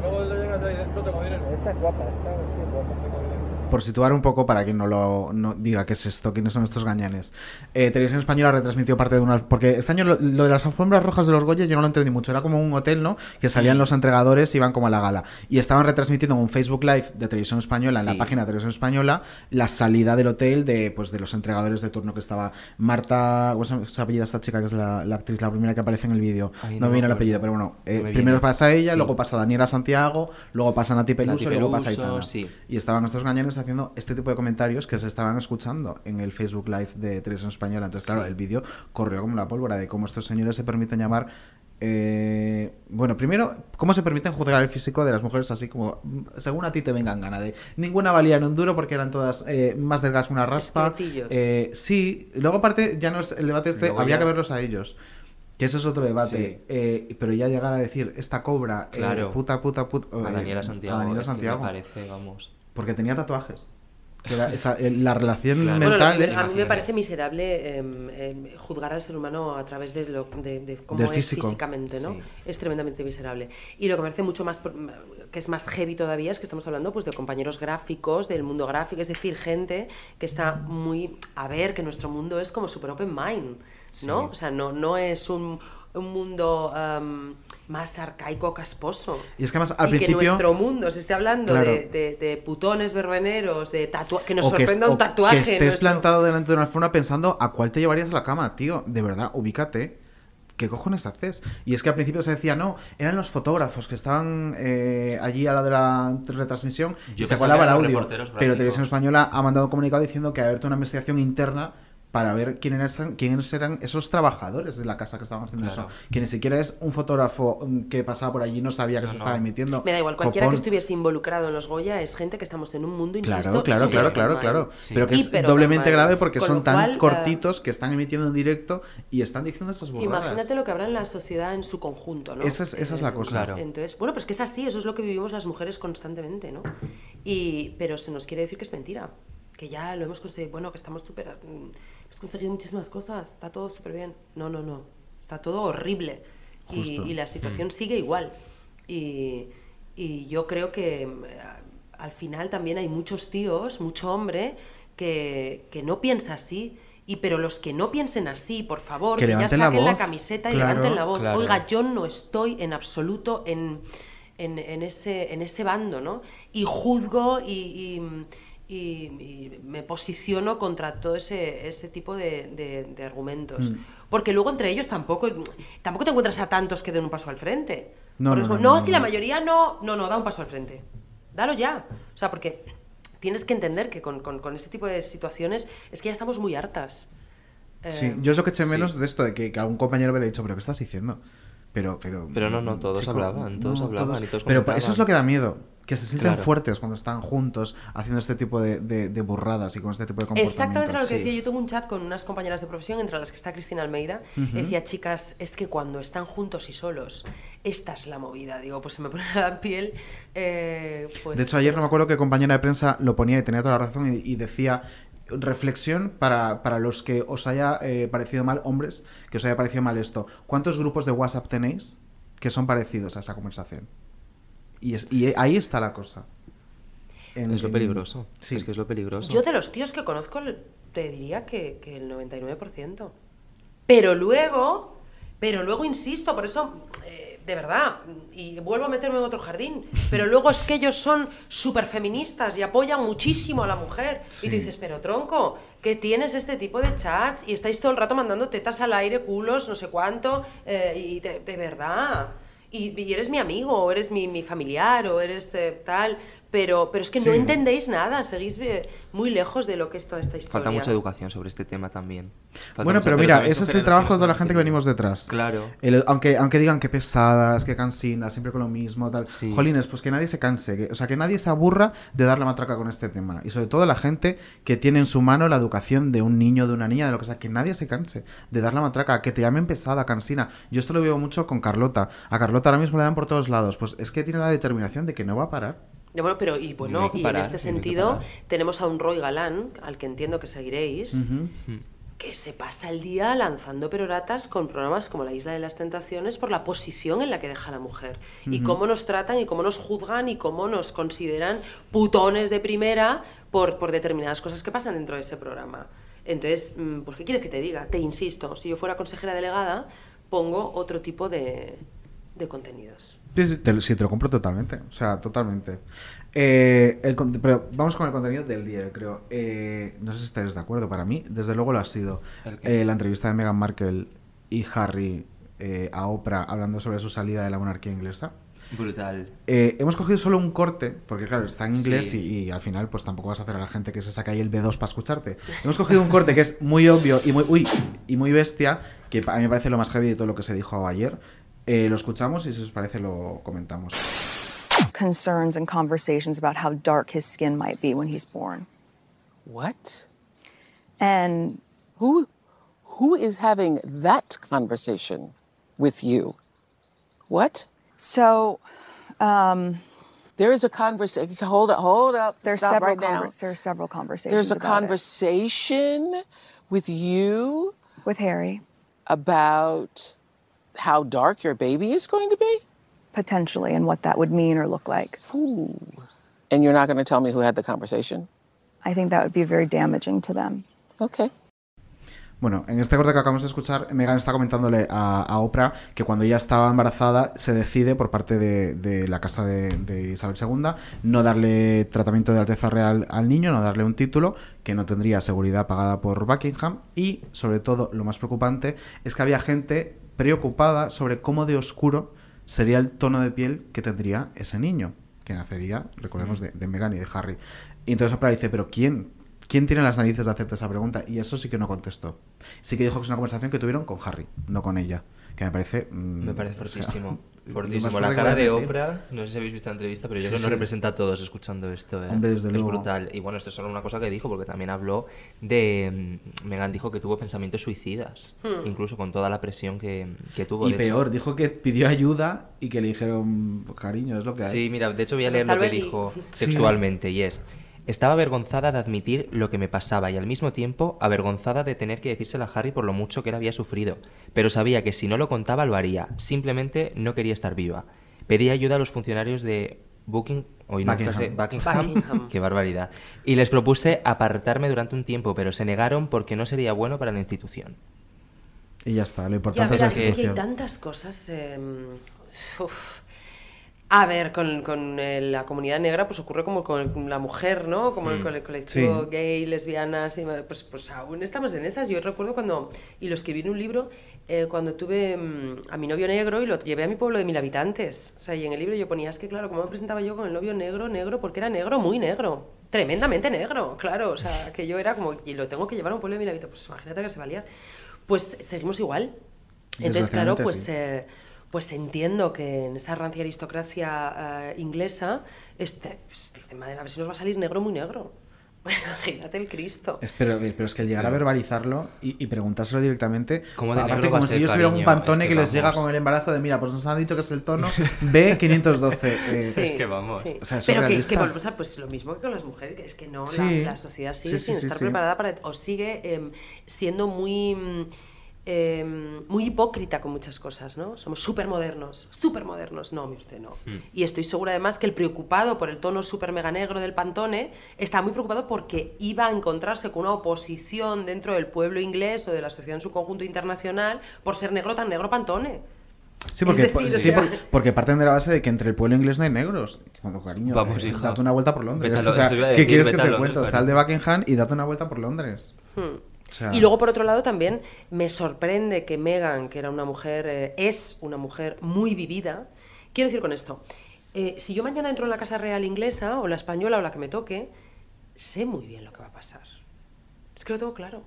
Esta es guapa, esta es guapa. Por situar un poco, para quien no lo no diga qué es esto, quiénes son estos gañanes. Eh, Televisión Española retransmitió parte de una. Porque este año lo, lo de las alfombras rojas de los Goya yo no lo entendí mucho. Era como un hotel, ¿no? Que salían los entregadores y iban como a la gala. Y estaban retransmitiendo en un Facebook Live de Televisión Española, en la página de Televisión Española, la salida del hotel de, pues, de los entregadores de turno que estaba Marta. ¿Cómo se apellida esta chica que es la, la actriz, la primera que aparece en el vídeo? No, no me viene el apellido, pero bueno. eh, No primero pasa ella, Sí. luego pasa Daniela Santiago, luego pasa Nati Peluso, y luego pasa Aitana. sí. Y estaban estos gañanes haciendo este tipo de comentarios que se estaban escuchando en el Facebook Live de Televisión Española. Entonces, claro, Sí. el vídeo corrió como la pólvora de cómo estos señores se permiten llamar. eh, bueno, primero, cómo se permiten juzgar el físico de las mujeres así como según a ti te vengan gana de ninguna valía en un duro porque eran todas eh, más delgadas que una raspa. Eh, sí, luego aparte ya no es el debate este, Luego habría ya- que verlos a ellos. Que eso es otro debate. Sí. Pero ya llegar a decir, esta cobra, Claro. puta, puta, puta. A Daniela Santiago. a Daniela es que me Santiago. parece, vamos. Porque tenía tatuajes. Que era esa- eh, la relación Claro. Mental. a mí me parece miserable em, em, juzgar al ser humano a través de, lo, de, de cómo Del es físico. físicamente, ¿no? Sí. Es tremendamente miserable. Y lo que me parece mucho más, que es más heavy todavía, es que estamos hablando pues, de compañeros gráficos, del mundo gráfico, es decir, gente que está muy a ver que nuestro mundo es como super open mind, ¿no? Sí. O sea, no, no es un, un mundo em, más arcaico, casposo. Y es que además al y que principio. nuestro mundo se esté hablando Claro. de, de- de putones verbeneros, de tatuajes, que nos o que, sorprenda un tatuaje. que estés nuestro- plantado delante de una alfombra pensando a cuál te llevarías a la cama, tío. De verdad, ubícate. ¿Qué cojones haces? Y es que al principio se decía, no, eran los fotógrafos que estaban eh, allí a la de la retransmisión y Yo se pensaba colaba que el audio. Pero. Televisión Española ha mandado un comunicado diciendo que ha abierto una investigación interna para ver quiénes eran, quiénes eran esos trabajadores de la casa que estaban haciendo Claro. eso. Que ni siquiera es un fotógrafo que pasaba por allí y no sabía que No, se no. estaba emitiendo. Me da igual, cualquiera Copón. que estuviese involucrado en los Goya es gente que estamos en un mundo, insisto, Claro, claro, claro, claro, mind. claro. Sí. Pero que es Hiper doblemente grave porque Con son tan cual, eh, cortitos que están emitiendo en directo y están diciendo esas burradas. Imagínate lo que habrá en la sociedad en su conjunto, ¿no? Esa es- esa es la cosa. Claro. Entonces, bueno, pues que es así, eso es lo que vivimos las mujeres constantemente, ¿no? Y, pero se nos quiere decir que es mentira, que ya lo hemos conseguido, bueno, que estamos súper... mm, Hemos conseguido muchísimas cosas, está todo súper bien. No, no, no, está todo horrible. Y, y la situación sigue igual. Y, y yo creo que eh, al final también hay muchos tíos, mucho hombre, que, que no piensa así. Y pero los que no piensen así, por favor, Que que, ya la saquen la, voz. camiseta y Claro, levanten la voz. claro. Oiga, yo no estoy en absoluto en, en, en ese, en ese bando, ¿no? Y juzgo y, y- y- y me posiciono contra todo ese, ese tipo de, de- de argumentos. Mm. Porque luego entre ellos tampoco, tampoco te encuentras a tantos que den un paso al frente. No, Por no, ejemplo, no, no, no, si la mayoría no, no, no, da un paso al frente. Dalo ya. O sea, porque tienes que entender que con, con, con ese tipo de situaciones es que ya estamos muy hartas. Sí, Eh, yo es lo que eché sí. menos de esto, de que, que a un compañero me le he dicho, pero ¿qué estás diciendo? Pero, pero, Pero no, no, todos hablaban, todos hablaban y todos Pero eso es lo que da miedo, que se sienten Claro. fuertes cuando están juntos haciendo este tipo de, de- de burradas y con este tipo de comportamientos. Exactamente lo que sí. decía. Yo tengo un chat con unas compañeras de profesión, entre las que está Cristina Almeida. Ujú. Decía, chicas, es que cuando están juntos y solos, esta es la movida. Digo, pues se me pone la piel. eh, pues, de hecho, ayer no me pues, acuerdo qué compañera de prensa lo ponía y tenía toda la razón y, y decía reflexión para, para los que os haya eh, parecido mal, hombres, que os haya parecido mal esto. ¿Cuántos grupos de WhatsApp tenéis que son parecidos a esa conversación? Y, es, y ahí está la cosa. En- Es lo en- peligroso. Sí. Es que es lo peligroso. Yo de los tíos que conozco, te diría que, que el 99%. Pero luego, pero luego insisto, por eso, eh, de verdad, y vuelvo a meterme en otro jardín, pero luego es que ellos son súper feministas y apoyan muchísimo a la mujer. Y tú dices, pero tronco, que tienes este tipo de chats y estáis todo el rato mandando tetas al aire, culos, no sé cuánto, eh, y de, de verdad. Y, y eres mi amigo, o eres mi, mi familiar, o eres eh, tal, pero, pero es que no Sí. entendéis nada, seguís eh, muy lejos de lo que es toda esta historia. Falta mucha educación sobre este tema también. Falta Bueno, mucha- pero mira, también ese es el trabajo de toda la gente que venimos detrás. Claro. El- aunque, aunque digan que pesadas, que cansinas, siempre con lo mismo, tal. Jolines, pues que nadie se canse. que- o sea, que nadie se aburra de dar la matraca con este tema. Y sobre todo la gente que tiene en su mano la educación de un niño, de una niña, de lo que sea. Que nadie se canse de dar la matraca. Que te llamen pesada, cansina. Yo esto lo veo mucho con Carlota. A Carlota ahora mismo le dan por todos lados. Pues es que tiene la determinación de que no va a parar. Bueno, pero y bueno, No y parar, en este sentido tenemos a un Roy Galán, al que entiendo que seguiréis, que se pasa el día lanzando peroratas con programas como La Isla de las Tentaciones por la posición en la que deja la mujer. Y cómo nos tratan y cómo nos juzgan y cómo nos consideran putones de primera por, por determinadas cosas que pasan dentro de ese programa. Entonces, mm, pues ¿qué quieres que te diga? Te insisto, si yo fuera consejera delegada, pongo otro tipo de, de contenidos. Sí, sí, te, sí, te lo compro totalmente. O sea, totalmente. Eh, el pero vamos con el contenido del día, creo. Eh, no sé si estáis de acuerdo. Para mí, desde luego lo ha sido. Eh, la entrevista de Meghan Markle y Harry eh, a Oprah hablando sobre su salida de la monarquía inglesa. Brutal. Eh, hemos cogido solo un corte, porque claro, está en inglés Sí. y, y al final pues tampoco vas a hacer a la gente que se saque ahí el B2 para escucharte. Hemos cogido un corte que es muy obvio y muy, uy, y muy bestia, que a mí me parece lo más heavy de todo lo que se dijo ayer. Eh, lo escuchamos y si os parece lo comentamos. concerns and conversations about how dark his skin might be when he's born. What? And Who who is having that conversation with you? What? so, um, There is a conversation. Hold up, hold up. there's Stop several right now. conver- there's several conversations. There's a about it. conversation with you with Harry about how dark your baby is going to be. potentially and what that would mean or look like. And you're not going to tell me who had the conversation. I think that would be very damaging to them. Okay. Bueno, en este corte que acabamos de escuchar, Megan está comentándole a, a Oprah que cuando ella estaba embarazada se decide por parte de, de la casa de, de Isabel II no darle tratamiento de alteza real al niño, no darle un título que no tendría seguridad pagada por Buckingham y, sobre todo, lo más preocupante es que había gente preocupada sobre cómo de oscuro sería el tono de piel que tendría ese niño, que nacería, recordemos, de, de Meghan y de Harry. Y entonces Oprah dice, pero ¿quién? ¿Quién tiene las narices de hacerte esa pregunta? Y eso sí que no contestó. Sí que dijo que es una conversación que tuvieron con Harry, no con ella. Que me parece... mm, Me parece o sea, fortísimo. La cara de. Oprah, no sé si habéis visto la entrevista, pero yo Sí, creo que sí. nos representa a todos escuchando esto. ¿eh? Hombre, desde es luego. brutal. Y bueno, esto es solo una cosa que dijo, porque también habló de. mm, Megan dijo que tuvo pensamientos suicidas, Hmm. incluso con toda la presión que, que tuvo. Y De hecho- peor, dijo que pidió ayuda y que le dijeron, "Pues, cariño, es lo que hay. Sí, mira, de hecho voy a Pues leer lo que dijo Sí. textualmente y es estaba avergonzada de admitir lo que me pasaba y al mismo tiempo avergonzada de tener que decírselo a Harry por lo mucho que él había sufrido, pero sabía que si no lo contaba lo haría, simplemente no quería estar viva. Pedí ayuda a los funcionarios de Booking, hoy no Buckingham. sé, Buckingham, Buckingham. qué barbaridad, y les propuse apartarme durante un tiempo, pero se negaron porque no sería bueno para la institución. Y ya está, lo Ya, importante verás, es la es que hay tantas cosas. eh, uf. A ver, con, con, eh, la comunidad negra pues ocurre como con la mujer, ¿no? Como Mm. con el colectivo Sí. gay, lesbianas, y, pues, pues aún estamos en esas. Yo recuerdo cuando, y lo escribí en un libro, eh, cuando tuve mm, a mi novio negro y lo llevé a mi pueblo de mil habitantes. O sea, y en el libro yo ponía, es que claro, ¿cómo me presentaba yo con el novio negro, negro? Porque era negro, muy negro. Tremendamente negro, claro. O sea, que yo era como, y lo tengo que llevar a un pueblo de mil habitantes. Pues imagínate que se va a liar. Pues seguimos igual. Entonces, claro, pues, sí. eh, pues entiendo que en esa rancia aristocracia eh, inglesa, este, pues, dicen, madre, a ver si nos va a salir negro muy negro. Imagínate el Cristo. Es- Pero, pero es que el llegar a verbalizarlo y, y preguntárselo directamente, ¿Cómo de aparte como si ellos tuvieran un pantone Es que, que les llega con el embarazo de, mira, pues nos han dicho que es el tono B512. eh, Sí, Es que vamos. sí. O sea, es Pero que, que volvemos a pues lo mismo que con las mujeres, que es que no, la- Sí. la, sociedad sigue sin sí, estar sí. preparada para o sigue em, siendo muy em, muy hipócrita con muchas cosas, ¿no? Somos súper modernos, súper modernos. No, mi usted no. Mm. Y estoy segura además que el preocupado por el tono súper mega negro del Pantone está muy preocupado porque iba a encontrarse con una oposición dentro del pueblo inglés o de la sociedad en su conjunto internacional por ser negro tan negro Pantone. Sí, porque, decir, o sí, sea- por- porque parten de la base de que entre el pueblo inglés no hay negros. Cuando, cariño, Vamos, eh, hija. date una vuelta por Londres. O sea, ¿qué decir, quieres que te claro. Sal de Buckingham y date una vuelta por Londres. Hmm. O sea, Y luego, por otro lado, también me sorprende que Meghan, que era una mujer, eh, es una mujer muy vivida. Quiero decir con esto, eh, si yo mañana entro en la Casa Real inglesa, o la española, o la que me toque, sé muy bien lo que va a pasar. Es que lo tengo claro.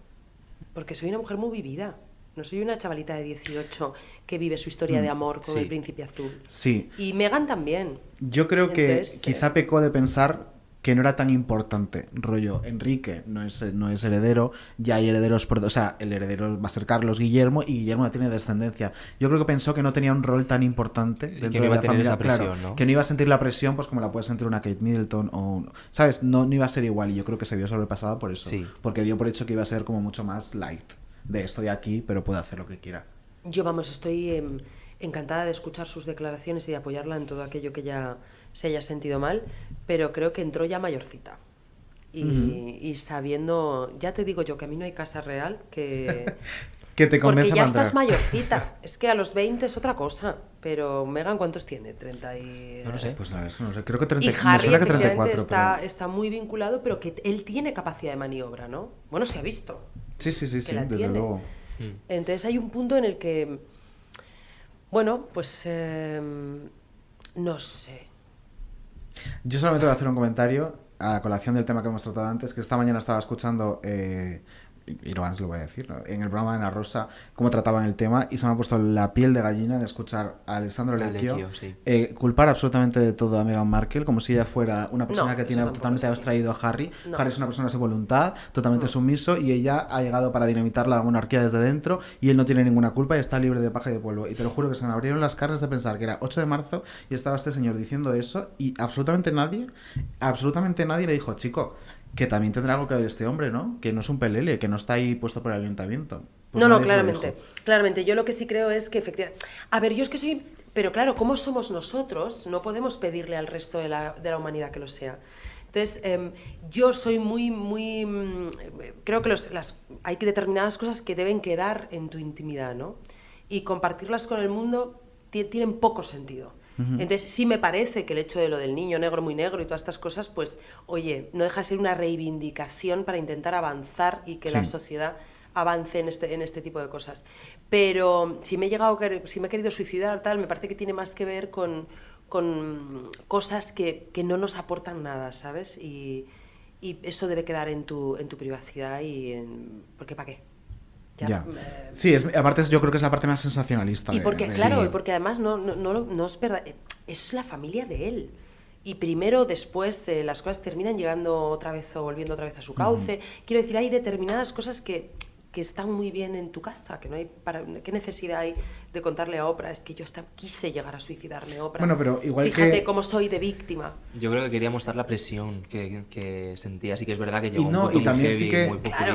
Porque soy una mujer muy vivida. No soy una chavalita de 18 que vive su historia Mm, de amor con sí. el príncipe azul. Sí. Y Megan también. Yo creo que quizá pecó de pensar que no era tan importante. Rollo, Enrique no es, no es heredero, ya hay herederos, por- o sea, el heredero va a ser Carlos Guillermo y Guillermo no tiene descendencia. Yo creo que pensó que no tenía un rol tan importante dentro no de iba la a tener familia, esa presión, claro, ¿no? que no iba a sentir la presión pues como la puede sentir una Kate Middleton o un- ¿sabes? No, no iba a ser igual y yo creo que se vio sobrepasada por eso, Sí. porque dio por hecho que iba a ser como mucho más light de estoy aquí, pero puedo hacer lo que quiera. Yo, vamos, estoy em, encantada de escuchar sus declaraciones y de apoyarla en todo aquello que ella se haya sentido mal, pero creo que entró ya mayorcita. Y, y sabiendo, ya te digo yo que a mí no hay casa real que... Que te porque ya estás mayorcita. Es que a los 20 es otra cosa. Pero Megan, ¿cuántos tiene? 30 y... No lo sé. Pues la verdad es que no sé. Creo que 30, Y me Harry suena que efectivamente 34, está, pero- está muy vinculado, pero que él tiene capacidad de maniobra, ¿no? Bueno, se ha visto. Sí, sí, sí, sí, desde tiene. luego. Entonces hay un punto en el que, bueno, pues eh, no sé. Yo solamente voy a hacer un comentario a la colación del tema que hemos tratado antes, que esta mañana estaba escuchando, eh, y lo antes lo voy a decir, ¿no? en el programa de Ana Rosa, cómo trataban el tema, y se me ha puesto la piel de gallina de escuchar a Alessandro Lecchio Lecchio, sí. eh, culpar absolutamente de todo a Meghan Markle, como si ella fuera una persona No, que tiene totalmente abstraído a Harry. No. Harry es una persona sin voluntad, totalmente sumiso, y ella ha llegado para dinamitar la monarquía desde dentro, y él no tiene ninguna culpa y está libre de paja y de polvo. Y te lo juro que se me abrieron las carnes de pensar que era 8 de marzo y estaba este señor diciendo eso, y absolutamente nadie, absolutamente nadie le dijo, chico, que también tendrá algo que ver este hombre, ¿no? Que no es un pelele, que no está ahí puesto por el ayuntamiento. Pues no, no, claramente. Claramente. Yo lo que sí creo es que efectivamente. A ver, yo es que soy. Pero claro, ¿cómo somos nosotros? No podemos pedirle al resto de la, de la humanidad que lo sea. Entonces, em, yo soy muy, muy. mm, Creo que los, las, hay determinadas cosas que deben quedar en tu intimidad, ¿no? Y compartirlas con el mundo ti- tienen poco sentido. Entonces, sí me parece que el hecho de lo del niño negro muy negro y todas estas cosas, pues, oye, no deja de ser una reivindicación para intentar avanzar y que la sociedad avance en este, en este tipo de cosas. Pero si me he llegado si me he querido suicidar, tal, me parece que tiene más que ver con, con cosas que, que no nos aportan nada, ¿sabes? Y, y eso debe quedar en tu, en tu privacidad y en... ¿Por qué para qué? Ya, Ya. eh, Sí, es, aparte yo creo que es la parte más sensacionalista. y porque, de- claro, sí. y porque además no, no, no, no es verdad, eh, es la familia de él. Y primero, después, eh, las cosas terminan llegando otra vez o volviendo otra vez a su cauce. Quiero decir, hay determinadas cosas que, que están muy bien en tu casa, que no hay para, ¿qué necesidad hay de contarle a Oprah? Es que yo hasta quise llegar a suicidarme, Oprah. Bueno, pero igual Fíjate que- cómo soy de víctima. Yo creo que quería mostrar la presión que, que sentía. Sí que es verdad que llegó Y un no, punto y también muy sí heavy, que- muy Claro.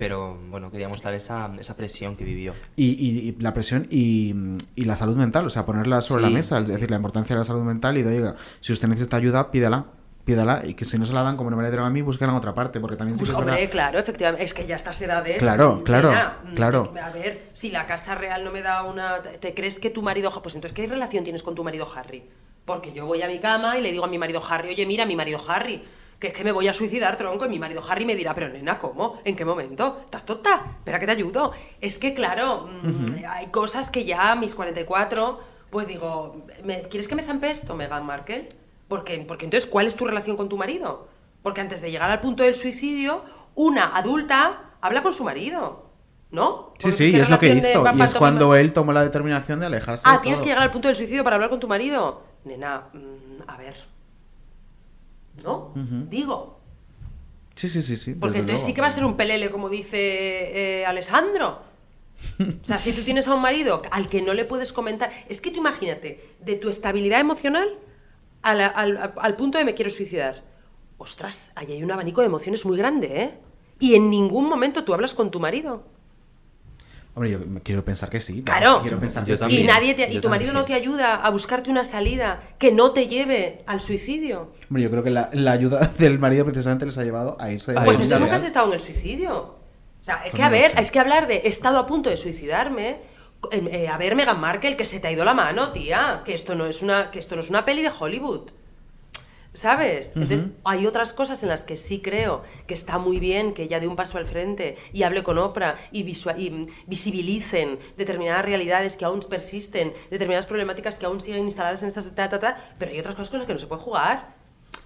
Pero bueno, quería mostrar esa, esa presión que vivió. Y, y- y la presión y, y la salud mental, o sea, ponerla sobre Sí, la mesa, sí, es sí. decir, la importancia de la salud mental y de, oiga, si usted necesita ayuda, pídela, pídala, y que si no se la dan como no me la dieron a mí, búsquenla en otra parte, porque también sí Pues, hombre, verdad- claro, efectivamente. Es que ya a estas edades. Claro, claro, nena, mm, claro. a ver, si la casa real no me da una. ¿Te te crees que tu marido. Pues entonces, ¿qué relación tienes con tu marido Harry? Porque yo voy a mi cama y le digo a mi marido Harry, oye, mira, mi marido Harry, que es que me voy a suicidar, tronco, y mi marido Harry me dirá, pero nena, ¿cómo? ¿En qué momento? ¿Estás tonta? Espera que te ayudo. Es que, claro, mm, hay cosas que ya a mis 44, pues digo, ¿me- ¿quieres que me zampe esto, Meghan Markle? Porque, porque entonces, ¿cuál es tu relación con tu marido? Porque antes de llegar al punto del suicidio, una adulta habla con su marido, ¿no? Sí, Porque sí, ¿qué y es lo que de hizo. Y es cuando él tomó la determinación de alejarse de Ah, tienes todo. que llegar al punto del suicidio para hablar con tu marido. Nena, mm, a ver. ¿No? Digo. Sí, sí, sí, sí. Porque entonces sí que va a ser un pelele, como dice eh, Alessandro. O sea, si tú tienes a un marido al que no le puedes comentar. Es que tú imagínate, de tu estabilidad emocional a la- al, al punto de me quiero suicidar. Ostras, ahí hay un abanico de emociones muy grande, ¿eh? Y en ningún momento tú hablas con tu marido. Hombre, yo quiero pensar que sí. Claro. Quiero pensar Yo que también. y nadie te- y tu marido no te ayuda a buscarte una salida que no te lleve al suicidio. Hombre, yo creo que la, la ayuda del marido precisamente les ha llevado a irse. de Pues la entonces vida nunca has estado en el suicidio. O sea, es Pues que no a ver, sé. es que hablar de he estado a punto de suicidarme. eh, eh, a ver, Meghan Markle, que se te ha ido la mano, tía. Que esto no es una, que esto no es una peli de Hollywood. ¿Sabes? Entonces, hay otras cosas en las que sí creo que está muy bien que ella dé un paso al frente y hable con Oprah y, y, visibilicen determinadas realidades que aún persisten, determinadas problemáticas que aún siguen instaladas en esta ta, ta, ta, pero hay otras cosas con las que no se puede jugar.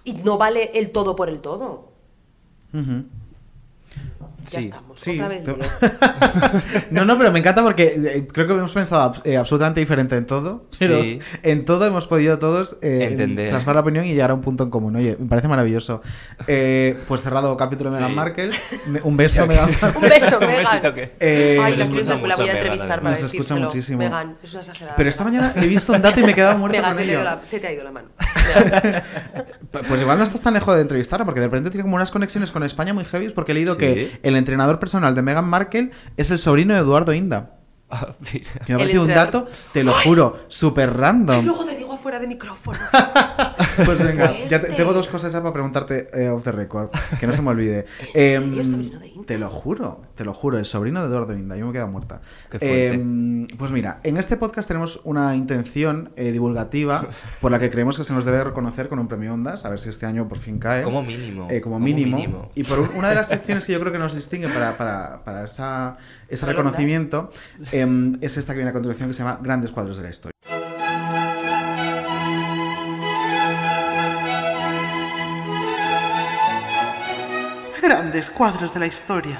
Y no vale el todo por el todo. Ujú. Ya Sí, estamos, sí. otra vez no, no, pero me encanta porque eh, creo que hemos pensado eh, absolutamente diferente en todo. Pero Sí. en todo hemos podido todos eh, Entender. plasmar la opinión y llegar a un punto en común. Oye, me parece maravilloso. Eh, pues cerrado capítulo de Sí. Meghan Markle. Me- Un beso, Meghan Markle. Un beso, Megan. que- Eh, Ay, la, la voy a Megan, entrevistar para Nos escucha muchísimo. Megan, es una exagerada. Pero esta mañana he visto un dato y me he quedado muerto Megan, se te, ha ello. ido la, se te ha ido la mano. Pues igual no estás tan lejos de entrevistarla, porque de repente tiene como unas conexiones con España muy heavy, porque he leído Sí. que el entrenador personal de Meghan Markle es el sobrino de Eduardo Inda. Ah, mira. Que me ha El parecido un dato, te lo juro, súper Y random. luego te digo afuera de micrófono. Pues venga, ya te- tengo dos cosas ya para preguntarte eh, off the record, que no se me olvide. ¿En Em, serio, sobrino de Inda? Te lo juro, te lo juro, el sobrino de Eduardo Inda, yo me he quedado muerta. Qué. Em, pues mira, en este podcast tenemos una intención eh, divulgativa por la que creemos que se nos debe reconocer con un premio Ondas, a ver si este año por fin cae. Como mínimo. Eh, como, como mínimo. mínimo. Y por un- una de las secciones que yo creo que nos distingue para, para, para esa, ese ¿Para el reconocimiento em, es esta que viene a continuación que se llama Grandes cuadros de la historia. Grandes cuadros de la historia.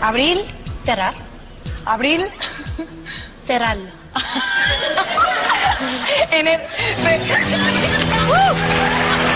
Abril, cerrar. Abril, cerrarlo. en el...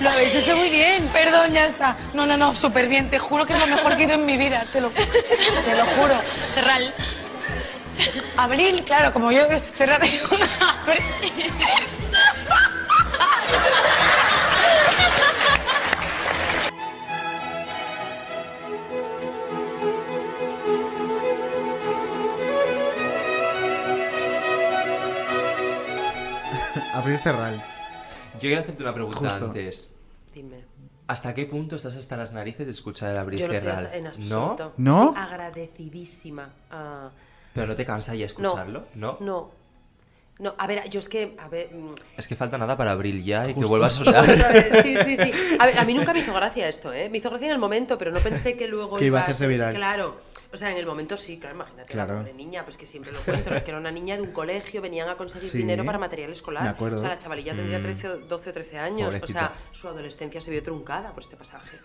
lo habéis hecho muy bien. Perdón, ya está. No, no, no, súper bien. Te juro que es lo mejor que he ido en mi vida. Te lo, te lo juro. Cerral. Abril, claro, como yo cerrar abril. Abrir cerral. Yo quiero hacerte una pregunta Justo. antes. Dime. ¿Hasta qué punto estás hasta las narices de escuchar el abrir Yo no estoy cerrar? hasta- en ¿No? absoluto. ¿No? Estoy agradecidísima. a- ¿Pero no te cansa ya escucharlo? ¿No? No. No, a ver, yo es que, a ver, mm, Es que falta nada para abril ya y que Justo. vuelva a sonar. sí, sí, sí. A ver, a mí nunca me hizo gracia esto, ¿eh? Me hizo gracia en el momento, pero no pensé que luego Que iba a ser- hacerse viral. Claro. O sea, en el momento sí, claro, imagínate Claro. la pobre niña, pues que siempre lo cuento, es que era una niña de un colegio, venían a conseguir Sí, dinero para material escolar. me acuerdo. O sea, la chavalilla tendría Mm. 13 o 12 o 13 años. O sea, su adolescencia se vio truncada por este pasaje.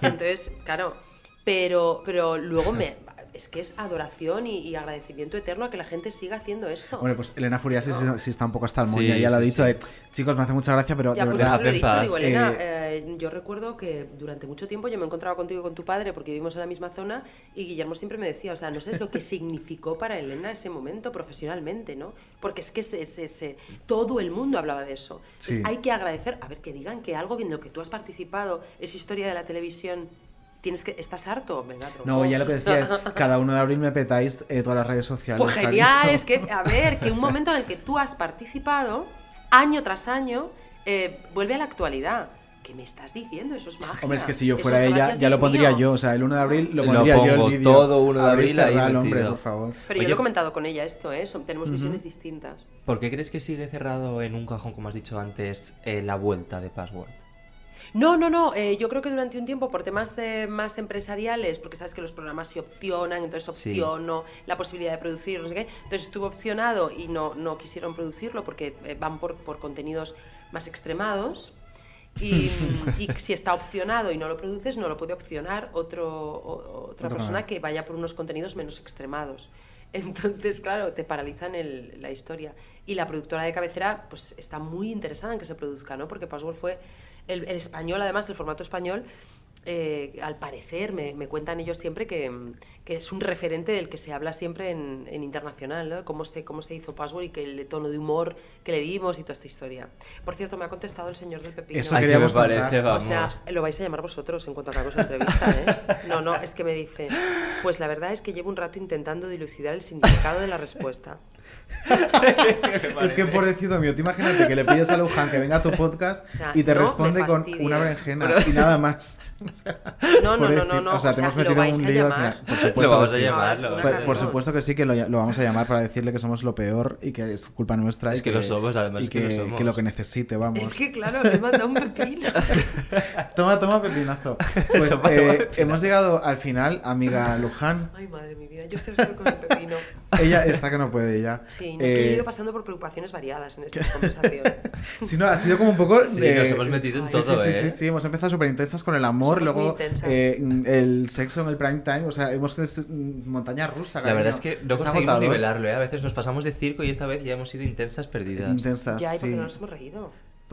Entonces, claro, pero, pero luego me... es que es adoración y, y agradecimiento eterno a que la gente siga haciendo esto. Hombre, pues Elena Furiasi sí, sí está un poco hasta el Sí, moño. ya lo ha sí, dicho sí. de, chicos, me hace mucha gracia, pero Ya, de pues verdad. eso lo he dicho, digo, Elena, eh, eh, yo recuerdo que durante mucho tiempo yo me encontraba contigo y con tu padre porque vivimos en la misma zona y Guillermo siempre me decía, o sea, no sabes lo que significó para Elena ese momento profesionalmente, ¿no? Porque es que se, se- se- todo el mundo hablaba de eso. Entonces, Sí. hay que agradecer, a ver, que digan que algo en lo que tú has participado es historia de la televisión. Tienes que, ¿Estás harto? Venga, tronco. No, ya lo que decía es, cada uno de abril me petáis eh, todas las redes sociales. Pues genial, cariño. es que, a ver, que un momento en el que tú has participado, año tras año, eh, vuelve a la actualidad. ¿Qué me estás diciendo? Eso es magia. Hombre, es que si yo fuera ella, ya lo pondría mío. yo. O sea, el 1 de abril lo Lo pondría yo pongo el vídeo. todo 1 de abril ahí cerral, hombre, por favor. Pero yo Oye, lo he comentado con ella esto, ¿eh? Son- tenemos Ujú. visiones distintas. ¿Por qué crees que sigue cerrado en un cajón, como has dicho antes, eh, la vuelta de Password? No, no, no. eh, yo creo que durante un tiempo, por temas eh, más empresariales, porque sabes que los programas se opcionan, entonces Sí. opciono la posibilidad de producir, no sé qué. Entonces estuvo opcionado y no, no quisieron producirlo porque eh, van por, por contenidos más extremados. Y, y si está opcionado y no lo produces, no lo puede opcionar otro, o- otra persona que vaya por unos contenidos menos extremados. Entonces, claro, te paralizan el- la historia. Y la productora de cabecera, pues está muy interesada en que se produzca, ¿no? Porque Password fue el, el español, además, el formato español, eh, al parecer, me, me cuentan ellos siempre que, que es un referente del que se habla siempre en, en internacional, ¿no? Cómo se, cómo se hizo Password y que el tono de humor que le dimos y toda esta historia. Por cierto, me ha contestado el señor del Pepino. Eso queríamos me parece, O sea, vamos. lo vais a llamar vosotros en cuanto acabemos la entrevista, ¿eh? No, no, es que me dice, pues la verdad es que llevo un rato intentando dilucidar el significado de la respuesta. Es que pobrecito mío, tú imagínate que le pides a Luján que venga a tu podcast O sea, y te no me responde con una berenjena Pero- y nada más. No, no, no, no, no, O sea, o te hemos metido en un lío al llamar. final. Por supuesto Lo vamos que a sí. Por, por supuesto que sí, que lo, lo vamos a llamar para decirle que somos lo peor y que es culpa nuestra. Es y que lo somos, además y es que lo somos. que lo que necesite, vamos. Es que claro, le he mandado un pepino. Toma, toma, pepinazo. Pues Toma, toma, eh, pepinazo. hemos llegado al final, amiga Luján. Ay, madre mi vida, yo estoy hasta con el pepino. Ella está que no puede ya. Sí, no, es que yo he Eh, ido pasando por preocupaciones variadas en esta conversación. Sí, no, ha sido como un poco. Sí, de- nos hemos metido en sí, todo, sí, sí, ¿eh? sí, sí, hemos empezado súper intensas con el amor, Somos luego eh, el sexo en el prime time, o sea, hemos es montaña rusa. La verdad es que no Es conseguimos agotador. nivelarlo, ¿eh? A veces nos pasamos de circo y esta vez ya hemos sido intensas perdidas. Intensas, ya, y porque sí. no nos hemos reído.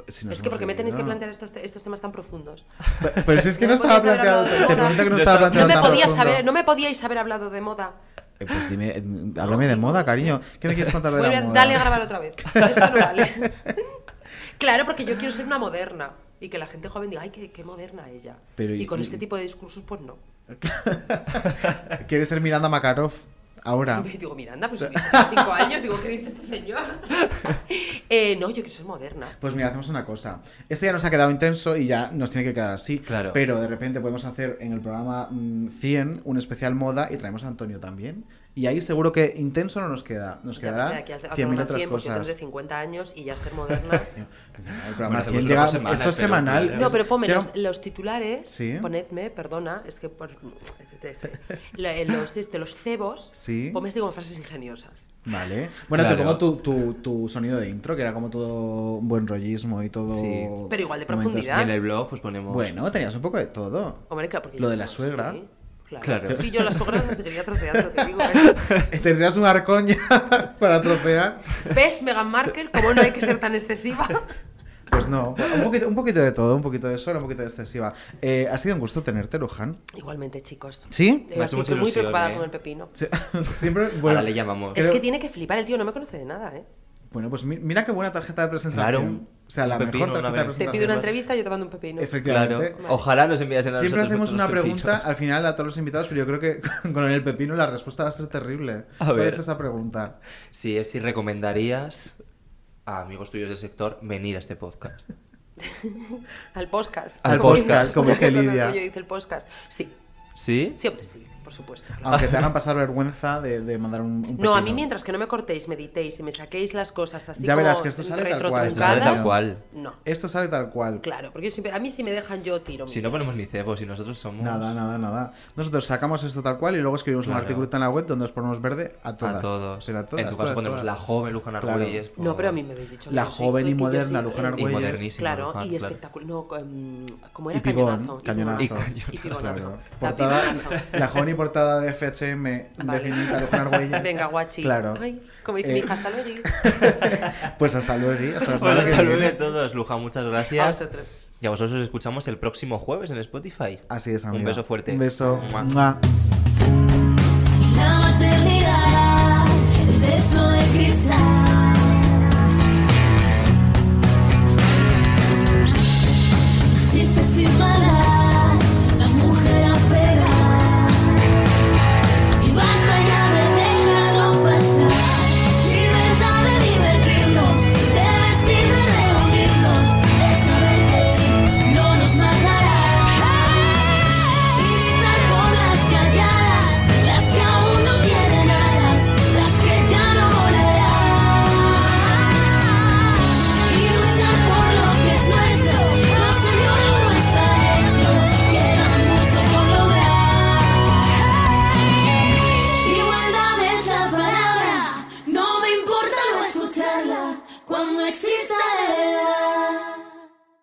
Sí, nos es que porque me tenéis que plantear estos, estos temas tan profundos. Pe- Pero si es que No no, estaba haber planteado. Te que no No estaba planteado No me, podías saber, no me podíais haber hablado de moda. Eh, pues dime, eh, háblame de moda, cariño. ¿Qué me quieres contar de la moda? dale a grabar otra vez. Esto no vale. claro, porque yo quiero ser una moderna. Y que la gente joven diga, ay, qué, qué moderna ella. Pero y, y- con este tipo de discursos, pues no. ¿Quieres ser Miranda Makarov ahora? Y digo, Miranda, pues si cinco años, digo, ¿qué dice este señor? eh, no, yo quiero ser moderna. Pues mira, hacemos una cosa. Este ya nos ha quedado intenso y ya nos tiene que quedar así. Claro. Pero de repente podemos hacer en el programa mm, 100 un especial moda y traemos a Antonio también. Y ahí seguro que intenso no nos queda. Nos Ya nos quedará queda aquí al- al 100.000 programa otras 100, pues cosas. tendré 50 años y ya ser moderna. El programa Bueno, 100 hacemos llega, semana, esto es semanal. No, pero ponme los, los titulares, Sí. ponedme, perdona, es que por, Lo- los, este, los cebos, Sí. ponme así como frases ingeniosas. Vale. Bueno, te Claro. pongo tu, tu, tu sonido de intro, que era como todo buen rollismo y todo. Sí. Pero igual de profundidad. Y en el blog pues ponemos... Bueno, tenías un poco de todo. Hombre, claro, porque Lo de la suegra. sí, claro. Claro. Sí, yo las suegras las seguiría troceando, te digo. ¿eh? Tendrías un arcoña para tropear. ¿Ves, Meghan Markle? ¿Cómo no hay que ser tan excesiva? Pues no, un poquito, un poquito de todo, un poquito de suelo, un poquito de excesiva. Eh, ha sido un gusto tenerte, Luján. Igualmente, chicos. ¿Sí? Eh, Me ha hecho estoy mucha muy ilusión, preocupada ¿eh? con el pepino. Sí, Siempre, bueno, Ahora le llamamos. Es creo- que tiene que flipar el tío, no me conoce de nada, ¿eh? bueno, pues mi- mira qué buena tarjeta de presentación. Claro, o sea, la mejor tarjeta de vez. Te presentación. pido una entrevista y yo te mando un pepino. Efectivamente. Claro. Ojalá nos enviasen a Siempre hacemos una pepinos. pregunta al final a todos los invitados, pero yo creo que con el pepino la respuesta va a ser terrible. A ¿Cuál ver. es esa pregunta? Sí, es si recomendarías a amigos tuyos del sector venir a este podcast. Al podcast. Al Como podcast, como dice Lidia. Antonio dice el podcast. Sí, ¿Sí? hombre, sí, por supuesto. claro. Aunque te hagan pasar vergüenza de, de mandar un, un No, a mí mientras que no me cortéis, me editéis y me saquéis las cosas así Ya como verás que esto sale tal cual. Esto sale tal retrotruncadas, cual. No, Esto sale tal cual. claro, porque yo siempre, a mí si me dejan yo tiro. Si no ponemos ni cebos y nosotros somos... Nada, nada, nada. Nosotros sacamos esto tal cual y luego escribimos un Claro. artículo en la web donde os ponemos verde a todas. A todos. A todas, en tu todas, caso ponemos todas. la joven Luján Claro. Argüelles. por- No, pero a mí me habéis dicho que La yo soy- joven y moderna soy, Luján Argüelles. Y modernísima. Claro, y claro. espectacular. No, em, como era Y pibón, cañonazo. cañonazo. Y. Claro. La joven y mi portada de FHM Vale. de cinita con unas huellas. Venga, guachi. Claro. Ay, como dice mi Eh, hija, hasta luego. Pues hasta luego. Hasta, Pues hasta que luego a todos, Luja, muchas gracias. A vosotros. Y a vosotros os escuchamos el próximo jueves en Spotify. Así es, amiga. Un beso fuerte. Un beso. Mua. Mua. La maternidad, el techo de cristal. Los chistes sin maldad.